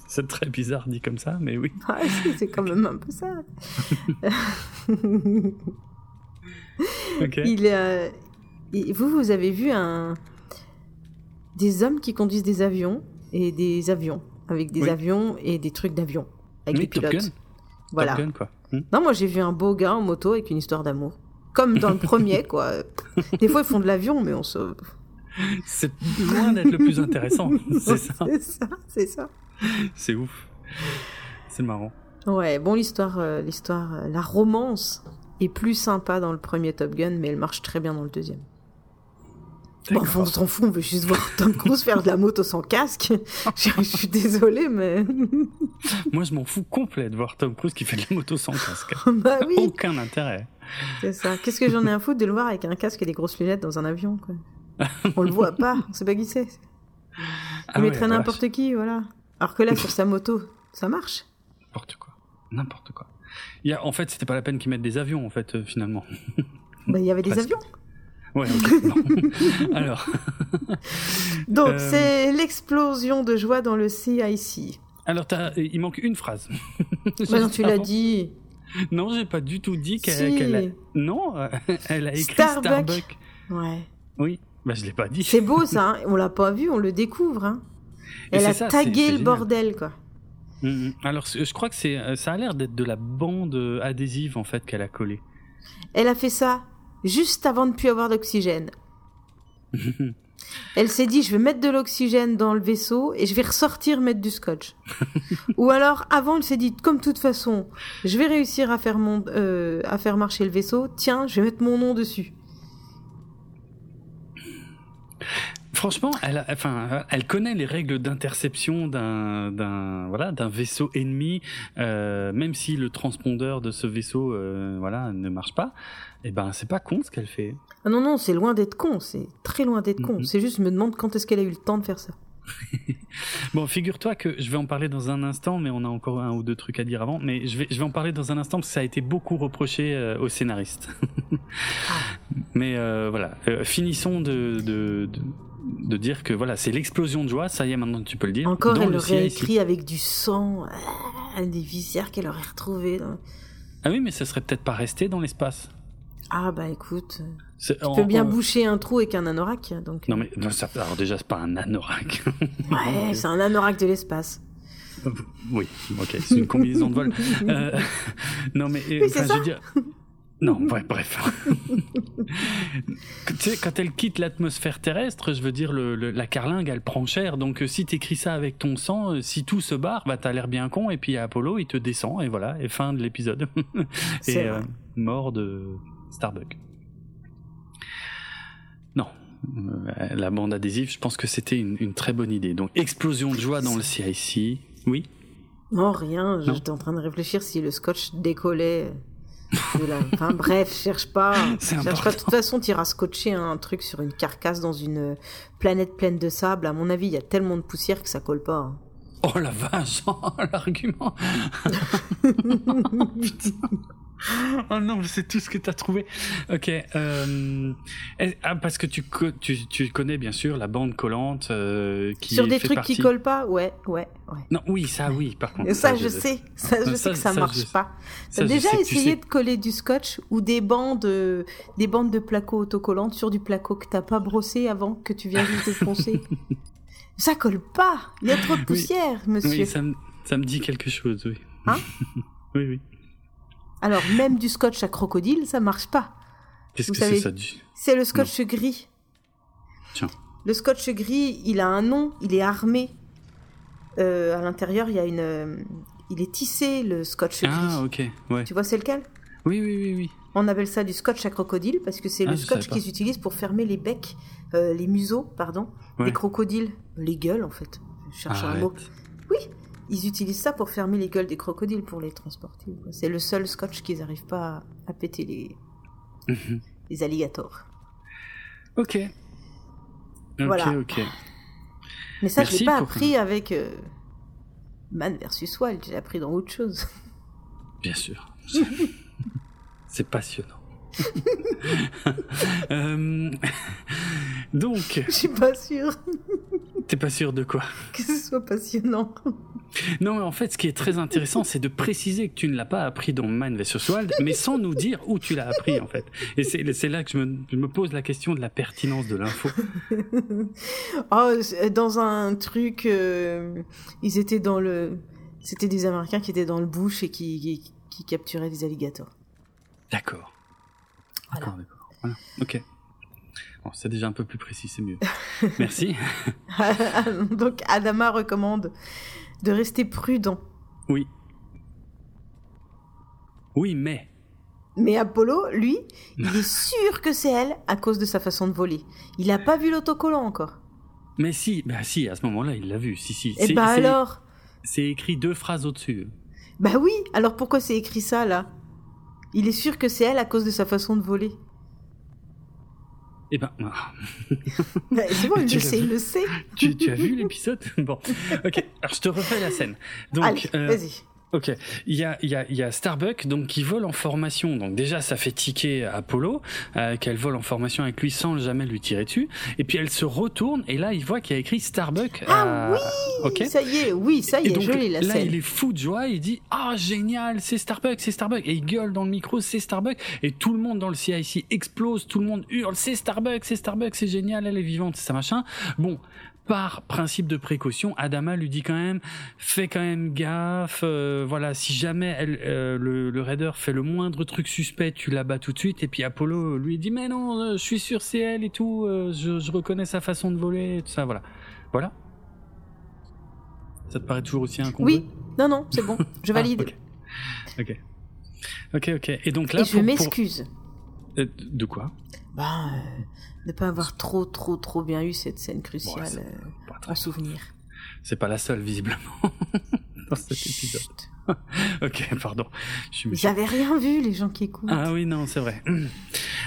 c'est très bizarre dit comme ça, mais oui. c'est- quand même un peu ça. Il, euh, vous, vous avez vu un des hommes qui conduisent des avions et des avions avec des Oui. avions et des trucs d'avions avec Oui, des Top pilotes. Gun. Voilà. Top Gun, quoi. Hmm. Non, moi j'ai vu un beau gars en moto avec une histoire d'amour. Comme dans le premier, quoi. Des fois, ils font de l'avion, mais on se. C'est loin d'être le plus intéressant. C'est ça. C'est ça, c'est ça. C'est ouf. C'est marrant. Ouais, bon, l'histoire, euh, l'histoire, euh, la romance est plus sympa dans le premier Top Gun, mais elle marche très bien dans le deuxième. Bon, enfin, on s'en fout, on veut juste voir Tom Cruise faire de la moto sans casque. je, je suis désolée, mais. Moi, je m'en fous complet de voir Tom Cruise qui fait de la moto sans casque. bah oui, Aucun intérêt. c'est ça. Qu'est-ce que j'en ai à foutre de le voir avec un casque et des grosses lunettes dans un avion, quoi? On le voit pas, on sait pas qui c'est. Il Ah ouais, mettrait n'importe qui, voilà. Alors que là, sur sa moto, ça marche. N'importe quoi. N'importe quoi. Il y a, en fait, c'était pas la peine qu'ils mettent des avions, en fait, euh, finalement. Bah, il y avait des avions. Ouais, non. Alors, Donc, Euh, c'est l'explosion de joie dans le CIC. alors t'as- il manque une phrase. Bah non, tu l'as dit. Non, j'ai pas du tout dit qu'elle Si. a... Non, euh, elle a écrit Starbucks. Starbucks. Ouais. Oui, bah je l'ai pas dit. C'est beau ça, hein. on l'a pas vu, on le découvre. Hein. Et Elle a ça, tagué le bordel, quoi. Mhm. Alors, je crois que c'est, euh, ça a l'air d'être de la bande euh, adhésive en fait qu'elle a collée. Elle a fait ça juste avant de plus avoir d'oxygène. Elle s'est dit, je vais mettre de l'oxygène dans le vaisseau et je vais ressortir mettre du scotch. Ou alors, avant, elle s'est dit, comme toute façon, je vais réussir à faire, mon, euh, à faire marcher le vaisseau, tiens, je vais mettre mon nom dessus. Franchement, elle, a- enfin, elle connaît les règles d'interception d'un, d'un, voilà, d'un vaisseau ennemi, euh, même si le transpondeur de ce vaisseau, euh, voilà, ne marche pas. Et ben, c'est pas con ce qu'elle fait. Ah non, non, c'est loin d'être con, c'est très loin d'être con. Mhm. C'est juste, je me demande quand est-ce qu'elle a eu le temps de faire ça. Bon, figure-toi que je vais en parler dans un instant, mais on a encore un ou deux trucs à dire avant. Mais je vais, je vais en parler dans un instant parce que ça a été beaucoup reproché euh, aux scénaristes. mais euh, voilà, Euh, finissons de, de, de, de dire que voilà, c'est l'explosion de joie. Ça y est, maintenant tu peux le dire. Encore, Dans elle le aurait CIC. écrit avec du sang, ah, des visières qu'elle aurait retrouvées. dans- Ah oui, mais ça serait peut-être pas resté dans l'espace. Ah bah écoute, C'est- tu en- peux bien en- boucher un trou avec un anorak, donc... Non mais non, ça, alors déjà c'est pas un anorak. Ouais, c'est un anorak de l'espace. oui, ok, c'est une combinaison de vol. Euh, non mais euh, Oui, je ça. veux dire. Non, ouais, bref. tu sais, quand elle quitte l'atmosphère terrestre, je veux dire, le, le- la carlingue, elle prend cher. Donc, euh, si t'écris ça avec ton sang, euh, si tout se barre, bah t'as l'air bien con. Et puis Apollo, il te descend et voilà, et fin de l'épisode. C'est et euh, mort de Starbuck. Non, Euh, la bande adhésive, je pense que c'était une, une très bonne idée. Donc, explosion de joie dans le CIC. Oui. Non, rien, j'étais en train de réfléchir si le scotch décollait. de la- Enfin bref, cherche pas. Cherche pas. De toute façon, tu iras scotcher un truc sur une carcasse dans une planète pleine de sable. À mon avis, il y a tellement de poussière que ça colle pas. hein. Oh la vache, oh, l'argument. Oh non, c'est tout ce que t'as trouvé. Ok. Euh, ah, parce que tu, co- tu, tu connais bien sûr la bande collante euh, qui Sur des fait trucs partie... qui collent pas, ouais, ouais, ouais. Non, oui, ça, oui. Par contre, Et ça, je sais. Ça, je Ça, sais que ça, ça, marche je- pas. T'as je déjà sais tu essayé sais. de coller du scotch ou des bandes, euh, des bandes de placo autocollantes sur du placo que t'as pas brossé avant que tu viens juste de poncer Ça colle pas. Il y a trop de poussière, monsieur. Oui, ça me, ça me dit quelque chose, oui. Hein? Oui, oui. Alors même du scotch à crocodile, ça marche pas. Qu'est-ce que c'est ça du... C'est le scotch gris. Tiens. Le scotch gris, il a un nom, il est armé. Euh, à l'intérieur, il y a une, euh, il est tissé le scotch gris. Ah, ok, ouais. Tu vois c'est lequel? Oui, oui, oui, oui. On appelle ça du scotch à crocodile parce que c'est Ah, le scotch qu'ils utilisent pour fermer les becs, euh, les museaux, pardon, Ouais. des crocodiles, les gueules en fait. Je cherche un mot. Oui, ils utilisent ça pour fermer les gueules des crocodiles pour les transporter. C'est le seul scotch qu'ils n'arrivent pas à, à péter les, Mhm. les alligators. Ok. Ok, Voilà. ok. Mais ça, je Merci l'ai pas appris avec euh, Man versus Wild, j'ai appris dans autre chose. Bien sûr. C'est passionnant. Euh, donc, Je suis pas sûre t'es pas sûr de quoi que ce soit passionnant. Non, mais en fait, ce qui est très intéressant, c'est de préciser que tu ne l'as pas appris dans Man vs Wild, mais sans nous dire où tu l'as appris, en fait. Et c'est là que je me, je me pose la question de la pertinence de l'info. Oh, c'est- dans un truc, euh, ils étaient dans le. C'était des Américains qui étaient dans le bush et qui, qui, qui capturaient des alligators. D'accord. Voilà. D'accord, d'accord. Voilà. Ok. Bon, c'est déjà un peu plus précis, c'est mieux. Merci. Donc Adama recommande de rester prudent. Oui. Oui, mais. Mais Apollo, lui, il est sûr que c'est elle à cause de sa façon de voler. Il a pas vu l'autocollant encore. Mais si, bah si, à ce moment-là, il l'a vu. Si, si. Et C'est- bah alors C'est écrit deux phrases au-dessus. Bah oui, alors pourquoi c'est écrit ça là? Il est sûr que c'est elle à cause de sa façon de voler. Eh ben, ah, Bah, c'est bon, il le sait, il le sait. tu, tu as vu l'épisode? Bon, ok. Alors je te refais la scène. Donc, Allez, euh, vas-y. Ok, il y a, y, a, il y a Starbuck donc qui vole en formation. Donc déjà ça fait tiquer Apollo euh, qu'elle vole en formation avec lui sans jamais lui tirer dessus. Et puis elle se retourne et là il voit qu'il y a écrit Starbuck. Ah oui. Ok. Ça y est, oui, ça y est, je l'ai la Là il est fou de joie. Il dit ah génial, c'est Starbuck, c'est Starbuck et il gueule dans le micro, c'est Starbuck et tout le monde dans le CIC explose, tout le monde hurle, c'est Starbuck, c'est Starbuck, c'est génial, elle est vivante, c'est ça machin. Bon, par principe de précaution, Adama lui dit quand même, fais quand même gaffe, euh, voilà, si jamais elle, euh, le, le raider fait le moindre truc suspect, tu la bats tout de suite. Et puis Apollo lui dit, mais non, euh, je suis sûr c'est elle et tout, je, je, reconnais sa façon de voler, tout ça, voilà, voilà. Ça te paraît toujours aussi incongru Oui, non, non, c'est bon, je ah, valide. ok, ok, ok. Et donc là, et je m'excuse. de quoi? Bah ne pas avoir trop, trop, trop bien eu cette scène cruciale bon, euh, en souvenir. C'est pas la seule, visiblement, dans cet épisode. ok, pardon. J'avais rien vu, les gens qui écoutent. Ah oui, non, c'est vrai.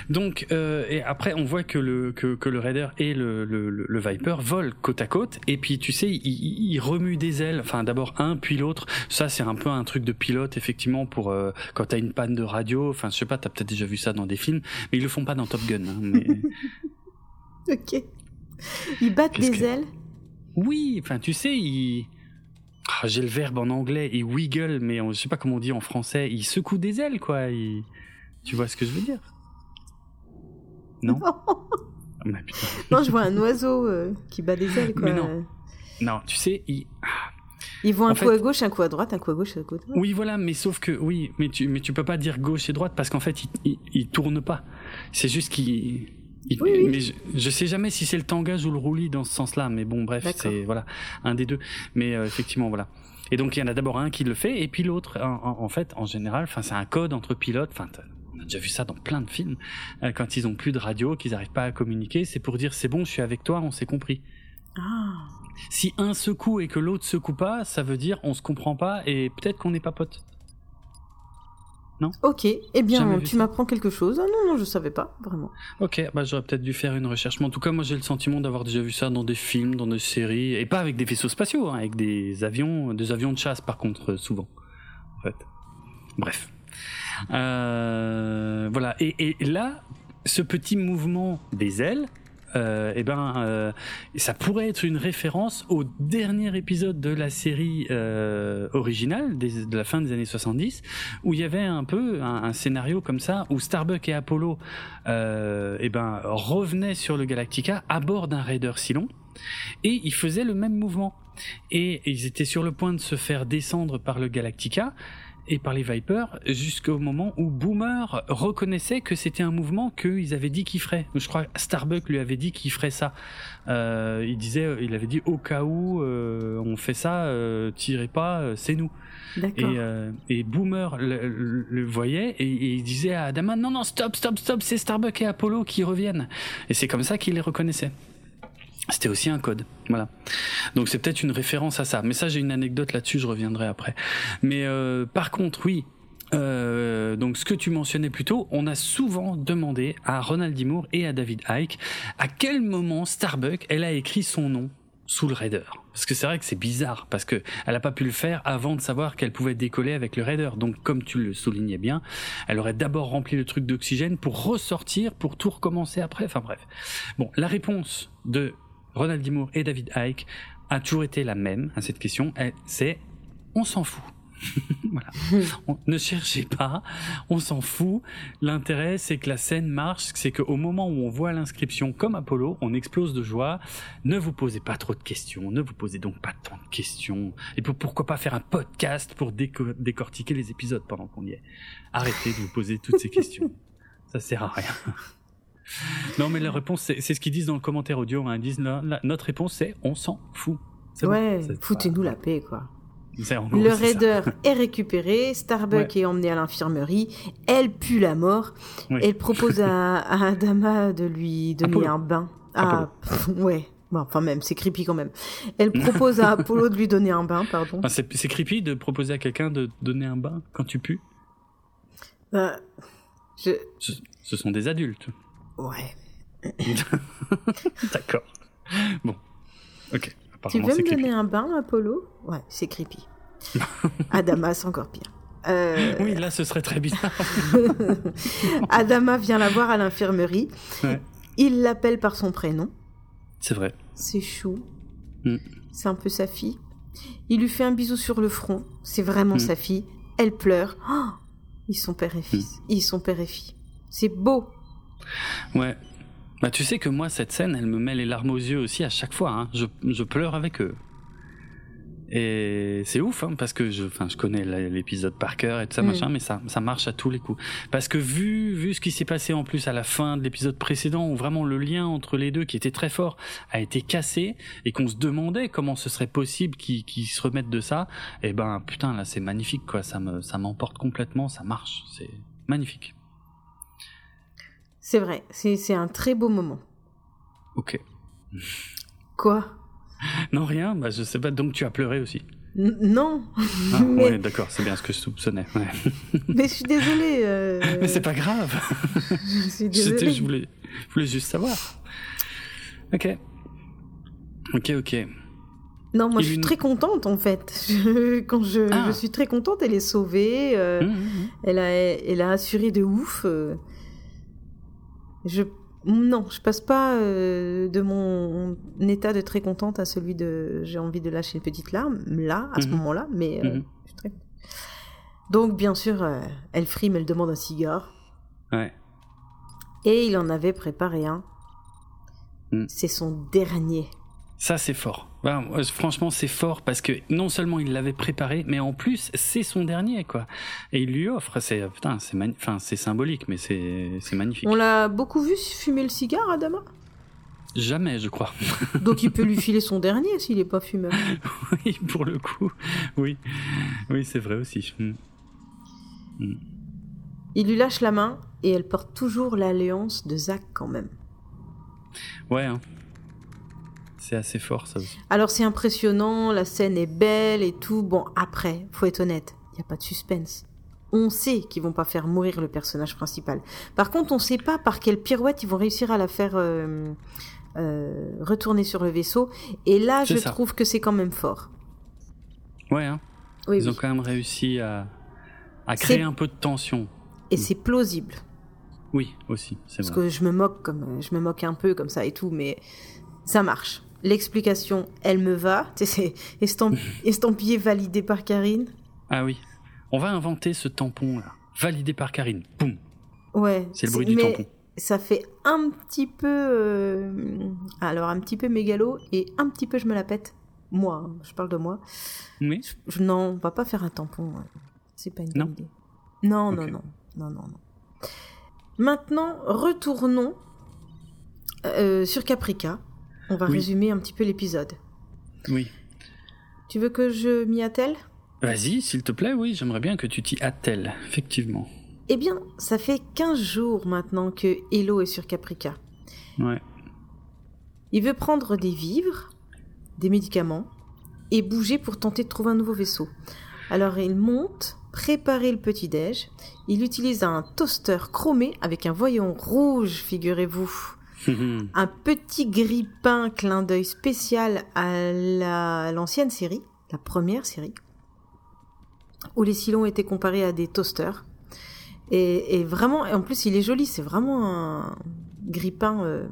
Donc, euh, et après, on voit que le que, que le Raider et le, le, le, Viper volent côte à côte, et puis tu sais, ils, ils remuent des ailes. Enfin, d'abord un, puis l'autre. Ça, c'est un peu un truc de pilote, effectivement, pour euh, quand t'as une panne de radio. Enfin, je sais pas, t'as peut-être déjà vu ça dans des films, mais ils le font pas dans Top Gun. Hein, mais... ok. Ils battent des ailes. Oui, enfin, tu sais, ils ah, j'ai le verbe en anglais, il wiggle, mais on, je sais pas comment on dit en français. Il secoue des ailes, quoi. Tu vois ce que je veux dire? Non. Non. je vois un oiseau euh, qui bat des ailes, quoi. non. Non, tu sais, il. Ils vont un coup à gauche, un coup à droite, un coup à gauche, un coup à droite. Oui, voilà, mais sauf que, oui, mais tu, mais tu peux pas dire gauche et droite parce qu'en fait, il, il, tourne pas. C'est juste qu'il mais je, sais jamais si c'est le tangage ou le roulis dans ce sens-là, mais bon, bref, c'est voilà un des deux. Mais euh, effectivement, voilà. Et donc il y en a d'abord un qui le fait, et puis l'autre, en, fait, en général, enfin c'est un code entre pilotes. Enfin, on a déjà vu ça dans plein de films. Euh, quand ils ont plus de radio, qu'ils n'arrivent pas à communiquer, c'est pour dire c'est bon, je suis avec toi, on s'est compris. Ah. Si un secoue et que l'autre secoue pas, ça veut dire on se comprend pas et peut-être qu'on n'est pas potes. Non? Ok, eh bien, tu m'apprends quelque chose. Ah non, non, je savais pas, vraiment. Ok, bah j'aurais peut-être dû faire une recherche. Mais en tout cas, moi j'ai le sentiment d'avoir déjà vu ça dans des films, dans des séries, et pas avec des vaisseaux spatiaux, hein, avec des avions, des avions de chasse par contre, souvent. En fait. Bref. Euh, voilà, et, là, ce petit mouvement des ailes, euh, eh ben, euh, ça pourrait être une référence au dernier épisode de la série euh, originale de la fin des années 70, où il y avait un peu un, scénario comme ça, où Starbuck et Apollo eh ben, revenaient sur le Galactica à bord d'un raider Cylon, et ils faisaient le même mouvement. Et ils étaient sur le point de se faire descendre par le Galactica, et par les Vipers jusqu'au moment où Boomer reconnaissait que c'était un mouvement qu'ils avaient dit qu'il ferait. Je crois que Starbuck lui avait dit qu'il ferait ça. Euh, il disait, il avait dit au cas où euh, on fait ça, euh, tirez pas, euh, c'est nous. Et, euh, et, Boomer le, voyait et, et, il disait à Adama non non stop stop stop c'est Starbuck et Apollo qui reviennent. Et c'est comme ça qu'il les reconnaissait. C'était aussi un code, voilà. Donc c'est peut-être une référence à ça. Mais ça, j'ai une anecdote là-dessus, je reviendrai après. Mais euh, par contre, oui. Euh, donc ce que tu mentionnais plus tôt, on a souvent demandé à Ronald D. et à David Icke à quel moment Starbuck elle a écrit son nom sous le Raider. Parce que c'est vrai que c'est bizarre, parce que elle a pas pu le faire avant de savoir qu'elle pouvait décoller avec le Raider. Donc, comme tu le soulignais bien, elle aurait d'abord rempli le truc d'oxygène pour ressortir, pour tout recommencer après. Enfin bref. Bon, la réponse de Ronald D. et David Icke a toujours été la même à cette question. C'est on s'en fout. voilà. ne cherchez pas, on s'en fout. L'intérêt, c'est que la scène marche, c'est qu'au moment où on voit l'inscription comme Apollo, on explose de joie. Ne vous posez pas trop de questions, ne vous posez donc pas tant de questions. Et pourquoi pas faire un podcast pour décortiquer les épisodes pendant qu'on y est? Arrêtez de vous poser toutes ces questions. Ça sert à rien. Non, mais la réponse, c'est ce qu'ils disent dans le commentaire audio. Hein. Ils disent notre réponse, c'est on s'en fout. Ouais, foutez-nous la paix, quoi. le raider est récupéré, Starbuck est emmené à l'infirmerie, elle pue la mort, elle propose à, Adama de lui donner un bain. Ah, ouais. Bon, enfin même, c'est creepy quand même. Elle propose à Apollo de lui donner un bain, pardon. Ah, c'est creepy de proposer à quelqu'un de donner un bain quand tu pues? Euh, je... ce, sont des adultes. Ouais. D'accord. Bon. Ok. Tu veux me donner un bain, Apollo? Ouais, c'est creepy. Adama, c'est encore pire. Euh, Oui, là, ce serait très bizarre. Adama vient la voir à l'infirmerie. Ouais. Il l'appelle par son prénom. C'est vrai. C'est chou. Mm. C'est un peu sa fille. Il lui fait un bisou sur le front. C'est vraiment Mm. sa fille. Elle pleure. Oh ils sont père et Mm. fils. Ils sont père et fille. C'est beau. Ouais. Bah, tu sais que moi, cette scène, elle me met les larmes aux yeux aussi à chaque fois. Hein. Je, je pleure avec eux. Et c'est ouf, hein, parce que je, je connais l'épisode par cœur et tout ça, Mm. machin, mais ça, ça marche à tous les coups. Parce que vu, vu ce qui s'est passé en plus à la fin de l'épisode précédent, où vraiment le lien entre les deux, qui était très fort, a été cassé, et qu'on se demandait comment ce serait possible qu'ils se remettent de ça, et ben, putain, là, c'est magnifique, quoi. Ça me, ça m'emporte complètement, ça marche. C'est magnifique. C'est vrai. C'est un très beau moment. Ok. Quoi? Non, rien, bah, je sais pas, donc tu as pleuré aussi. N- Non. Ah, mais, ouais, d'accord, c'est bien ce que je soupçonnais. ouais. mais je suis désolée. euh, Mais c'est pas grave. Je suis désolée. je, voulais, je voulais juste savoir. Ok. Ok, ok. Non, moi Il je suis une- très contente en fait. Je- quand je, Ah. je suis très contente, elle est sauvée. euh, Hum, hum, hum. elle, a, elle a assuré de ouf. euh. Je non, je passe pas euh, de mon état de très contente à celui de j'ai envie de lâcher une petite larme là à ce Mhm. moment-là, mais euh, Mhm. je suis très donc bien sûr euh, elle frime, elle demande un cigare Ouais. et il en avait préparé un. Mhm. C'est son dernier. Ça, c'est fort. Bah, moi, franchement, c'est fort parce que non seulement il l'avait préparé, mais en plus, c'est son dernier, quoi. Et il lui offre. C'est, putain, c'est enfin, c'est symbolique, mais c'est, c'est magnifique. On l'a beaucoup vu fumer le cigare, Adama? Jamais, je crois. Donc il peut lui filer son dernier s'il est pas fumeur. oui, pour le coup. Oui. Oui, c'est vrai aussi. Hum. Il lui lâche la main et elle porte toujours l'alliance de Zach quand même. Ouais, hein. C'est assez fort, ça aussi. Alors c'est impressionnant, la scène est belle et tout. Bon, après, faut être honnête, il n'y a pas de suspense. On sait qu'ils vont pas faire mourir le personnage principal. Par contre, on sait pas par quelle pirouette ils vont réussir à la faire euh, euh, retourner sur le vaisseau. Et là, je ça. trouve que c'est quand même fort. Ouais, hein. Oui, Ils oui. ont quand même réussi à, créer un peu de tension. Et c'est plausible. Oui, aussi, c'est Parce vrai. que je me moque comme je me moque un peu comme ça et tout, mais ça marche. L'explication, elle me va. C'est estamp- estampillé validé par Karine. Ah oui. On va inventer ce tampon là. Validé par Karine. Boum. Ouais. C'est le bruit du mais tampon. Ça fait un petit peu, euh, alors un petit peu mégalo et un petit peu je me la pète. Moi, hein, je parle de moi. Oui. Je, non, on va pas faire un tampon. ouais. C'est pas une bonne Non idée. Non, non, non, non, non. Maintenant, retournons euh, sur Caprica. On va Oui. résumer un petit peu l'épisode. Oui. Tu veux que je m'y attelle? Vas-y, s'il te plaît, oui, j'aimerais bien que tu t'y attelles, effectivement. Eh bien, ça fait 15 jours maintenant que Hello est sur Caprica. Ouais. Il veut prendre des vivres, des médicaments et bouger pour tenter de trouver un nouveau vaisseau. Alors il monte, préparer le petit-déj. Il utilise un toaster chromé avec un voyant rouge, figurez-vous. Un petit grille-pain clin d'œil spécial à la- à l'ancienne série, la première série, où les silons étaient comparés à des toasters. Et, et vraiment, et en plus il est joli, c'est vraiment un grille-pain euh,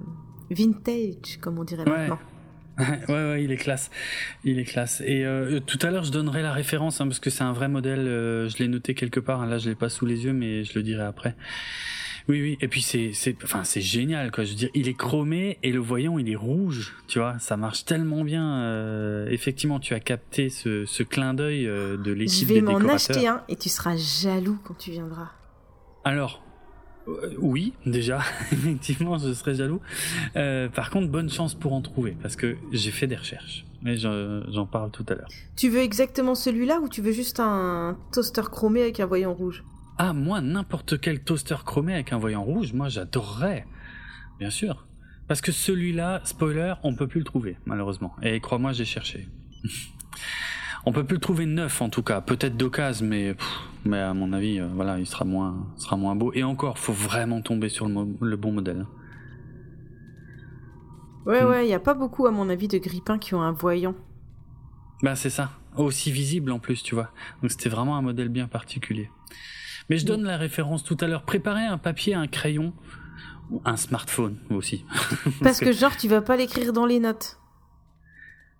vintage, comme on dirait Ouais. maintenant. ouais, ouais, il est classe. Il est classe. Et euh, tout à l'heure, je donnerai la référence, hein, parce que c'est un vrai modèle. euh, je l'ai noté quelque part. hein, là, je l'ai pas sous les yeux, mais je le dirai après. Oui, oui. Et puis c'est, c'est, enfin, c'est génial, quoi. Je veux dire, il est chromé et le voyant, il est rouge. Tu vois, ça marche tellement bien. euh, effectivement, tu as capté ce, ce clin d'œil euh, de Je l'équipe vais des m'en décorateurs. acheter un et tu seras jaloux quand tu viendras. Alors, euh, oui, déjà, effectivement, je serais jaloux. Euh, par contre, bonne chance pour en trouver, parce que j'ai fait des recherches. Mais j'en j'en parle tout à l'heure. Tu veux exactement celui-là ou tu veux juste un toaster chromé avec un voyant rouge? Ah, moi, n'importe quel toaster chromé avec un voyant rouge, moi, j'adorerais. Bien sûr. Parce que celui-là, spoiler, on peut plus le trouver, malheureusement. Et crois-moi, j'ai cherché. on peut plus le trouver neuf, en tout cas. Peut-être d'occasion, mais, pff, mais à mon avis, euh, voilà, il sera moins, sera moins beau. Et encore, faut vraiment tomber sur le, mo- le bon modèle. Ouais, Hmm. ouais, il n'y a pas beaucoup, à mon avis, de grippins qui ont un voyant. Bah c'est ça. aussi visible en plus, tu vois. Donc c'était vraiment un modèle bien particulier. Mais je donne la référence tout à l'heure. Préparez un papier, un crayon, un smartphone aussi. Parce que genre tu vas pas l'écrire dans les notes.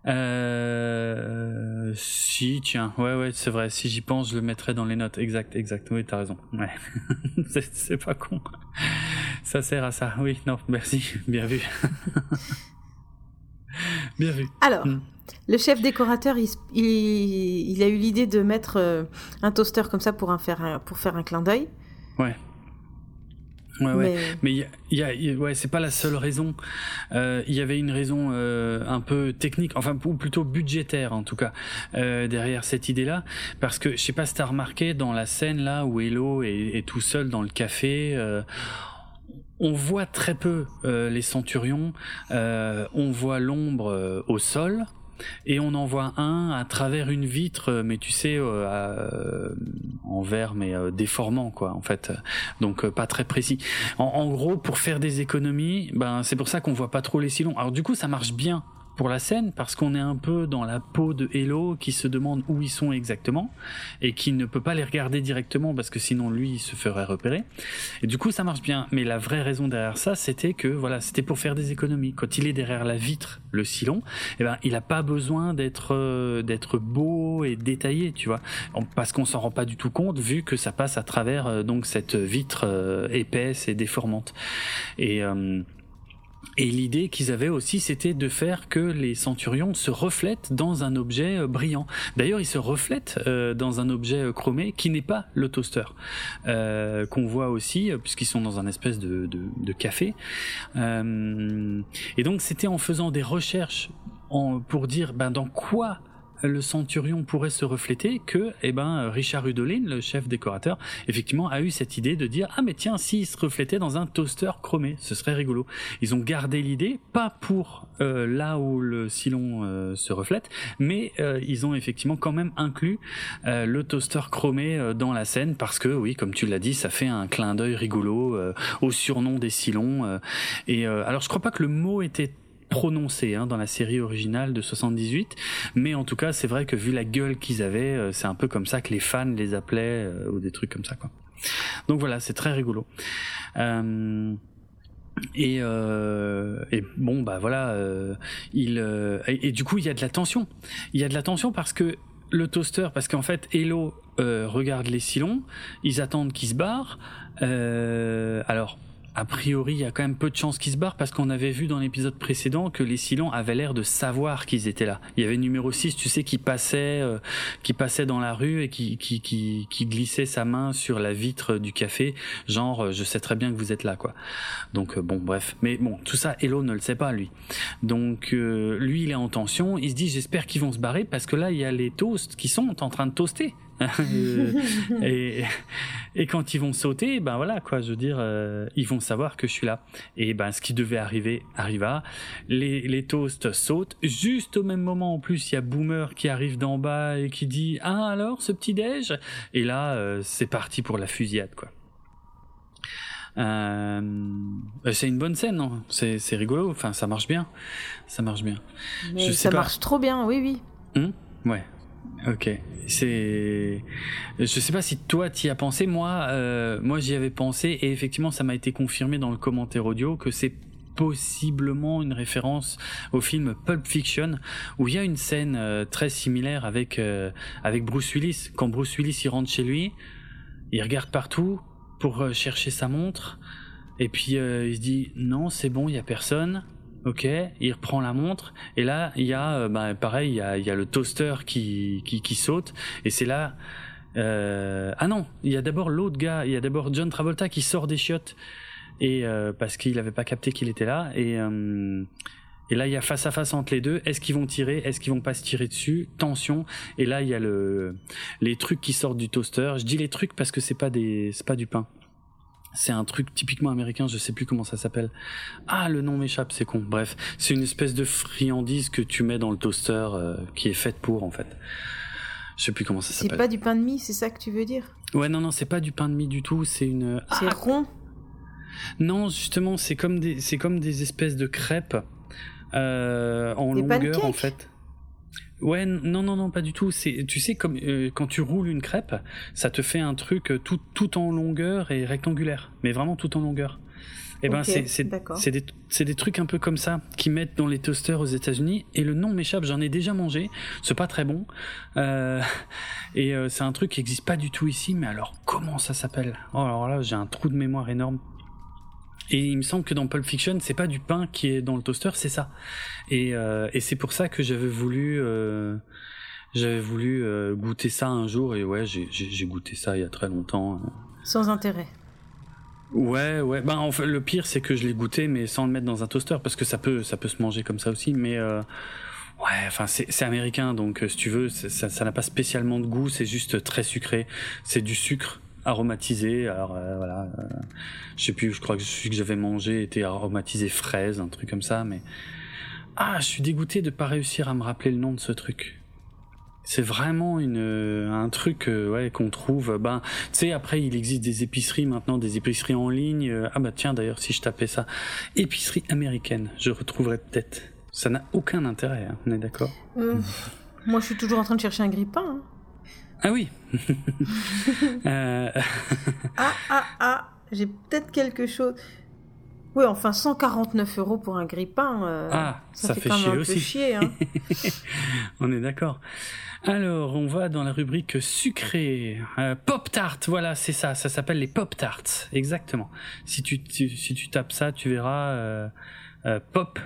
Euh, si, tiens, ouais, ouais, c'est vrai. Si j'y pense, je le mettrai dans les notes. Exact, exact. Oui, t'as raison. Ouais, c'est pas con. Ça sert à ça. Oui, non, merci. Bien vu. Bien vu. Alors, hmm. Le chef décorateur, il, il, a eu l'idée de mettre euh, un toaster comme ça pour, un faire, pour faire un clin d'œil. Ouais. Ouais, ouais. Mais il y a, y a, ouais, c'est pas la seule raison. Euh, il y avait une raison euh, un peu technique, enfin ou plutôt budgétaire en tout cas euh, derrière cette idée-là, parce que je sais pas si t'as remarqué dans la scène là où Hello est, est tout seul dans le café. Euh, on voit très peu euh, les centurions, on voit l'ombre au sol, et on en voit un à travers une vitre, mais tu sais, euh, en verre, mais euh, déformant, quoi, en fait. Donc euh, pas très précis. En, en, gros, pour faire des économies, ben c'est pour ça qu'on voit pas trop les silons. Alors du coup, ça marche bien pour la scène parce qu'on est un peu dans la peau de Hello qui se demande où ils sont exactement et qui ne peut pas les regarder directement parce que sinon lui il se ferait repérer. Et du coup ça marche bien. Mais la vraie raison derrière ça c'était que voilà c'était pour faire des économies. Quand il est derrière la vitre, le silon, eh ben il a pas besoin d'être euh, d'être beau et détaillé, tu vois, parce qu'on s'en rend pas du tout compte vu que ça passe à travers euh, donc cette vitre euh, épaisse et déformante. Et et l'idée qu'ils avaient aussi, c'était de faire que les centurions se reflètent dans un objet euh, brillant. D'ailleurs, ils se reflètent euh, dans un objet euh, chromé qui n'est pas le toaster, qu'on voit aussi, puisqu'ils sont dans un espèce de, de, café. Et donc, c'était en faisant des recherches pour dire ben, dans quoi le centurion pourrait se refléter que eh ben Richard Rudolin, le chef décorateur, effectivement a eu cette idée de dire ah mais tiens s'il se reflétait dans un toaster chromé, ce serait rigolo. Ils ont gardé l'idée pas pour euh, là où le silon euh, se reflète, mais euh, ils ont effectivement quand même inclus le toaster chromé dans la scène parce que oui comme tu l'as dit ça fait un clin d'œil rigolo au surnom des silons et alors je crois pas que le mot était prononcé hein, dans la série originale de 78 mais en tout cas c'est vrai que vu la gueule qu'ils avaient euh, c'est un peu comme ça que les fans les appelaient euh, ou des trucs comme ça quoi. Donc voilà c'est très rigolo. Euh, et, euh, et, bon bah voilà euh, il et, et, du coup il y a de la tension. Il y a de la tension parce que le toaster parce qu'en fait Hello regarde les silons ils attendent qu'ils se barrent alors a priori, il y a quand même peu de chances qu'ils se barrent parce qu'on avait vu dans l'épisode précédent que les Silons avaient l'air de savoir qu'ils étaient là. Il y avait numéro 6, tu sais, qui passait, euh, qui passait dans la rue et qui, qui, qui, qui, glissait sa main sur la vitre du café, genre, euh, je sais très bien que vous êtes là, quoi. Donc, euh, bon, bref. Mais bon, tout ça, Hello ne le sait pas, lui. Donc, euh, lui, il est en tension. Il se dit, j'espère qu'ils vont se barrer parce que là, il y a les toasts qui sont en train de toaster. et, et quand ils vont sauter, ben voilà quoi, je veux dire, euh, ils vont savoir que je suis là. Et ben ce qui devait arriver arriva. Les, les toasts sautent juste au même moment. En plus, il y a Boomer qui arrive d'en bas et qui dit ah alors ce petit déj? Et là, euh, c'est parti pour la fusillade quoi. Euh, c'est une bonne scène, non? C'est, c'est rigolo. Enfin, ça marche bien. Ça marche bien. Mais ça marche trop bien, oui, oui. Hum ouais. Ok, c'est. Je sais pas si toi t'y as pensé. Moi, euh, moi j'y avais pensé et effectivement ça m'a été confirmé dans le commentaire audio que c'est possiblement une référence au film Pulp Fiction où il y a une scène euh, très similaire avec euh, avec Bruce Willis. Quand Bruce Willis il rentre chez lui, il regarde partout pour chercher sa montre et puis il se dit non c'est bon il y a personne Ok, il reprend la montre et là il y a, euh, bah, pareil, il y a, le toaster qui, qui, saute et c'est là. Euh... Ah non, il y a d'abord l'autre gars, il y a d'abord John Travolta qui sort des chiottes et euh, parce qu'il n'avait pas capté qu'il était là et et là il y a face à face entre les deux. Est-ce qu'ils vont tirer Est-ce qu'ils vont pas se tirer dessus Tension. Et là il y a le les trucs qui sortent du toaster. Je dis les trucs parce que c'est pas des c'est pas du pain. C'est un truc typiquement américain, je sais plus comment ça s'appelle. Ah, le nom m'échappe, c'est con. Bref, c'est une espèce de friandise que tu mets dans le toaster euh, qui est faite pour en fait. Je sais plus comment ça s'appelle. C'est pas du pain de mie, c'est ça que tu veux dire? Ouais, non, non, c'est pas du pain de mie du tout. C'est une. C'est ah rond? Non, justement, c'est comme des, c'est comme des espèces de crêpes euh, en Des longueur pancakes? en fait. Ouais, non, non, non, pas du tout. C'est, tu sais, comme euh, quand tu roules une crêpe, ça te fait un truc euh, tout, tout en longueur et rectangulaire, mais vraiment tout en longueur. Et eh ben, c'est, c'est, c'est des, c'est des trucs un peu comme ça qui mettent dans les toasters aux États-Unis. Et le nom m'échappe. J'en ai déjà mangé. C'est pas très bon. Euh, et euh, c'est un truc qui existe pas du tout ici. Mais alors, comment ça s'appelle? Oh, alors là, j'ai un trou de mémoire énorme. Et il me semble que dans Pulp Fiction, c'est pas du pain qui est dans le toaster, c'est ça. Et, euh, et c'est pour ça que j'avais voulu, euh, j'avais voulu euh, goûter ça un jour. Et ouais, j'ai goûté ça il y a très longtemps. Sans intérêt. Ouais, ouais. Ben, en fait, le pire, c'est que je l'ai goûté, mais sans le mettre dans un toaster, parce que ça peut, ça peut se manger comme ça aussi. Mais euh, ouais, enfin, c'est américain, donc si tu veux, ça n'a pas spécialement de goût. C'est juste très sucré. C'est du sucre aromatisé. Alors euh, voilà, euh, je sais plus, je crois que celui que j'avais mangé était aromatisé fraise, un truc comme ça, mais ah, je suis dégoûté de pas réussir à me rappeler le nom de ce truc. C'est vraiment une un truc euh, ouais qu'on trouve. Ben, tu sais, après il existe des épiceries maintenant, des épiceries en ligne. Ah bah tiens, d'ailleurs, si je tapais ça, épicerie américaine, je retrouverais peut-être. Ça n'a aucun intérêt, hein, on est d'accord? moi, je suis toujours en train de chercher un grille-pain. Hein. Ah oui. Euh. Ah ah ah, j'ai peut-être quelque chose. Oui, enfin 149 euros pour un grippin. Euh, ah, ça, fait, chier aussi. chier, hein. on est d'accord. Alors, on va dans la rubrique sucré. Euh, pop tart, voilà, c'est ça. Ça s'appelle les pop tarts, exactement. Si tu, si tu tapes ça, tu verras pop,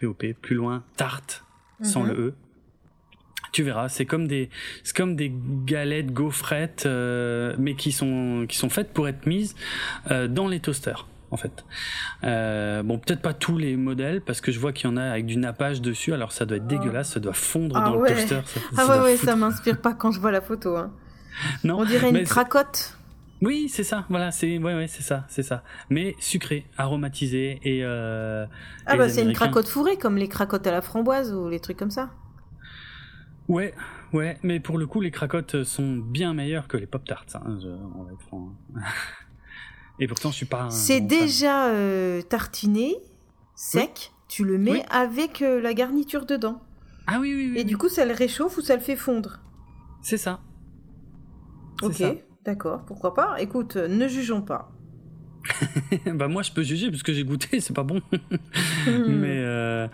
pop, plus loin, tarte, sans mhm. le e tu verras, c'est comme des, c'est comme des galettes gaufrettes, euh, mais qui sont, qui sont faites pour être mises euh, dans les toasters en fait. Euh, bon, peut-être pas tous les modèles parce que je vois qu'il y en a avec du nappage dessus. Alors ça doit être dégueulasse, ça doit fondre ah dans le toaster. ah ouais, ouais, ça m'inspire pas quand je vois la photo. Hein. Non, on dirait une cracotte. Oui, c'est ça. Voilà, c'est ouais, ouais, c'est ça, c'est ça. Mais sucré, aromatisé et. Euh, ah bah c'est une cracotte fourrée comme les cracottes à la framboise ou les trucs comme ça. Ouais, ouais, mais pour le coup, les cracottes sont bien meilleures que les pop tarts. Hein, on va être franc. Hein. Et pourtant, je suis pas. C'est déjà euh, tartiné, sec. Tu le mets avec euh, la garniture dedans. Ah oui, oui, oui. Et du coup, ça le réchauffe ou ça le fait fondre? C'est ça. Ok, d'accord, pourquoi pas. Écoute, ne jugeons pas. bah moi je peux juger parce que j'ai goûté, c'est pas bon. mais euh,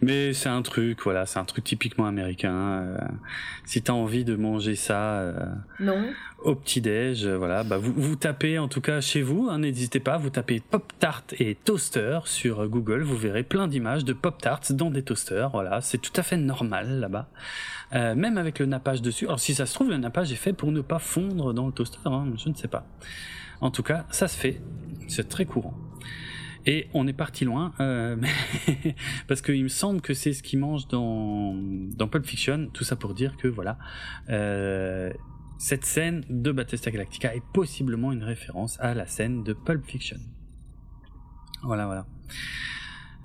mais c'est un truc, voilà, c'est un truc typiquement américain. Euh, si t'as envie de manger ça, euh, non. Au petit déj, voilà, bah vous vous tapez en tout cas chez vous, hein, n'hésitez pas, vous tapez pop tart et toaster sur Google, vous verrez plein d'images de pop tarts dans des toasters. Voilà, c'est tout à fait normal là-bas. même avec le nappage dessus. Alors si ça se trouve, le nappage est fait pour ne pas fondre dans le toaster, hein, je ne sais pas. En tout cas, ça se fait. C'est très courant. Et on est parti loin, euh, parce qu'il me semble que c'est ce qu'ils mangent dans, dans Pulp Fiction. Tout ça pour dire que voilà, euh, cette scène de Battlestar Galactica est possiblement une référence à la scène de Pulp Fiction. Voilà, voilà.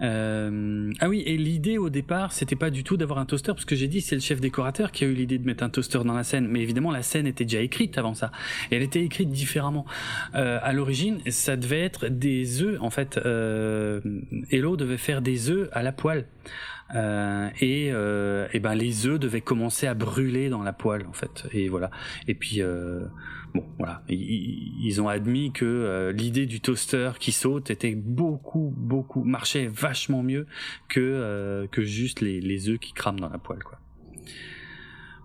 Euh, ah oui, et l'idée au départ, c'était pas du tout d'avoir un toaster, parce que j'ai dit c'est le chef décorateur qui a eu l'idée de mettre un toaster dans la scène, mais évidemment la scène était déjà écrite avant ça, et elle était écrite différemment. Euh, à l'origine, ça devait être des œufs, en fait. Euh, Hello devait faire des œufs à la poêle. Euh, et, euh, et ben les œufs devaient commencer à brûler dans la poêle en fait et voilà et puis euh, bon voilà. Ils, ont admis que euh, l'idée du toaster qui saute était beaucoup beaucoup marchait vachement mieux que euh, que juste les, les œufs qui crament dans la poêle quoi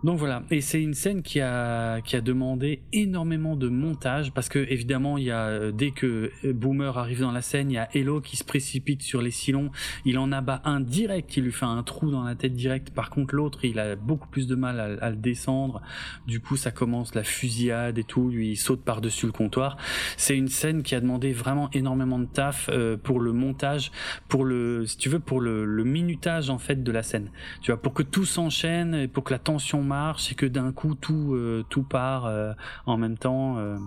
donc voilà, et c'est une scène qui a qui a demandé énormément de montage parce que évidemment il y a euh, dès que euh, Boomer arrive dans la scène, il y a Hello qui se précipite sur les silons, il en abat un direct, il lui fait un trou dans la tête direct. Par contre l'autre, il a beaucoup plus de mal à, le descendre. Du coup, ça commence la fusillade et tout, lui il saute par-dessus le comptoir. C'est une scène qui a demandé vraiment énormément de taf euh, pour le montage, pour le si tu veux pour le, le minutage en fait de la scène. Tu vois, pour que tout s'enchaîne et pour que la tension marche et que d'un coup tout euh, tout part euh, en même temps. Euh,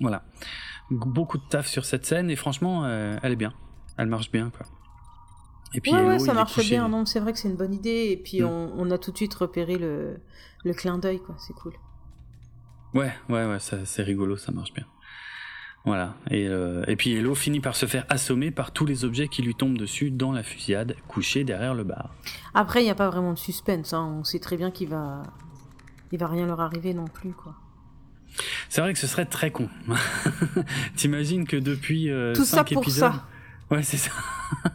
voilà, beaucoup de taf sur cette scène et franchement, elle est bien, elle marche bien quoi. Et puis ouais, ça marche bien. Non, c'est vrai que c'est une bonne idée. Et puis mm. on, a tout de suite repéré le, le clin d'œil, quoi. C'est cool. Ouais, ouais, ouais, c'est rigolo, ça marche bien. Voilà. Et, euh, et puis Hello finit par se faire assommer par tous les objets qui lui tombent dessus dans la fusillade, couché derrière le bar. Après, il n'y a pas vraiment de suspense. Hein. On sait très bien qu'il va, il va rien leur arriver non plus, quoi. C'est vrai que ce serait très con. T'imagines que depuis euh, Tout ça pour épisodes. ça. Ouais, c'est ça.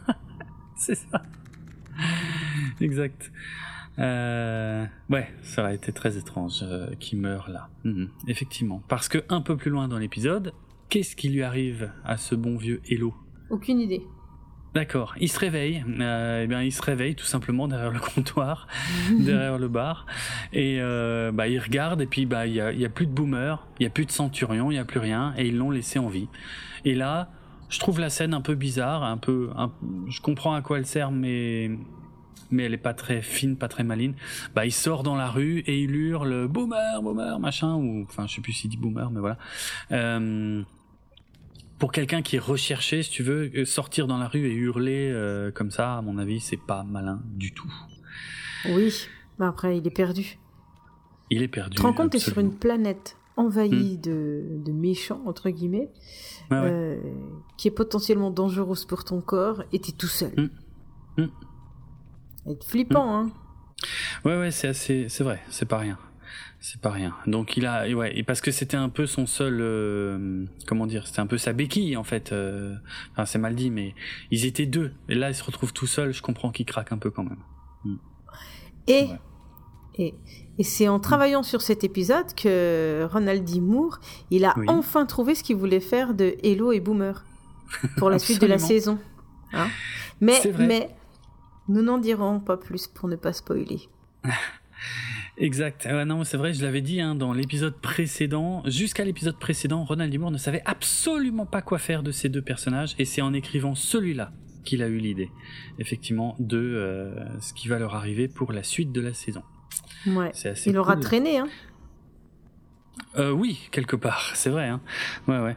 c'est ça. Exact. Euh, ouais, ça aurait été très étrange euh, qu'il meure là. Mhm, effectivement. Parce que un peu plus loin dans l'épisode, qu'est-ce qui lui arrive à ce bon vieux Hello? Aucune idée. D'accord, il se réveille. Euh, eh bien, il se réveille tout simplement derrière le comptoir, derrière le bar, et euh, bah, il regarde et puis bah il y a, plus de boomer, il y a plus de centurion, il y a plus rien, et ils l'ont laissé en vie. Et là, je trouve la scène un peu bizarre, un peu, un- je comprends à quoi elle sert, mais mais elle est pas très fine, pas très maline. Bah, il sort dans la rue et il hurle boomer, boomer, machin, ou enfin, je sais plus s'il dit boomer, mais voilà. Euh, pour quelqu'un qui est recherché, si tu veux, euh, sortir dans la rue et hurler euh, comme ça, à mon avis, c'est pas malin du tout. Oui. Bah après, il est perdu. Il est perdu. Tu te rends compte, t'es sur une planète envahie de, de méchants, entre guillemets, ouais. euh, qui est potentiellement dangereuse pour ton corps, et t'es tout seul. Mm. Mm. C'est flippant, hein. Ouais, ouais, c'est assez, c'est vrai, c'est pas rien. C'est pas rien. Donc il a, et ouais, et parce que c'était un peu son seul, euh, comment dire, c'était un peu sa béquille en fait. euh, enfin, c'est mal dit, mais ils étaient deux. Et là, il se retrouve tout seul. Je comprends qu'il craque un peu quand même. Et, Ouais. et, et c'est en travaillant sur cet épisode que Ronald D. Moore, il a Oui. enfin trouvé ce qu'il voulait faire de Hello et Boomer pour la suite de la saison. Hein mais, mais nous n'en dirons pas plus pour ne pas spoiler. Exact. Ouais, non, c'est vrai, je l'avais dit hein, dans l'épisode précédent. Jusqu'à l'épisode précédent, Ronald. Moore ne savait absolument pas quoi faire de ces deux personnages, et c'est en écrivant celui-là qu'il a eu l'idée, effectivement, de euh, ce qui va leur arriver pour la suite de la saison. Ouais. C'est assez Il aura traîné, hein. Euh, oui, quelque part, c'est vrai. Hein. Ouais, ouais.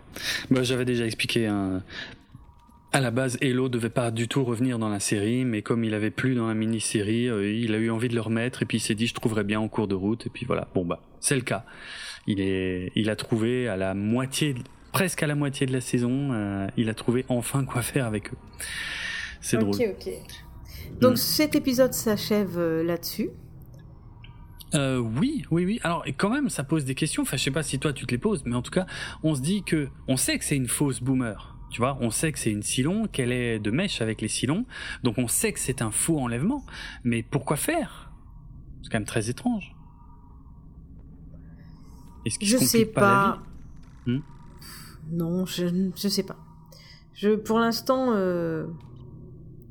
Bah, J'avais déjà expliqué. hein. À la base, Hello devait pas du tout revenir dans la série, mais comme il avait plus dans la mini-série, euh, il a eu envie de le remettre et puis il s'est dit je trouverais bien en cours de route et puis voilà. Bon bah, c'est le cas. Il est, il a trouvé à la moitié, presque à la moitié de la saison, euh, il a trouvé enfin quoi faire avec eux. C'est drôle. ok. Donc Mm. cet épisode s'achève euh, là-dessus? Euh, oui, oui, oui. Alors, quand même, ça pose des questions. Enfin, je sais pas si toi tu te les poses, mais en tout cas, on se dit que, on sait que c'est une fausse boomer. Tu vois, on sait que c'est une Silon, qu'elle est de mèche avec les Silons, donc on sait que c'est un faux enlèvement. Mais pourquoi faire? C'est quand même très étrange. Est-ce qu'il Je se sais pas, Hmm? Non, je, je sais pas. Je, pour l'instant, euh,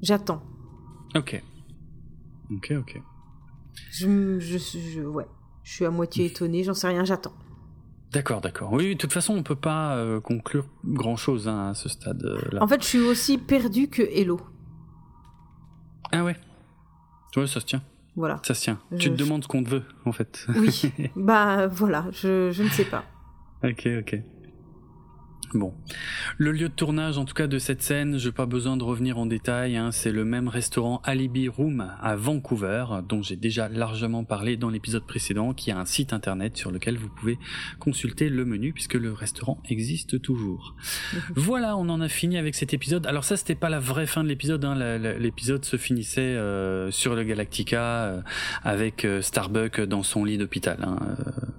j'attends. Ok. Ok, ok. Je, je, je- ouais. Je suis à moitié étonné, j'en sais rien, j'attends. D'accord, d'accord. Oui, oui, de toute façon, on peut pas euh, conclure grand chose à ce stade-là. En fait, je suis aussi perdu que Hello. Ah ouais. Ouais, ça se tient. Voilà. Ça se tient. Je- Tu te demandes ce qu'on te veut, en fait. Oui. bah voilà, je, je ne sais pas. Ok, ok. Bon. Le lieu de tournage, en tout cas, de cette scène, j'ai pas besoin de revenir en détail, hein, c'est le même restaurant Alibi Room à Vancouver, dont j'ai déjà largement parlé dans l'épisode précédent, qui a un site internet sur lequel vous pouvez consulter le menu, puisque le restaurant existe toujours. voilà, on en a fini avec cet épisode. Alors ça, c'était pas la vraie fin de l'épisode, hein, l'épisode se finissait euh, sur le Galactica, euh, avec euh, Starbuck dans son lit d'hôpital, hein,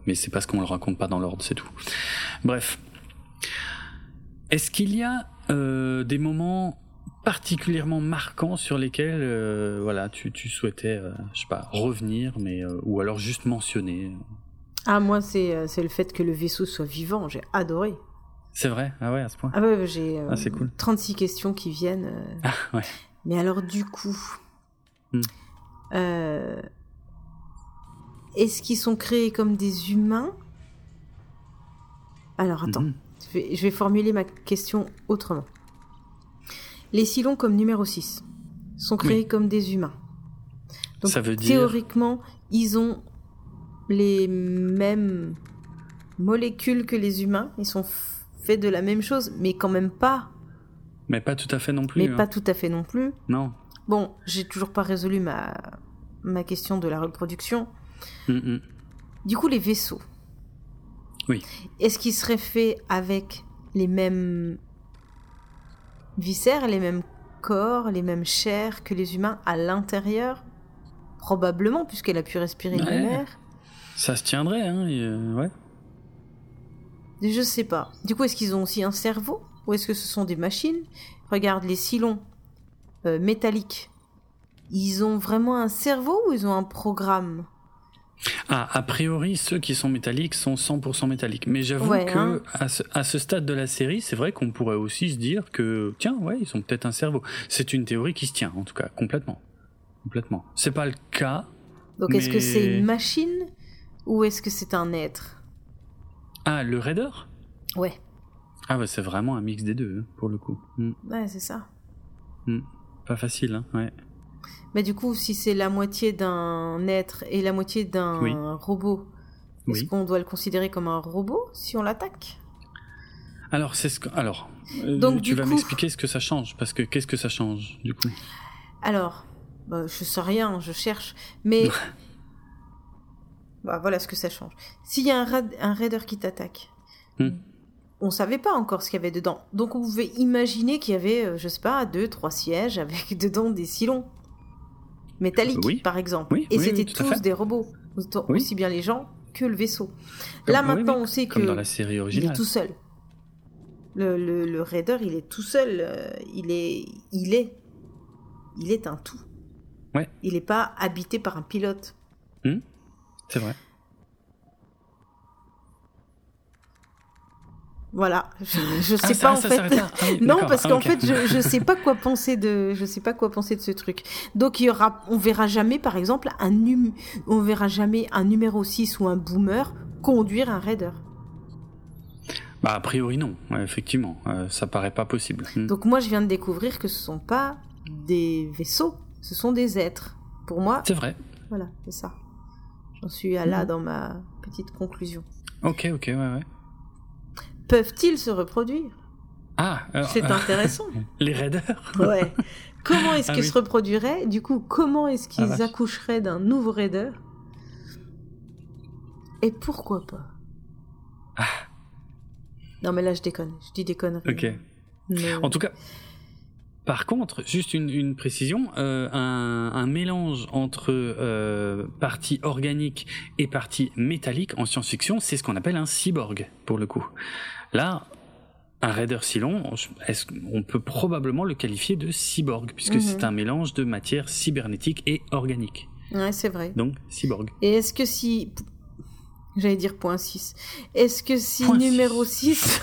mais c'est parce qu'on le raconte pas dans l'ordre, c'est tout. Bref. Est-ce qu'il y a euh, des moments particulièrement marquants sur lesquels euh, voilà tu, tu souhaitais euh, je sais pas revenir mais ou alors juste mentionner? Ah, moi, c'est le fait que le vaisseau soit vivant, j'ai adoré. c'est vrai? Ah ouais à ce point? Ah ouais, j'ai Ah, cool. 36 questions qui viennent. ah ouais Mais alors, du coup, Hmm. est-ce qu'ils sont créés comme des humains? Alors, attends, Mhm. Vais, je vais formuler ma question autrement. Les Silons, comme numéro 6, sont créés Oui. comme des humains. Donc, Ça veut dire- théoriquement, ils ont les mêmes molécules que les humains. Ils sont faits de la même chose, mais quand même pas. mais pas tout à fait non plus Mais hein. pas tout à fait non plus. non Bon, j'ai toujours pas résolu ma, ma question de la reproduction. Mm, mm. Du coup, les vaisseaux. Oui. Est-ce qu'ils seraient faits avec les mêmes viscères, les mêmes corps, les mêmes chairs que les humains à l'intérieur? Probablement, puisqu'elle a pu respirer de l'air. Ça se tiendrait, hein, euh, ouais. Je sais pas. Du coup, est-ce qu'ils ont aussi un cerveau? Ou est-ce que ce sont des machines? Regarde, les silons euh, métalliques. Ils ont vraiment un cerveau ou ils ont un programme? Ah, a priori, ceux qui sont métalliques sont 100% métalliques. Mais j'avoue que hein. à, ce, stade de la série, c'est vrai qu'on pourrait aussi se dire que, tiens, ouais, ils ont peut-être un cerveau. C'est une théorie qui se tient, en tout cas, complètement. Complètement. C'est pas le cas. Donc est-ce que c'est une machine ou est-ce que c'est un être? Ah, le Raider Ouais. Ah bah c'est vraiment un mix des deux, hein, pour le coup. Hmm. Ouais, c'est ça. Hmm. Pas facile, hein, ouais. Mais du coup, si c'est la moitié d'un être et la moitié d'un robot, est-ce qu'on doit le considérer comme un robot si on l'attaque? Alors, c'est ce que... Alors, euh, tu vas m'expliquer ce que ça change, parce que qu'est-ce que ça change, du coup? Alors, bah, je sais rien, je cherche, mais... bah, voilà ce que ça change. S'il y a un, un raider qui t'attaque, hmm. on savait pas encore ce qu'il y avait dedans. Donc on pouvait imaginer qu'il y avait, euh, je sais pas, deux, trois sièges avec dedans des silons métalliques, par exemple. et c'était tous des robots, aussi bien les gens que le vaisseau. Là maintenant, on sait que dans la série originale. il est tout seul. Le, le, raider, il est tout seul. Euh, il est, il est, il est un tout. Ouais. Il n'est pas habité par un pilote. Hmm. C'est vrai. Voilà, je, ah, sais pas en fait. Ah non, parce qu'en fait, je, je sais pas quoi penser de, je sais pas quoi penser de ce truc. Donc il y aura, on verra jamais, par exemple, un num, on verra jamais un numéro 6 ou un boomer conduire un raider. Bah a priori non, effectivement, euh, ça paraît pas possible. Hmm. Donc moi je viens de découvrir que ce sont pas des vaisseaux, ce sont des êtres. Pour moi. C'est vrai. Voilà, c'est ça. J'en suis à là hmm. dans ma petite conclusion. Ok, ok, ouais, ouais peuvent-ils se reproduire? Ah, c'est euh, intéressant. Les raiders Ouais. Comment est-ce ah qu'ils se reproduiraient? Du coup, comment est-ce qu'ils ah, accoucheraient d'un nouveau raider Et pourquoi pas? Ah. Non, mais là, je déconne. Je dis des conneries. Ok. En tout cas, par contre, juste une, précision, euh, un, mélange entre euh, partie organique et partie métallique en science-fiction, c'est ce qu'on appelle un cyborg, pour le coup. Là, un Raider Silon, on peut probablement le qualifier de cyborg, puisque mhm. c'est un mélange de matière cybernétique et organique. Ouais, c'est vrai. Donc, cyborg. Et est-ce que si... J'allais dire point 6. Est-ce que si numéro 6...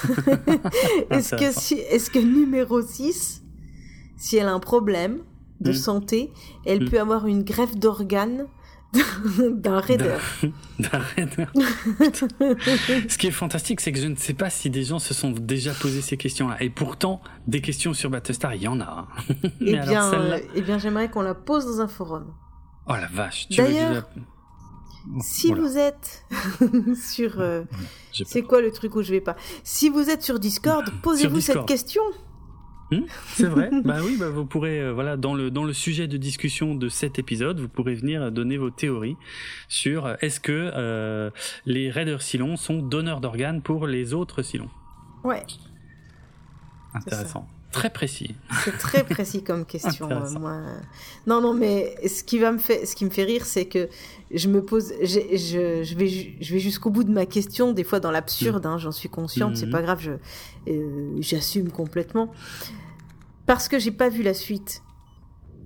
est-ce que, si... est que numéro 6, si elle a un problème de hmm. santé, elle hmm. peut avoir une greffe d'organes d'un raider. D'un raider. Ce qui est fantastique, c'est que je ne sais pas si des gens se sont déjà posé ces questions-là. Et pourtant, des questions sur Battlestar, il y en a. Hein. eh, bien, euh, eh bien, j'aimerais qu'on la pose dans un forum. Oh la vache. D'ailleurs, si vous êtes sur... Euh, c'est quoi le truc où je vais pas? Si vous êtes sur Discord, posez-vous cette question. Hmm, c'est vrai? bah oui, bah vous pourrez, euh, voilà, dans le dans le sujet de discussion de cet épisode, vous pourrez venir donner vos théories sur euh, est-ce que euh, les raiders Silons sont donneurs d'organes pour les autres Silons? Ouais. Intéressant. Très précis. C'est très précis comme question. moi. Non, non, mais ce qui va me fait, ce qui me fait rire, c'est que je me pose, je, je, vais, je vais jusqu'au bout de ma question, des fois dans l'absurde. Hmm. Hein, J'en suis consciente, c'est hmm. pas grave, je, j'assume complètement parce que j'ai pas vu la suite.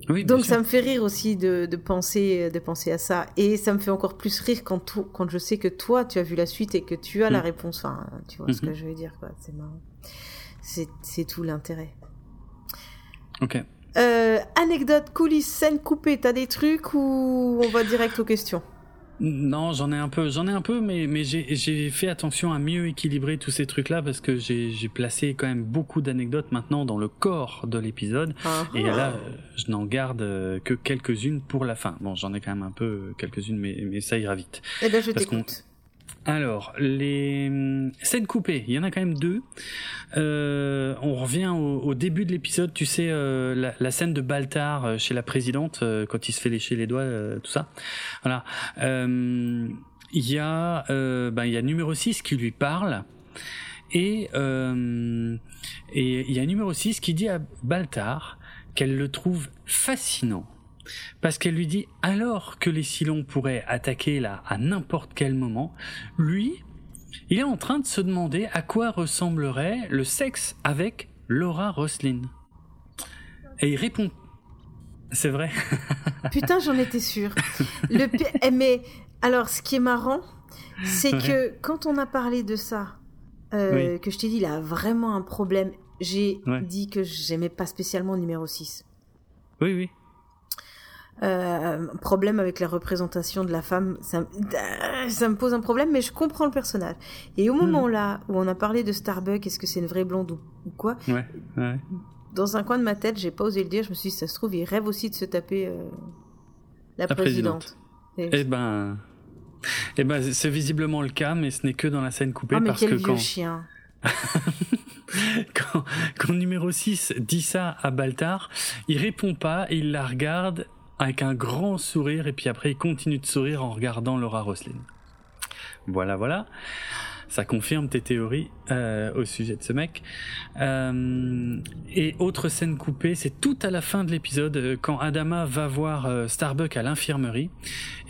Oui, Donc ça me fait rire aussi de, de, penser, de penser à ça. Et ça me fait encore plus rire quand, quand je sais que toi, tu as vu la suite et que tu as la mm. réponse. Enfin, tu vois ce que mm-hmm. je veux dire, quoi. C'est marrant. C'est tout l'intérêt. Ok. Euh, anecdote, coulisses, scène coupée, t'as des trucs ou on va direct aux questions? Non, j'en ai un peu, j'en ai un peu, mais, mais j'ai fait attention à mieux équilibrer tous ces trucs-là parce que j'ai placé quand même beaucoup d'anecdotes maintenant dans le corps de l'épisode. Ah et là, je n'en garde que quelques-unes pour la fin. Bon, j'en ai quand même un peu quelques-unes, mais, mais ça ira vite. Eh ben, je t'écoute. Alors, les hum, scènes coupées, il y en a quand même deux. Euh, on revient au, début de l'épisode, tu sais, euh, la, scène de Baltar euh, chez la présidente, quand il se fait lécher les doigts, tout ça. Voilà. Il y, a, ben, y a numéro 6 qui lui parle. Et il y a numéro 6 qui dit à Baltar qu'elle le trouve fascinant. Parce qu'elle lui dit, alors que les Silons pourraient attaquer là à n'importe quel moment, lui, il est en train de se demander à quoi ressemblerait le sexe avec Laura Roslin. Et il répond. C'est vrai. Putain, j'en étais sûre. Le eh, mais alors, ce qui est marrant, c'est que quand on a parlé de ça, euh, que je t'ai dit, il a vraiment un problème. J'ai dit que j'aimais pas spécialement le numéro 6. Oui, oui. Euh, problème avec la représentation de la femme, ça, ça, me pose un problème, mais je comprends le personnage. Et au moment hmm. là où on a parlé de Starbuck, est-ce que c'est une vraie blonde ou, quoi ouais, ouais. Dans un coin de ma tête, j'ai pas osé le dire. Je me suis dit, ça se trouve, il rêve aussi de se taper euh, la, présidente. Eh ben, eh ben, c'est visiblement le cas, mais ce n'est que dans la scène coupée ah, mais parce quel que vieux quand. chien. quand, quand numéro 6 dit ça à Baltar, il répond pas, il la regarde avec un grand sourire et puis après il continue de sourire en regardant Laura Roslin. Voilà, voilà. Ça confirme tes théories euh, au sujet de ce mec. Euh, et autre scène coupée, c'est tout à la fin de l'épisode, euh, quand Adama va voir Starbuck à l'infirmerie.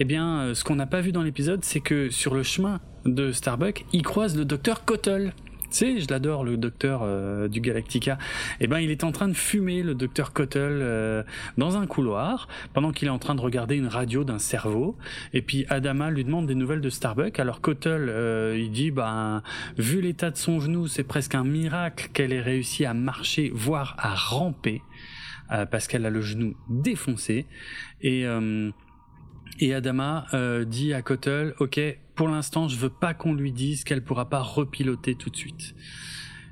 Eh bien, ce qu'on n'a pas vu dans l'épisode, c'est que sur le chemin de Starbuck, il croise le docteur Cottle sais, je l'adore, le docteur euh, du Galactica. Eh ben, il est en train de fumer, le docteur Cottle, euh, dans un couloir, pendant qu'il est en train de regarder une radio d'un cerveau. Et puis Adama lui demande des nouvelles de Starbuck. Alors Cottle, euh, il dit, ben, vu l'état de son genou, c'est presque un miracle qu'elle ait réussi à marcher, voire à ramper, parce qu'elle a le genou défoncé. Et et Adama euh, dit à Cottle, ok, pour l'instant, je veux pas qu'on lui dise qu'elle pourra pas repiloter tout de suite.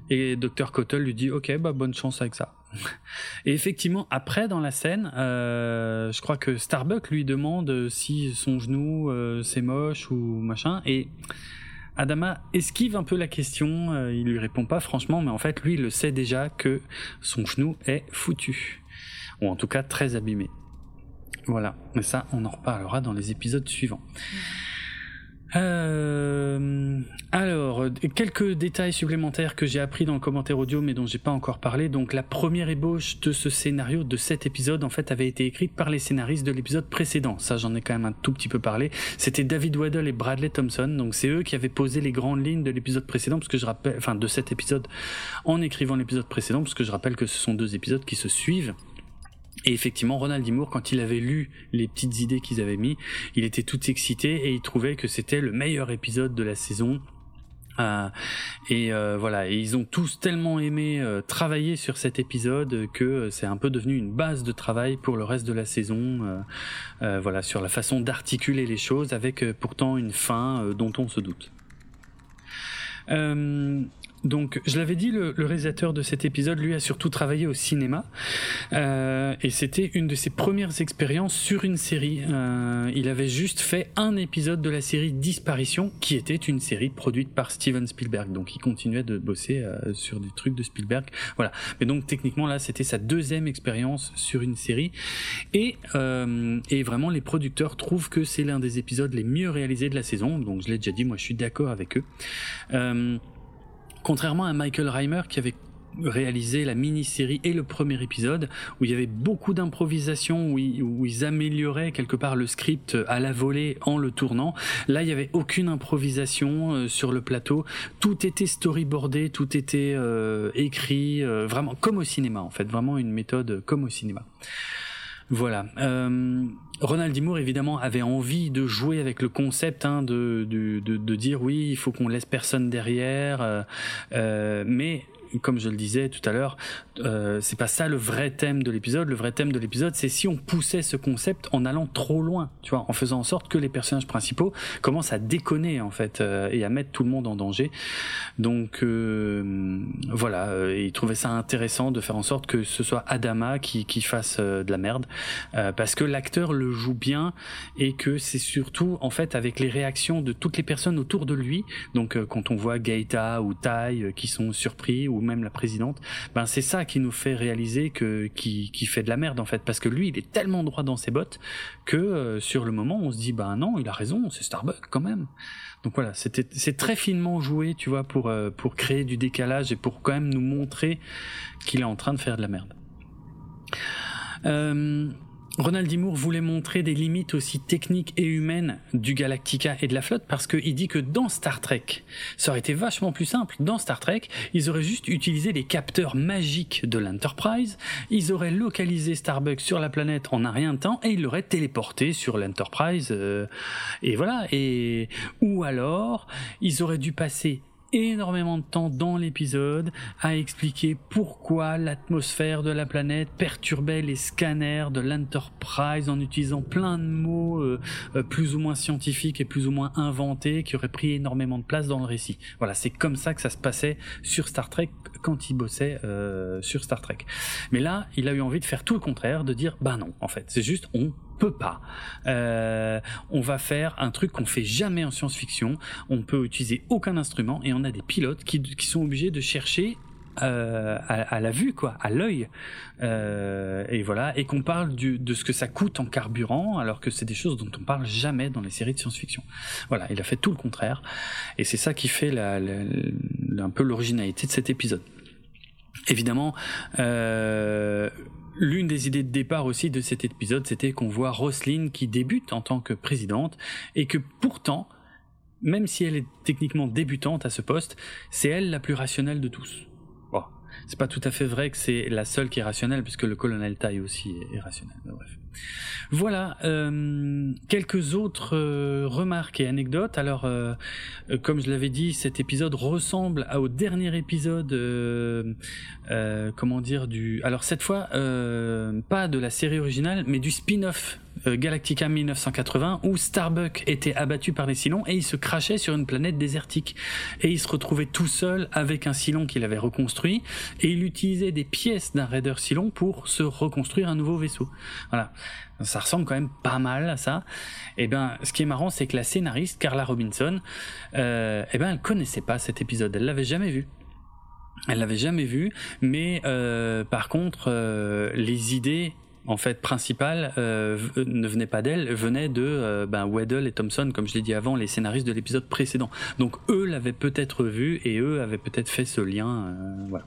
Et Dr Cottle lui dit, ok, bah bonne chance avec ça. Et effectivement, après dans la scène, euh, je crois que Starbuck lui demande si son genou euh, c'est moche ou machin, et Adama esquive un peu la question. Euh, il lui répond pas franchement, mais en fait lui il le sait déjà que son genou est foutu, ou en tout cas très abîmé. Voilà, mais ça, on en reparlera dans les épisodes suivants. Euh, alors, quelques détails supplémentaires que j'ai appris dans le commentaire audio, mais dont j'ai pas encore parlé. Donc, la première ébauche de ce scénario, de cet épisode, en fait, avait été écrite par les scénaristes de l'épisode précédent. Ça, j'en ai quand même un tout petit peu parlé. C'était David Waddle et Bradley Thompson. Donc, c'est eux qui avaient posé les grandes lignes de l'épisode précédent, parce que je rappelle, enfin, de cet épisode, en écrivant l'épisode précédent, parce que je rappelle que ce sont deux épisodes qui se suivent. Et effectivement, Ronald Dimour, quand il avait lu les petites idées qu'ils avaient mis, il était tout excité et il trouvait que c'était le meilleur épisode de la saison. Euh, et euh, voilà, et ils ont tous tellement aimé euh, travailler sur cet épisode que c'est un peu devenu une base de travail pour le reste de la saison. voilà, sur la façon d'articuler les choses avec pourtant une fin dont on se doute. Donc, je l'avais dit, le, réalisateur de cet épisode, lui, a surtout travaillé au cinéma, euh, et c'était une de ses premières expériences sur une série. Euh, il avait juste fait un épisode de la série Disparition, qui était une série produite par Steven Spielberg. Donc, il continuait de bosser euh, sur des trucs de Spielberg. Voilà. Mais donc, techniquement, là, c'était sa deuxième expérience sur une série, et et vraiment, les producteurs trouvent que c'est l'un des épisodes les mieux réalisés de la saison. Donc, je l'ai déjà dit, moi, je suis d'accord avec eux. Contrairement à Michael Reimer qui avait réalisé la mini-série et le premier épisode où il y avait beaucoup d'improvisation où, ils amélioraient quelque part le script à la volée en le tournant là il y avait aucune improvisation euh, sur le plateau tout était storyboardé tout était euh, écrit euh, vraiment comme au cinéma en fait vraiment une méthode comme au cinéma voilà. Ronald Dimour, évidemment, avait envie de jouer avec le concept, hein, de, de, de, dire oui, il faut qu'on laisse personne derrière, euh, euh, mais comme je le disais tout à l'heure, euh, c'est pas ça le vrai thème de l'épisode. Le vrai thème de l'épisode, c'est si on poussait ce concept en allant trop loin, tu vois, en faisant en sorte que les personnages principaux commencent à déconner en fait euh, et à mettre tout le monde en danger. Donc euh, voilà, euh, il trouvait ça intéressant de faire en sorte que ce soit Adama qui, qui fasse euh, de la merde, parce que l'acteur le joue bien et que c'est surtout en fait avec les réactions de toutes les personnes autour de lui. Donc quand on voit Gaeta ou Tai qui sont surpris ou même la présidente, ben c'est ça qui nous fait réaliser que qui, qui fait de la merde en fait, parce que lui il est tellement droit dans ses bottes que euh, sur le moment on se dit ben non il a raison, c'est Starbucks quand même. Donc voilà, c'était c'est très finement joué, tu vois, pour euh, pour créer du décalage et pour quand même nous montrer qu'il est en train de faire de la merde. Euh, Ronald D. voulait montrer des limites aussi techniques et humaines du Galactica et de la flotte parce qu'il dit que dans Star Trek, ça aurait été vachement plus simple. Dans Star Trek, ils auraient juste utilisé les capteurs magiques de l'Enterprise, ils auraient localisé Starbucks sur la planète en un rien de temps et ils l'auraient téléporté sur l'Enterprise. Euh, et voilà. Et ou alors, ils auraient dû passer énormément de temps dans l'épisode à expliquer pourquoi l'atmosphère de la planète perturbait les scanners de l'Enterprise en utilisant plein de mots euh, euh, plus ou moins scientifiques et plus ou moins inventés qui auraient pris énormément de place dans le récit. Voilà, c'est comme ça que ça se passait sur Star Trek quand il bossait euh, sur Star Trek. Mais là, il a eu envie de faire tout le contraire, de dire bah non, en fait, c'est juste on peut pas. Euh, on va faire un truc qu'on fait jamais en science-fiction. On peut utiliser aucun instrument et on a des pilotes qui, sont obligés de chercher euh, à, la vue, quoi, à l'œil. Euh, et voilà, et qu'on parle de ce que ça coûte en carburant, alors que c'est des choses dont on parle jamais dans les séries de science-fiction. Voilà, il a fait tout le contraire, et c'est ça qui fait un peu l'originalité de cet épisode. Évidemment, L'une des idées de départ aussi de cet épisode, c'était qu'on voit Roselyne qui débute en tant que présidente et que pourtant, même si elle est techniquement débutante à ce poste, c'est elle la plus rationnelle de tous. Bon, c'est pas tout à fait vrai que c'est la seule qui est rationnelle, puisque le colonel Tai aussi est, rationnel. bref. Voilà, euh, quelques autres euh, remarques et anecdotes. Alors, euh, comme je l'avais dit, cet épisode ressemble au dernier épisode, comment dire, du... Alors cette fois, pas de la série originale, mais du spin-off Galactica 1980 où Starbuck était abattu par les Silons et il se crachait sur une planète désertique et il se retrouvait tout seul avec un Silon qu'il avait reconstruit et il utilisait des pièces d'un Raider Silon pour se reconstruire un nouveau vaisseau. Voilà ça ressemble quand même pas mal à ça. Et eh ben, ce qui est marrant, c'est que la scénariste Carla Robinson, euh, eh ben, elle connaissait pas cet épisode, elle l'avait jamais vu. Elle l'avait jamais vu, mais euh, par contre, euh, les idées en fait principales euh, ne venaient pas d'elle, venaient de euh, ben, Weddle et Thompson, comme je l'ai dit avant, les scénaristes de l'épisode précédent. Donc eux l'avaient peut-être vu et eux avaient peut-être fait ce lien. Euh, voilà.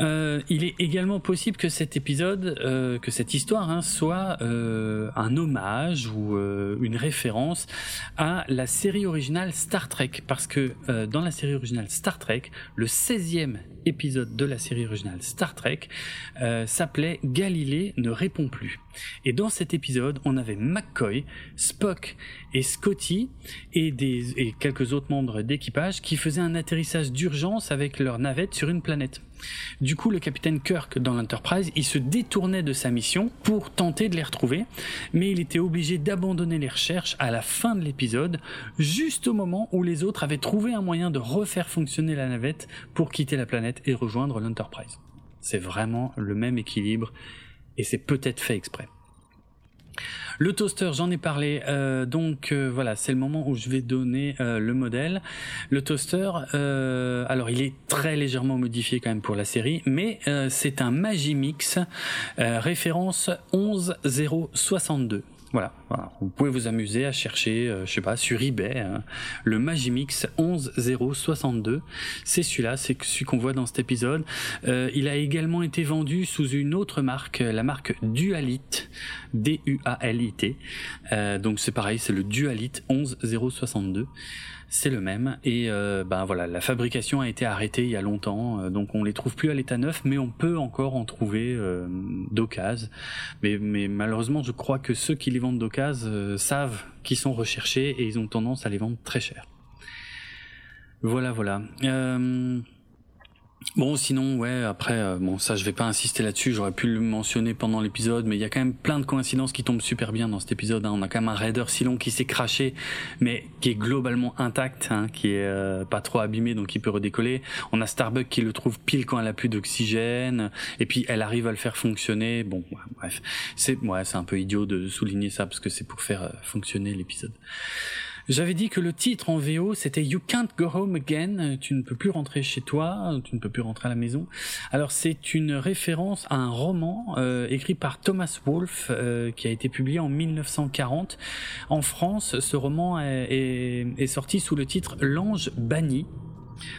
Euh, il est également possible que cet épisode, euh, que cette histoire hein, soit euh, un hommage ou une référence à la série originale Star Trek, parce que dans la série originale Star Trek, le 16e épisode de la série originale Star Trek s'appelait Galilée ne répond plus. Et dans cet épisode, on avait McCoy, Spock et Scotty et, quelques autres membres d'équipage qui faisaient un atterrissage d'urgence avec leur navette sur une planète. Du coup, le capitaine Kirk dans l'Enterprise, il se détournait de sa mission pour tenter de les retrouver, mais il était obligé d'abandonner les recherches à la fin de l'épisode, juste au moment où les autres avaient trouvé un moyen de refaire fonctionner la navette pour quitter la planète et rejoindre l'Enterprise. C'est vraiment le même équilibre et c'est peut-être fait exprès. Le toaster, j'en ai parlé, euh, donc euh, voilà, c'est le moment où je vais donner euh, le modèle. Le toaster, alors il est très légèrement modifié quand même pour la série, mais c'est un Magimix référence 11062. Voilà, voilà, vous pouvez vous amuser à chercher, euh, je sais pas, sur eBay, hein, le Magimix 11062. C'est celui-là, c'est celui qu'on voit dans cet épisode. Euh, il a également été vendu sous une autre marque, la marque Dualit, D-U-A-L-I-T. Euh, donc c'est pareil, c'est le Dualit 11062 c'est le même. Et euh, ben voilà, la fabrication a été arrêtée il y a longtemps, euh, donc on les trouve plus à l'état neuf, mais on peut encore en trouver euh, d'occasion. Mais, mais malheureusement, je crois que ceux qui les vendent d'occasion euh, savent qu'ils sont recherchés et ils ont tendance à les vendre très cher. Voilà, voilà. Bon, sinon, ouais, après, euh, bon, ça, je vais pas insister là-dessus. J'aurais pu le mentionner pendant l'épisode, mais il y a quand même plein de coïncidences qui tombent super bien dans cet épisode. Hein. On a quand même un raider Silon qui s'est craché, mais qui est globalement intact, hein, qui est euh, pas trop abîmé, donc il peut redécoller. On a Starbuck qui le trouve pile quand elle a plus d'oxygène, et puis elle arrive à le faire fonctionner. Bon, bref, c'est, ouais, c'est un peu idiot de souligner ça parce que c'est pour faire euh, fonctionner l'épisode. J'avais dit que le titre en VO c'était You Can't Go Home Again, tu ne peux plus rentrer chez toi, tu ne peux plus rentrer à la maison. Alors c'est une référence à un roman euh, écrit par Thomas Wolfe euh, qui a été publié en 1940. En France, ce roman est sorti sous le titre L'ange banni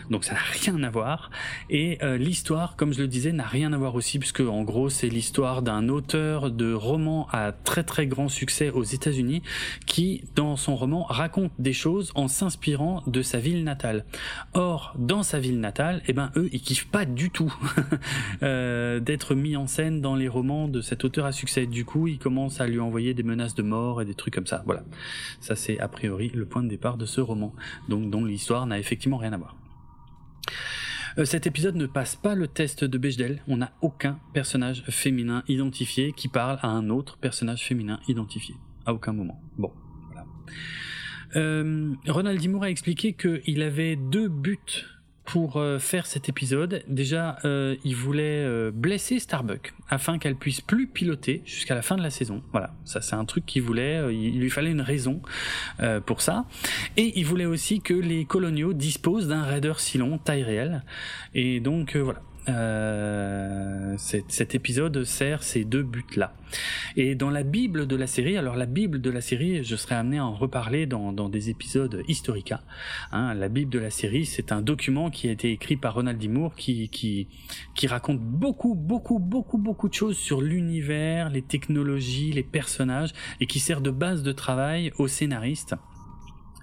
donc ça n'a rien à voir. Et euh, l'histoire, comme je le disais, n'a rien à voir aussi, puisque en gros c'est l'histoire d'un auteur de romans à très très grand succès aux États-Unis, qui dans son roman raconte des choses en s'inspirant de sa ville natale. Or, dans sa ville natale, eh ben eux, ils kiffent pas du tout euh, d'être mis en scène dans les romans de cet auteur à succès. Du coup, ils commencent à lui envoyer des menaces de mort et des trucs comme ça. Voilà, ça c'est a priori le point de départ de ce roman, donc dont l'histoire n'a effectivement rien à voir. Euh, cet épisode ne passe pas le test de Bechdel. On n'a aucun personnage féminin identifié qui parle à un autre personnage féminin identifié. À aucun moment. Bon, voilà. Euh, Ronald Dimour a expliqué qu'il avait deux buts pour euh, faire cet épisode. Déjà, euh, il voulait euh, blesser Starbuck afin qu'elle puisse plus piloter jusqu'à la fin de la saison. Voilà, ça c'est un truc qu'il voulait. il lui fallait une raison pour ça. Et il voulait aussi que les coloniaux disposent d'un raider Silon taille réelle. Et donc voilà, euh, cet épisode sert ces deux buts-là. Et dans la Bible de la série, alors la Bible de la série, je serai amené à en reparler dans, des épisodes historica. Hein, la Bible de la série, c'est un document qui a été écrit par Ronald D. Moore qui, qui, qui raconte beaucoup, beaucoup, beaucoup, beaucoup de choses sur l'univers, les technologies, les personnages, et qui sert de base de travail aux scénaristes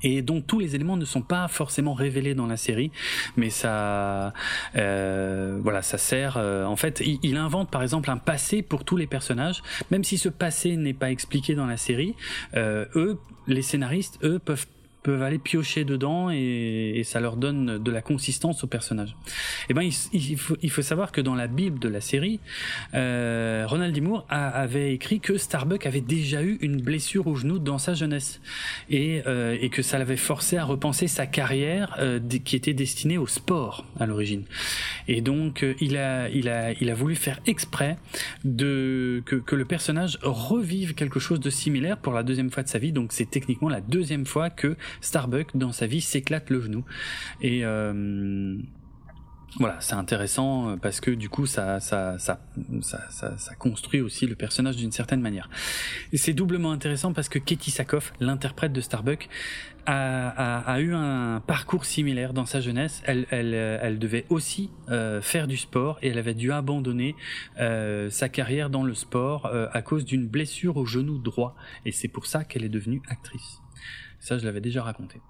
et dont tous les éléments ne sont pas forcément révélés dans la série, mais ça, euh, voilà, ça sert. Euh, en fait, il, invente par exemple un passé pour tous les personnages, même si ce passé n'est pas expliqué dans la série. Euh, eux, les scénaristes, eux, peuvent peuvent aller piocher dedans et, ça leur donne de la consistance au personnage. Et eh ben il, faut, savoir que dans la Bible de la série, euh, Ronald D. Moore avait écrit que Starbuck avait déjà eu une blessure au genou dans sa jeunesse et, euh, que ça l'avait forcé à repenser sa carrière euh, qui était destinée au sport à l'origine. Et donc il a voulu faire exprès que le personnage revive quelque chose de similaire pour la deuxième fois de sa vie. Donc c'est techniquement la deuxième fois que Starbuck dans sa vie s'éclate le genou. Et euh, voilà, c'est intéressant euh, parce que du coup ça ça ça ça, construit aussi le personnage d'une certaine manière. Et c'est doublement intéressant parce que Katie Sackhoff, l'interprète de Starbuck, a, a, eu un parcours similaire dans sa jeunesse. Elle, elle, elle devait aussi euh, faire du sport et elle avait dû abandonner sa carrière dans le sport à cause d'une blessure au genou droit. Et c'est pour ça qu'elle est devenue actrice. Ça, je l'avais déjà raconté.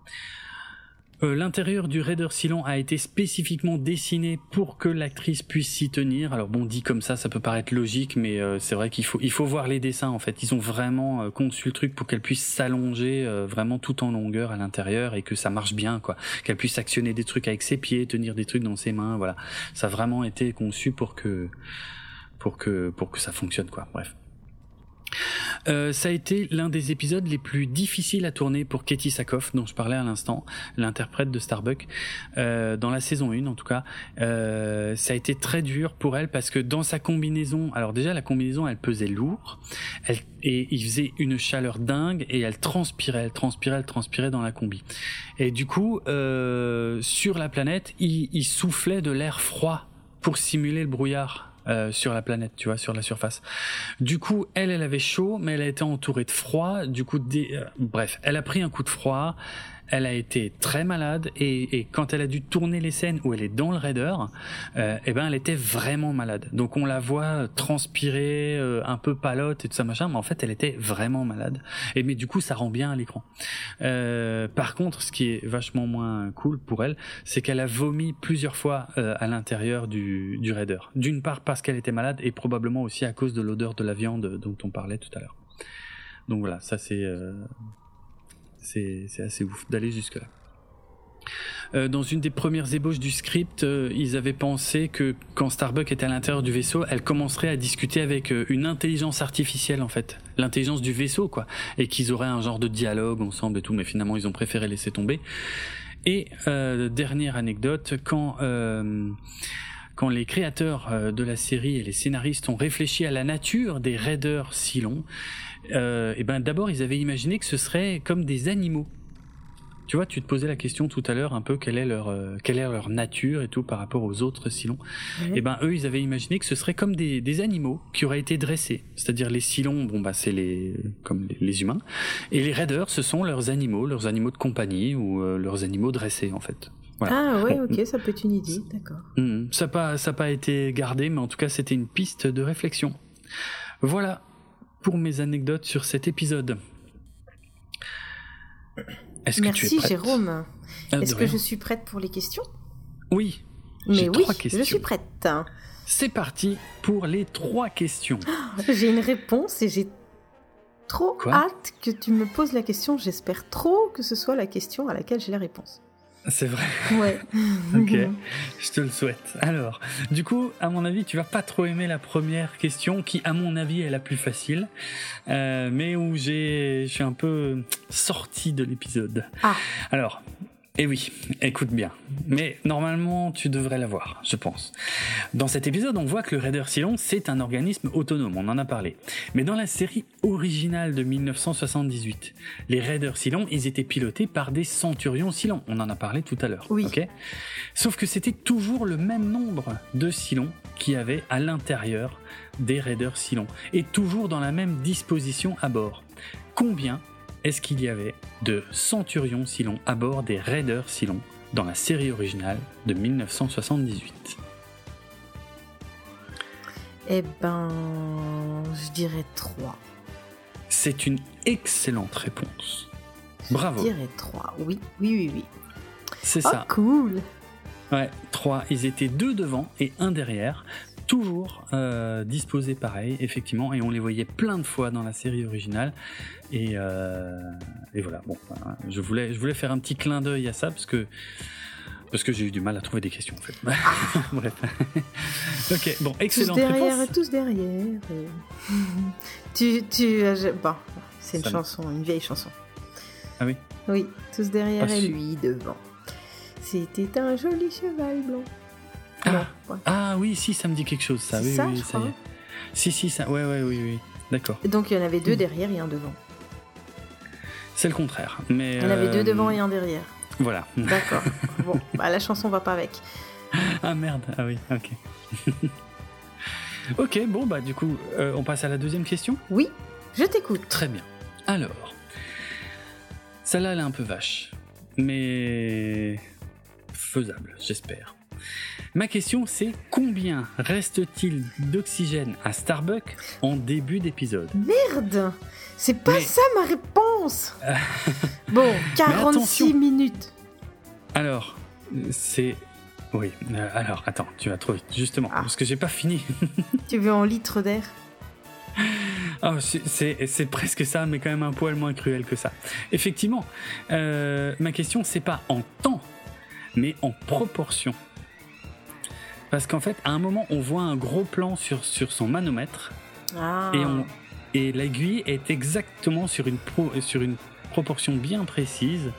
Euh, l'intérieur du Raider Silon a été spécifiquement dessiné pour que l'actrice puisse s'y tenir. Alors bon, dit comme ça, ça peut paraître logique, mais euh, c'est vrai qu'il faut il faut voir les dessins en fait. Ils ont vraiment euh, conçu le truc pour qu'elle puisse s'allonger vraiment tout en longueur à l'intérieur et que ça marche bien quoi. Qu'elle puisse actionner des trucs avec ses pieds, tenir des trucs dans ses mains. Voilà, ça a vraiment été conçu pour que pour que pour que ça fonctionne quoi. Bref. Euh, ça a été l'un des épisodes les plus difficiles à tourner pour Katie Sackhoff, dont je parlais à l'instant, l'interprète de Starbuck, euh, dans la saison 1 en tout cas. Euh, ça a été très dur pour elle parce que dans sa combinaison, alors déjà la combinaison elle pesait lourd, et il faisait une chaleur dingue et elle transpirait, elle transpirait, elle transpirait dans la combi. Et du coup, sur la planète, il soufflait de l'air froid pour simuler le brouillard euh, sur la planète, tu vois, sur la surface. Du coup, elle, elle avait chaud, mais elle a été entourée de froid. Du coup. Euh, bref, elle a pris un coup de froid elle a été très malade et, quand elle a dû tourner les scènes où elle est dans le raider, euh, eh ben elle était vraiment malade. Donc on la voit transpirer, euh, un peu palote et tout ça machin, mais en fait elle était vraiment malade. Mais du coup ça rend bien à l'écran. Euh, par contre, ce qui est vachement moins cool pour elle, c'est qu'elle a vomi plusieurs fois euh, à l'intérieur du, du raider. D'une part parce qu'elle était malade et probablement aussi à cause de l'odeur de la viande dont on parlait tout à l'heure. Donc voilà, ça c'est c'est assez ouf d'aller jusque-là. Euh, dans une des premières ébauches du script, euh, ils avaient pensé que quand Starbuck était à l'intérieur du vaisseau, elle commencerait à discuter avec euh, une intelligence artificielle en fait, l'intelligence du vaisseau quoi, et qu'ils auraient un genre de dialogue ensemble et tout, mais finalement ils ont préféré laisser tomber. Et dernière anecdote, quand quand les créateurs de la série et les scénaristes ont réfléchi à la nature des raiders Silon, euh, et ben d'abord ils avaient imaginé que ce serait comme des animaux tu vois, tu te posais la question tout à l'heure un peu quelle est leur euh, quelle est leur nature et tout par rapport aux autres silons. Et ben eux, ils avaient imaginé que ce serait comme des, des animaux qui auraient été dressés. C'est-à-dire les silons, bon bah c'est les comme les, les humains, et les raiders, ce sont leurs animaux, leurs animaux de compagnie ou euh, leurs animaux dressés en fait. Voilà. Ah ouais, Bon. ok, ça peut être une idée, d'accord. Mhm. Ça n'a pas ça pas été gardé, mais en tout cas c'était une piste de réflexion. Voilà pour mes anecdotes sur cet épisode. Est-ce que tu es Merci prête? Jérôme. Ah, Est-ce que rien. je suis prête pour les questions? Oui. Mais oui, je suis prête. C'est parti pour les trois questions. J'ai une réponse et j'ai trop Quoi? hâte que tu me poses la question. J'espère trop que ce soit la question à laquelle j'ai la réponse. C'est vrai. Ouais. Ok. Je te le souhaite. Alors, du coup, à mon avis, tu vas pas trop aimer la première question, qui, à mon avis, est la plus facile, euh, mais où j'ai, je suis un peu sorti de l'épisode. Ah. Alors, eh oui, écoute bien. Mais normalement, tu devrais l'avoir, je pense. Dans cet épisode, on voit que le Raider Silon, c'est un organisme autonome, on en a parlé. Mais dans la série originale de 1978, les Raiders Silon, ils étaient pilotés par des Centurions Silon. On en a parlé tout à l'heure. Oui. ok? Sauf que c'était toujours le même nombre de Silons qui avaient à l'intérieur des Raiders Silon. Et toujours dans la même disposition à bord. Combien est-ce qu'il y avait de Centurions Silon à bord des Raiders Silon dans la série originale de 1978 Eh ben, je dirais 3. C'est une excellente réponse. Je Bravo, dirais 3. Oui, oui, oui, oui. c'est Oh, ça. cool. Ouais, trois. Ils étaient deux devant et un derrière, toujours euh, disposés pareil, effectivement, et on les voyait plein de fois dans la série originale. Et, euh, et voilà. Bon, je voulais, je voulais faire un petit clin d'œil à ça parce que parce que j'ai eu du mal à trouver des questions en fait. Bref. ok, bon, Tous excellente derrière, réponse. tous derrière. et- tu, tu, euh, je- bon, c'est une Ça me- chanson, une vieille chanson. Ah oui? Oui, tous derrière Ah, et lui devant. C'était un joli cheval blanc. Ah. Ouais. Ah oui, si, ça me dit quelque chose, ça. Oui, ça, oui, je ça y est. Si, si, ça. Ouais, ouais, oui, oui. D'accord. Donc il y en avait deux Mm. derrière et un devant. C'est le contraire. Mais Il y en avait deux euh, devant et un derrière. Voilà. D'accord. bon, bah, la chanson va pas avec. Ah merde, ah oui, ok. ok, bon bah du coup, euh, on passe à la deuxième question. Oui, je t'écoute. Très bien. Alors, celle-là elle est un peu vache, mais faisable, j'espère. Ma question c'est combien reste-t-il d'oxygène à Starbucks en début d'épisode? Merde C'est pas Mais- ça ma réponse Bon, 46 attention. minutes. Alors, c'est... Oui, euh, alors attends, tu vas trop vite, justement, Ah. parce que j'ai pas fini. Tu veux en litres d'air? C'est- c'est c'est presque ça, mais quand même un poil moins cruel que ça. Effectivement, euh, ma question, c'est pas en temps, mais en proportion. Parce qu'en fait, à un moment, on voit un gros plan sur, sur son manomètre Ah. et, on- et l'aiguille est exactement sur une, pro- sur une proportion bien précise.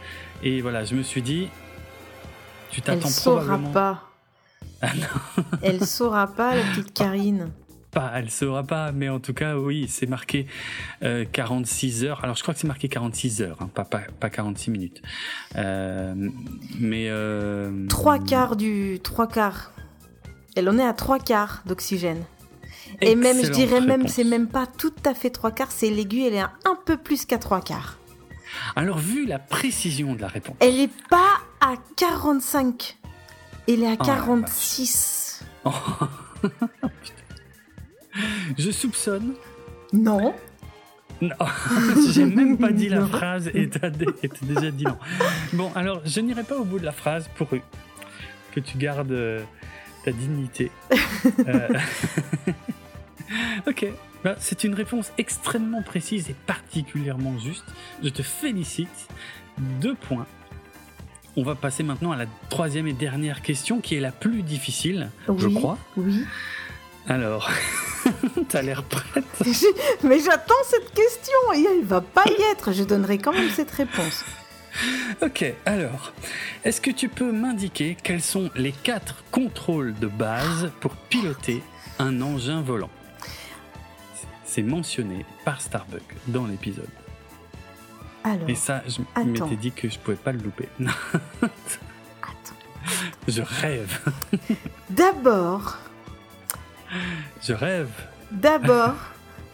Et voilà, je me suis dit, tu Elle t'attends saura probablement pas. Ah non. Elle saura pas, la petite Karine. pas, elle saura pas, mais en tout cas, oui, c'est marqué euh, 46 heures. Alors, je crois que c'est marqué 46 heures, hein, pas, pas, pas 46 minutes. Euh, mais. Euh, Trois quarts du. Trois quarts. Elle en est à trois quarts d'oxygène. Et même, je dirais même, c'est même pas tout à fait trois quarts, c'est l'aiguille, elle est un peu plus qu'à trois quarts. Alors, vu la précision de la réponse. Elle est pas à 45. Elle est à Oh la 46. Je soupçonne. Non. Non, j'ai même pas dit la Non. phrase et t'as dé- et t'as déjà dit non. Bon, alors, je n'irai pas au bout de la phrase pour que tu gardes euh, ta dignité. Euh, ok, Bah, c'est une réponse extrêmement précise et particulièrement juste. Je te félicite. Deux points. On va passer maintenant à la troisième et dernière question qui est la plus difficile, je crois. Oui. Alors, t'as l'air prête Mais j'attends cette question et elle va pas y être. Je donnerai quand même cette réponse. Ok, alors, est-ce que tu peux m'indiquer quels sont les quatre contrôles de base pour piloter un engin volant? C'est mentionné par Starbuck dans l'épisode. Alors, Et ça, je m'étais dit que je pouvais pas le louper. attends. je rêve. D'abord, Je rêve. d'abord,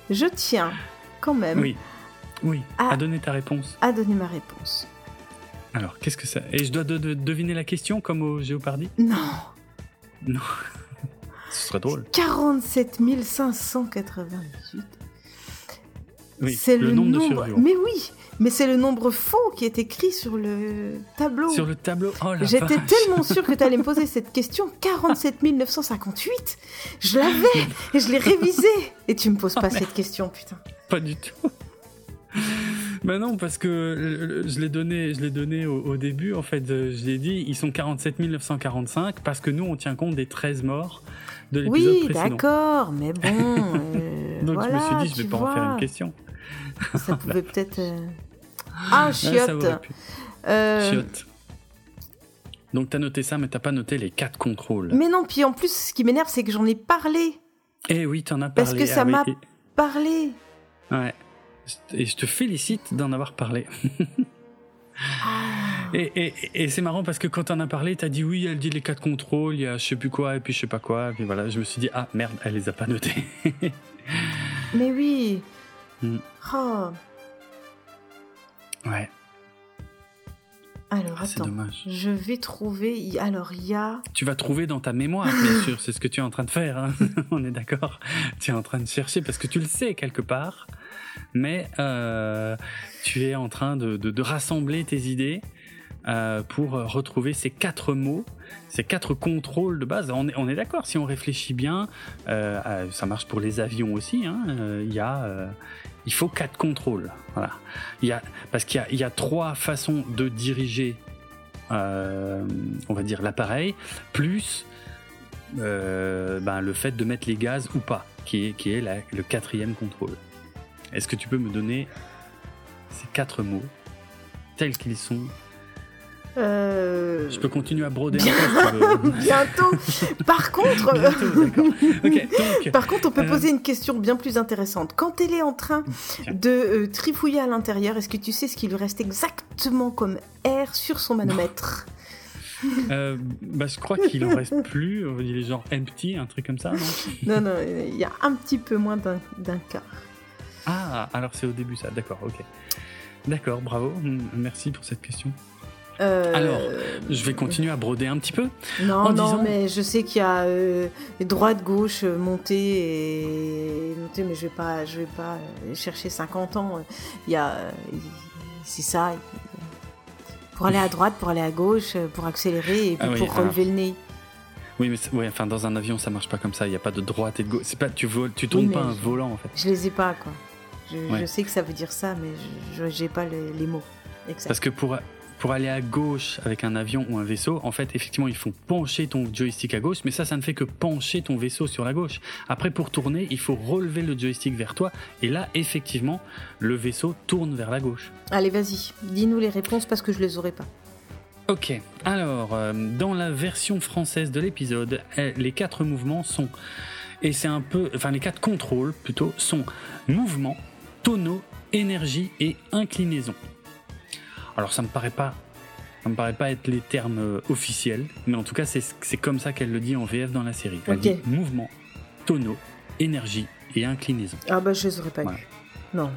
je tiens quand même Oui. Oui. Ah. À donner ta réponse. à donner ma réponse. Alors, qu'est-ce que ça Et je dois de- de- deviner la question comme au Géopardy? Non, Non. Ce serait drôle. 47 598. Oui. c'est le, le, nombre, de nombre. survivants. Mais oui, mais c'est le nombre faux qui est écrit sur le tableau. Sur le tableau. Oh la J'étais tellement sûre que tu allais me poser cette question. 47 958 Je l'avais et je l'ai révisé. Et tu me poses pas cette question, putain. Pas du tout. Bah non, parce que euh, je l'ai donné, je l'ai donné au, au début. En fait, euh, je l'ai dit, ils sont 47 945 parce que nous, on tient compte des 13 morts de l'épisode Oui, précédent. d'accord, mais bon. euh, Donc voilà, je me suis dit, je vais pas en faire une question. Ça pouvait peut-être. euh, Ah, chiotte. Euh, Chiotte. Donc t'as noté ça, mais t'as pas noté les quatre contrôles. Mais non, puis en plus, ce qui m'énerve, c'est que j'en ai parlé. Eh oui, t'en as parlé. Parce que ça ah m'a- Parlé. Ouais. Et je te félicite d'en avoir parlé. Ah. Et, et- et c'est marrant parce que quand t'en as parlé, t'as dit oui, elle dit les quatre contrôles, il y a je sais plus quoi, et puis je sais pas quoi. Et puis voilà, je me suis dit, ah merde, elle les a pas notés. Mais oui. Hmm. Oh. ouais, Alors, ah, c'est attends. dommage. Je vais trouver. Alors, il y a. Tu vas trouver dans ta mémoire, bien sûr, c'est ce que tu es en train de faire. hein. On est d'accord. Tu es en train de chercher parce que tu le sais quelque part, mais euh, tu es en train de, de- de rassembler tes idées euh, pour retrouver ces quatre mots, ces quatre contrôles de base. On est, d'accord. Si on réfléchit bien, euh, euh, ça marche pour les avions aussi. hein. Euh, Il y a euh, il faut quatre contrôles. Voilà. Il y a, parce qu'il y a, trois façons de diriger, euh, on va dire, l'appareil, plus euh, ben, le fait de mettre les gaz ou pas, qui est, le quatrième contrôle. Est-ce que tu peux me donner ces quatre mots tels qu'ils sont Euh... Je peux continuer à broder un peu si tu veux. Bientôt. Par contre. Bientôt, donc, Par contre, on peut Euh. poser une question bien plus intéressante. Quand elle est en train Tiens. de euh, trifouiller à l'intérieur, est-ce que tu sais ce qui lui reste exactement comme air sur son manomètre? Euh, bah, je crois qu'il en reste plus. On dit les genre empty, un truc comme ça, non? Non, non, il y a un petit peu moins d'un quart. Ah, alors c'est au début ça, d'accord, ok. D'accord, bravo, merci pour cette question. Euh, Alors, Je vais continuer à broder un petit peu. Non, en non, disant- mais je sais qu'il y a euh, droite, gauche, euh, montée et montée, mais je vais pas, je vais pas chercher 50 ans. Il y a, c'est ça. Pour aller à droite, pour aller à gauche, pour accélérer et puis Ah oui, pour alors. relever le nez. Oui, mais ouais, enfin dans un avion ça marche pas comme ça. Il y a pas de droite et de gauche. C'est pas tu voles, tu tournes Oui, pas un je- volant en fait. Je les ai pas, quoi. Je, Ouais. je sais que ça veut dire ça, mais je j'ai pas les, les mots. Parce que pour pour aller à gauche avec un avion ou un vaisseau, en fait, effectivement, il faut pencher ton joystick à gauche, mais ça, ça ne fait que pencher ton vaisseau sur la gauche. Après, pour tourner, il faut relever le joystick vers toi, et là, effectivement, le vaisseau tourne vers la gauche. Allez, vas-y, dis-nous les réponses parce que je les aurai pas. Ok, alors, euh, dans la version française de l'épisode, eh, les quatre mouvements sont, et c'est un peu, enfin, les quatre contrôles plutôt, sont mouvement, tonneau, énergie et inclinaison. Alors, ça me paraît pas. Ça me paraît pas être les termes euh, officiels, mais en tout cas, c'est c'est comme ça qu'elle le dit en VF dans la série. Elle dit mouvement, tonneau, énergie et inclinaison. Ah bah je les aurais pas Voilà. Non.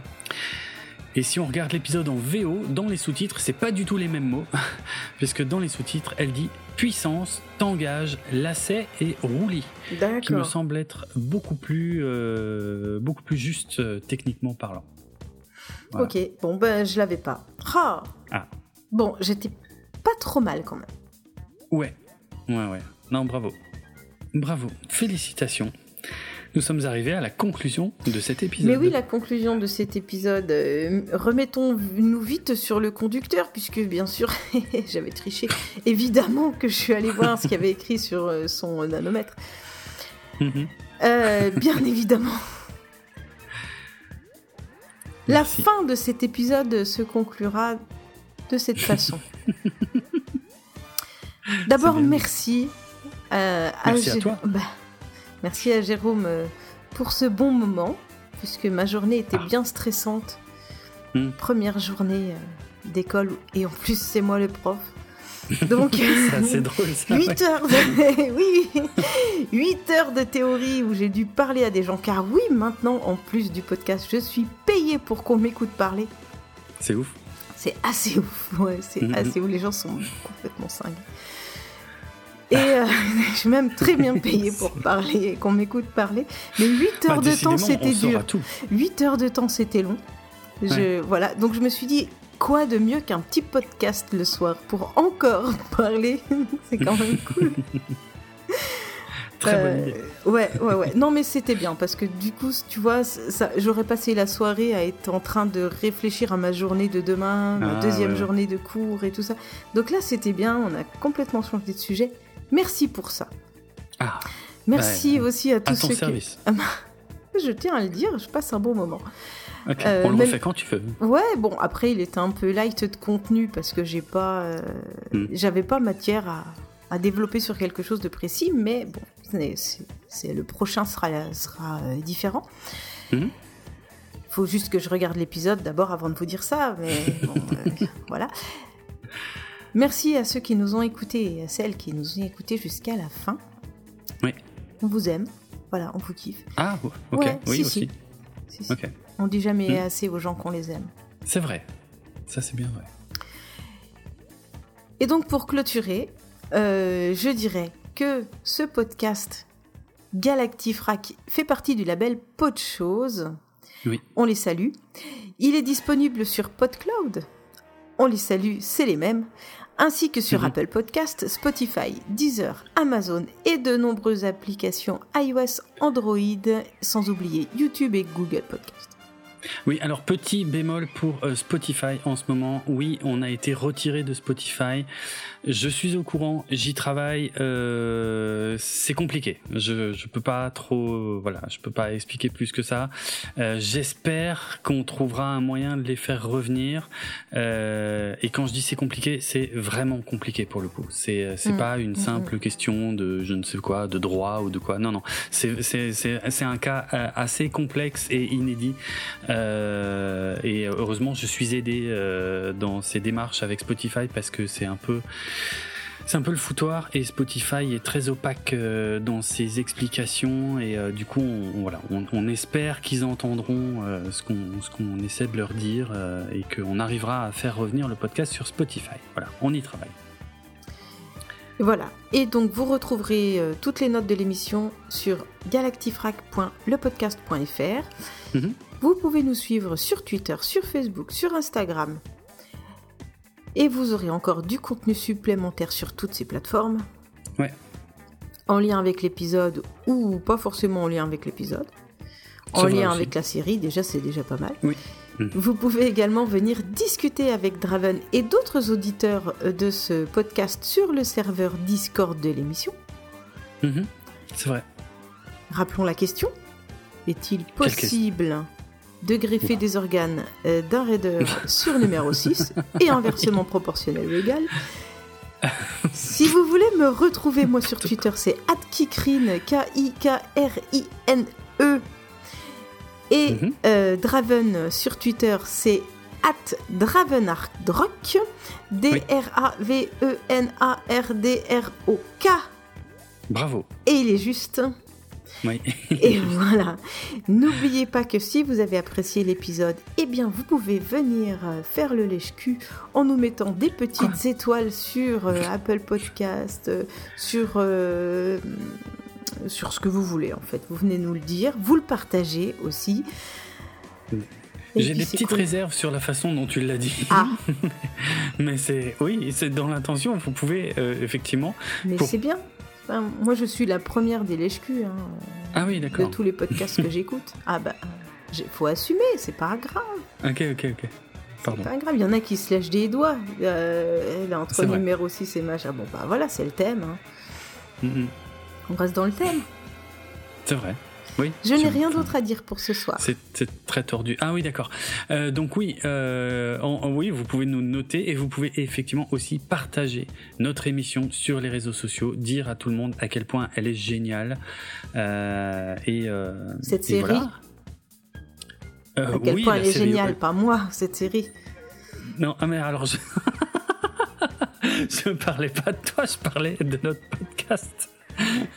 Et si on regarde l'épisode en VO, dans les sous-titres, c'est pas du tout les mêmes mots, puisque dans les sous-titres, elle dit puissance, tangage, lacet et roulis, qui me semble être beaucoup plus, euh, beaucoup plus juste euh, techniquement parlant. Voilà. Ok, bon ben je l'avais pas. Ah. Ah. Bon, j'étais pas trop mal quand même. Ouais, ouais, ouais. Non, bravo. Bravo. Félicitations. Nous sommes arrivés à la conclusion de cet épisode. Mais oui, la conclusion de cet épisode, euh, remettons-nous vite sur le conducteur, puisque bien sûr, j'avais triché. Évidemment que je suis allée voir ce qu'il y avait écrit sur euh, son nanomètre. Mhm. Euh, bien évidemment. La fin de cet épisode se conclura de cette façon. D'abord, merci. euh, Merci à toi. bah, merci à Jérôme euh, pour ce bon moment, puisque ma journée était Ah. bien stressante Hmm. Première journée euh, d'école et en plus c'est moi le prof. Donc C'est assez drôle ça. 8 ouais. heures de... oui, 8 heures de théorie où j'ai dû parler à des gens car oui, maintenant en plus du podcast, je suis payée pour qu'on m'écoute parler. C'est ouf. C'est assez ouf, ouais, c'est Mhm. assez ouf. Les gens sont complètement cinglés. Et euh, je suis même très bien payée pour parler qu'on m'écoute parler. Mais 8 Bah, heures de temps, c'était dur. tout. 8 heures de temps, c'était long. Je, Ouais. Voilà, donc je me suis dit, quoi de mieux qu'un petit podcast le soir pour encore parler? C'est quand même cool. Très bonne Euh, idée. Ouais, ouais, ouais. Non, mais c'était bien parce que du coup, tu vois, ça, j'aurais passé la soirée à être en train de réfléchir à ma journée de demain, ma Ah, deuxième ouais, journée de cours et tout ça. Donc là, c'était bien. On a complètement changé de sujet. Merci pour ça. Ah, Merci aussi à tous à ton ceux service. qui. Je tiens à le dire, je passe un bon moment. Ok, Euh, on le même- refait quand tu veux. Ouais, bon, après, il était un peu light de contenu parce que j'ai pas, euh, Mm. j'avais pas matière à, à développer sur quelque chose de précis, mais bon, c'est- le prochain sera, sera euh, différent. Mhm. Faut juste que je regarde l'épisode d'abord avant de vous dire ça, mais bon, euh, voilà. Merci à ceux qui nous ont écoutés et à celles qui nous ont écoutés jusqu'à la fin. Oui. On vous aime. Voilà, on vous kiffe. Ah, ok, Ouais, oui si, aussi. si. Si, On dit jamais Mm. assez aux gens qu'on les aime. c'est vrai. Ça, c'est bien vrai. Et donc pour clôturer, euh, je dirais que ce podcast Galactifrac fait partie du label Podchose. Oui. On les salue. Il est disponible sur PodCloud. On les salue, c'est les mêmes. Ainsi que sur Mhm. Apple Podcast, Spotify, Deezer, Amazon et de nombreuses applications iOS, Android, sans oublier YouTube et Google Podcast. Oui, alors petit bémol pour euh, Spotify en ce moment. Oui, on a été retiré de Spotify. Je suis au courant, j'y travaille. euh, c'est compliqué. Je je peux pas trop, voilà, je peux pas expliquer plus que ça. Euh, J'espère qu'on trouvera un moyen de les faire revenir. Euh, et quand je dis c'est compliqué, c'est vraiment compliqué pour le coup. C'est c'est Mm. pas une Mm, simple question de je ne sais quoi, de droit ou de quoi. Non non, c'est c'est c'est c'est un cas euh, assez complexe et inédit. Euh, et heureusement, je suis aidé euh, dans ces démarches avec Spotify parce que c'est un peu, c'est un peu le foutoir et Spotify est très opaque euh, dans ses explications et du coup, on, voilà, on, espère qu'ils entendront ce qu'on ce qu'on essaie de leur dire et qu'on arrivera à faire revenir le podcast sur Spotify. Voilà, on y travaille. Voilà. Et donc, vous retrouverez euh, toutes les notes de l'émission sur galactifrac.lepodcast.fr. Mhm. Vous pouvez nous suivre sur Twitter, sur Facebook, sur Instagram. Et vous aurez encore du contenu supplémentaire sur toutes ces plateformes. Ouais. En lien avec l'épisode ou pas forcément en lien avec l'épisode. En lien aussi. avec la série, déjà c'est déjà pas mal. Oui. Mhm. Vous pouvez également venir discuter avec Draven et d'autres auditeurs euh, de ce podcast sur le serveur Discord de l'émission. Mhm. C'est vrai. Rappelons la question. Est-il possible de greffer des organes euh, d'un raider sur numéro 6 et inversement proportionnel ou égal Si vous voulez me retrouver, moi sur Twitter, c'est @kikrine, K-I-K-R-I-N-E. Et Mhm. euh, Draven sur Twitter, c'est Dravenardrock, D-R-A-V-E-N-A-R-D-R-O-K. Bravo. Et il est juste. Oui. Et voilà. N'oubliez pas que si vous avez apprécié l'épisode, eh bien vous pouvez venir euh, faire le lèche-cul en nous mettant des petites étoiles sur euh, Apple Podcast, euh, sur euh, sur ce que vous voulez en fait. Vous venez nous le dire, vous le partagez aussi. J'ai des petites cool. réserves sur la façon dont tu l'as dit. Ah, Mais c'est oui, c'est dans l'intention. Vous pouvez euh, effectivement. mais Pour- c'est bien. Enfin, moi je suis la première des lèche-culs hein, Ah oui, de tous les podcasts que j'écoute. Ah bah, il faut assumer, c'est pas grave. Ok, ok, ok. Pardon. C'est pas grave, il y en a qui se lèchent des doigts. Euh, là, entre numéro 6 et machin. Bon, bah voilà, c'est le thème. hein. Mhm. On reste dans le thème. C'est vrai. Oui. Je n'ai rien d'autre à dire pour ce soir. C'est très tordu. Ah oui, d'accord. Euh, donc oui, euh, en- en- oui, vous pouvez nous noter et vous pouvez effectivement aussi partager notre émission sur les réseaux sociaux, dire à tout le monde à quel point elle est géniale. Euh, et Cette et série voilà. À quel oui, point elle est série, géniale, ouais. pas moi, cette série. Non, ah, mais alors je. je parlais pas de toi, je parlais de notre podcast.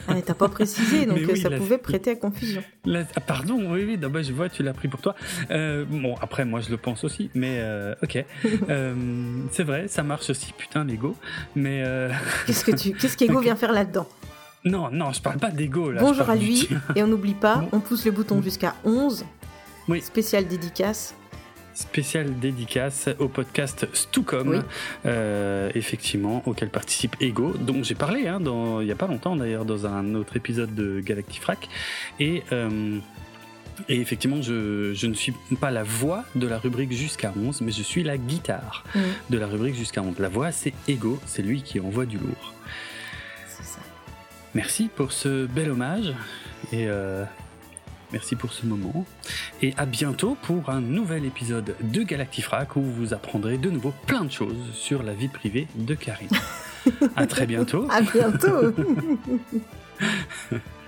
Ah, mais t'as pas précisé, donc euh, oui, ça pouvait prêter à confusion. Là- ah, pardon, oui, oui, non, bah, je vois, tu l'as pris pour toi. Euh, bon, après, moi, je le pense aussi, mais euh, ok. Euh, c'est vrai, ça marche aussi, putain, l'ego. Mais Qu'est-ce que tu, qu'est-ce qu'Ego vient faire là-dedans? Non, non, je parle pas d'ego, là. Bonjour à lui, et on n'oublie pas, Bon. on pousse le bouton jusqu'à 11. Oui. Spécial dédicace. Spécial dédicace au podcast Stucom, Oui. euh, effectivement, auquel participe Ego, dont j'ai parlé hein, dans, il y a pas longtemps d'ailleurs dans un autre épisode de Galactifrac. Et, euh, et effectivement, je, je ne suis pas la voix de la rubrique jusqu'à 11, mais je suis la guitare Mm, de la rubrique jusqu'à 11. La voix, c'est Ego, c'est lui qui envoie du lourd. ça. Merci pour ce bel hommage et euh, merci pour ce moment. Et à bientôt pour un nouvel épisode de Galactifrac où vous apprendrez de nouveau plein de choses sur la vie privée de Karine. à très bientôt. À bientôt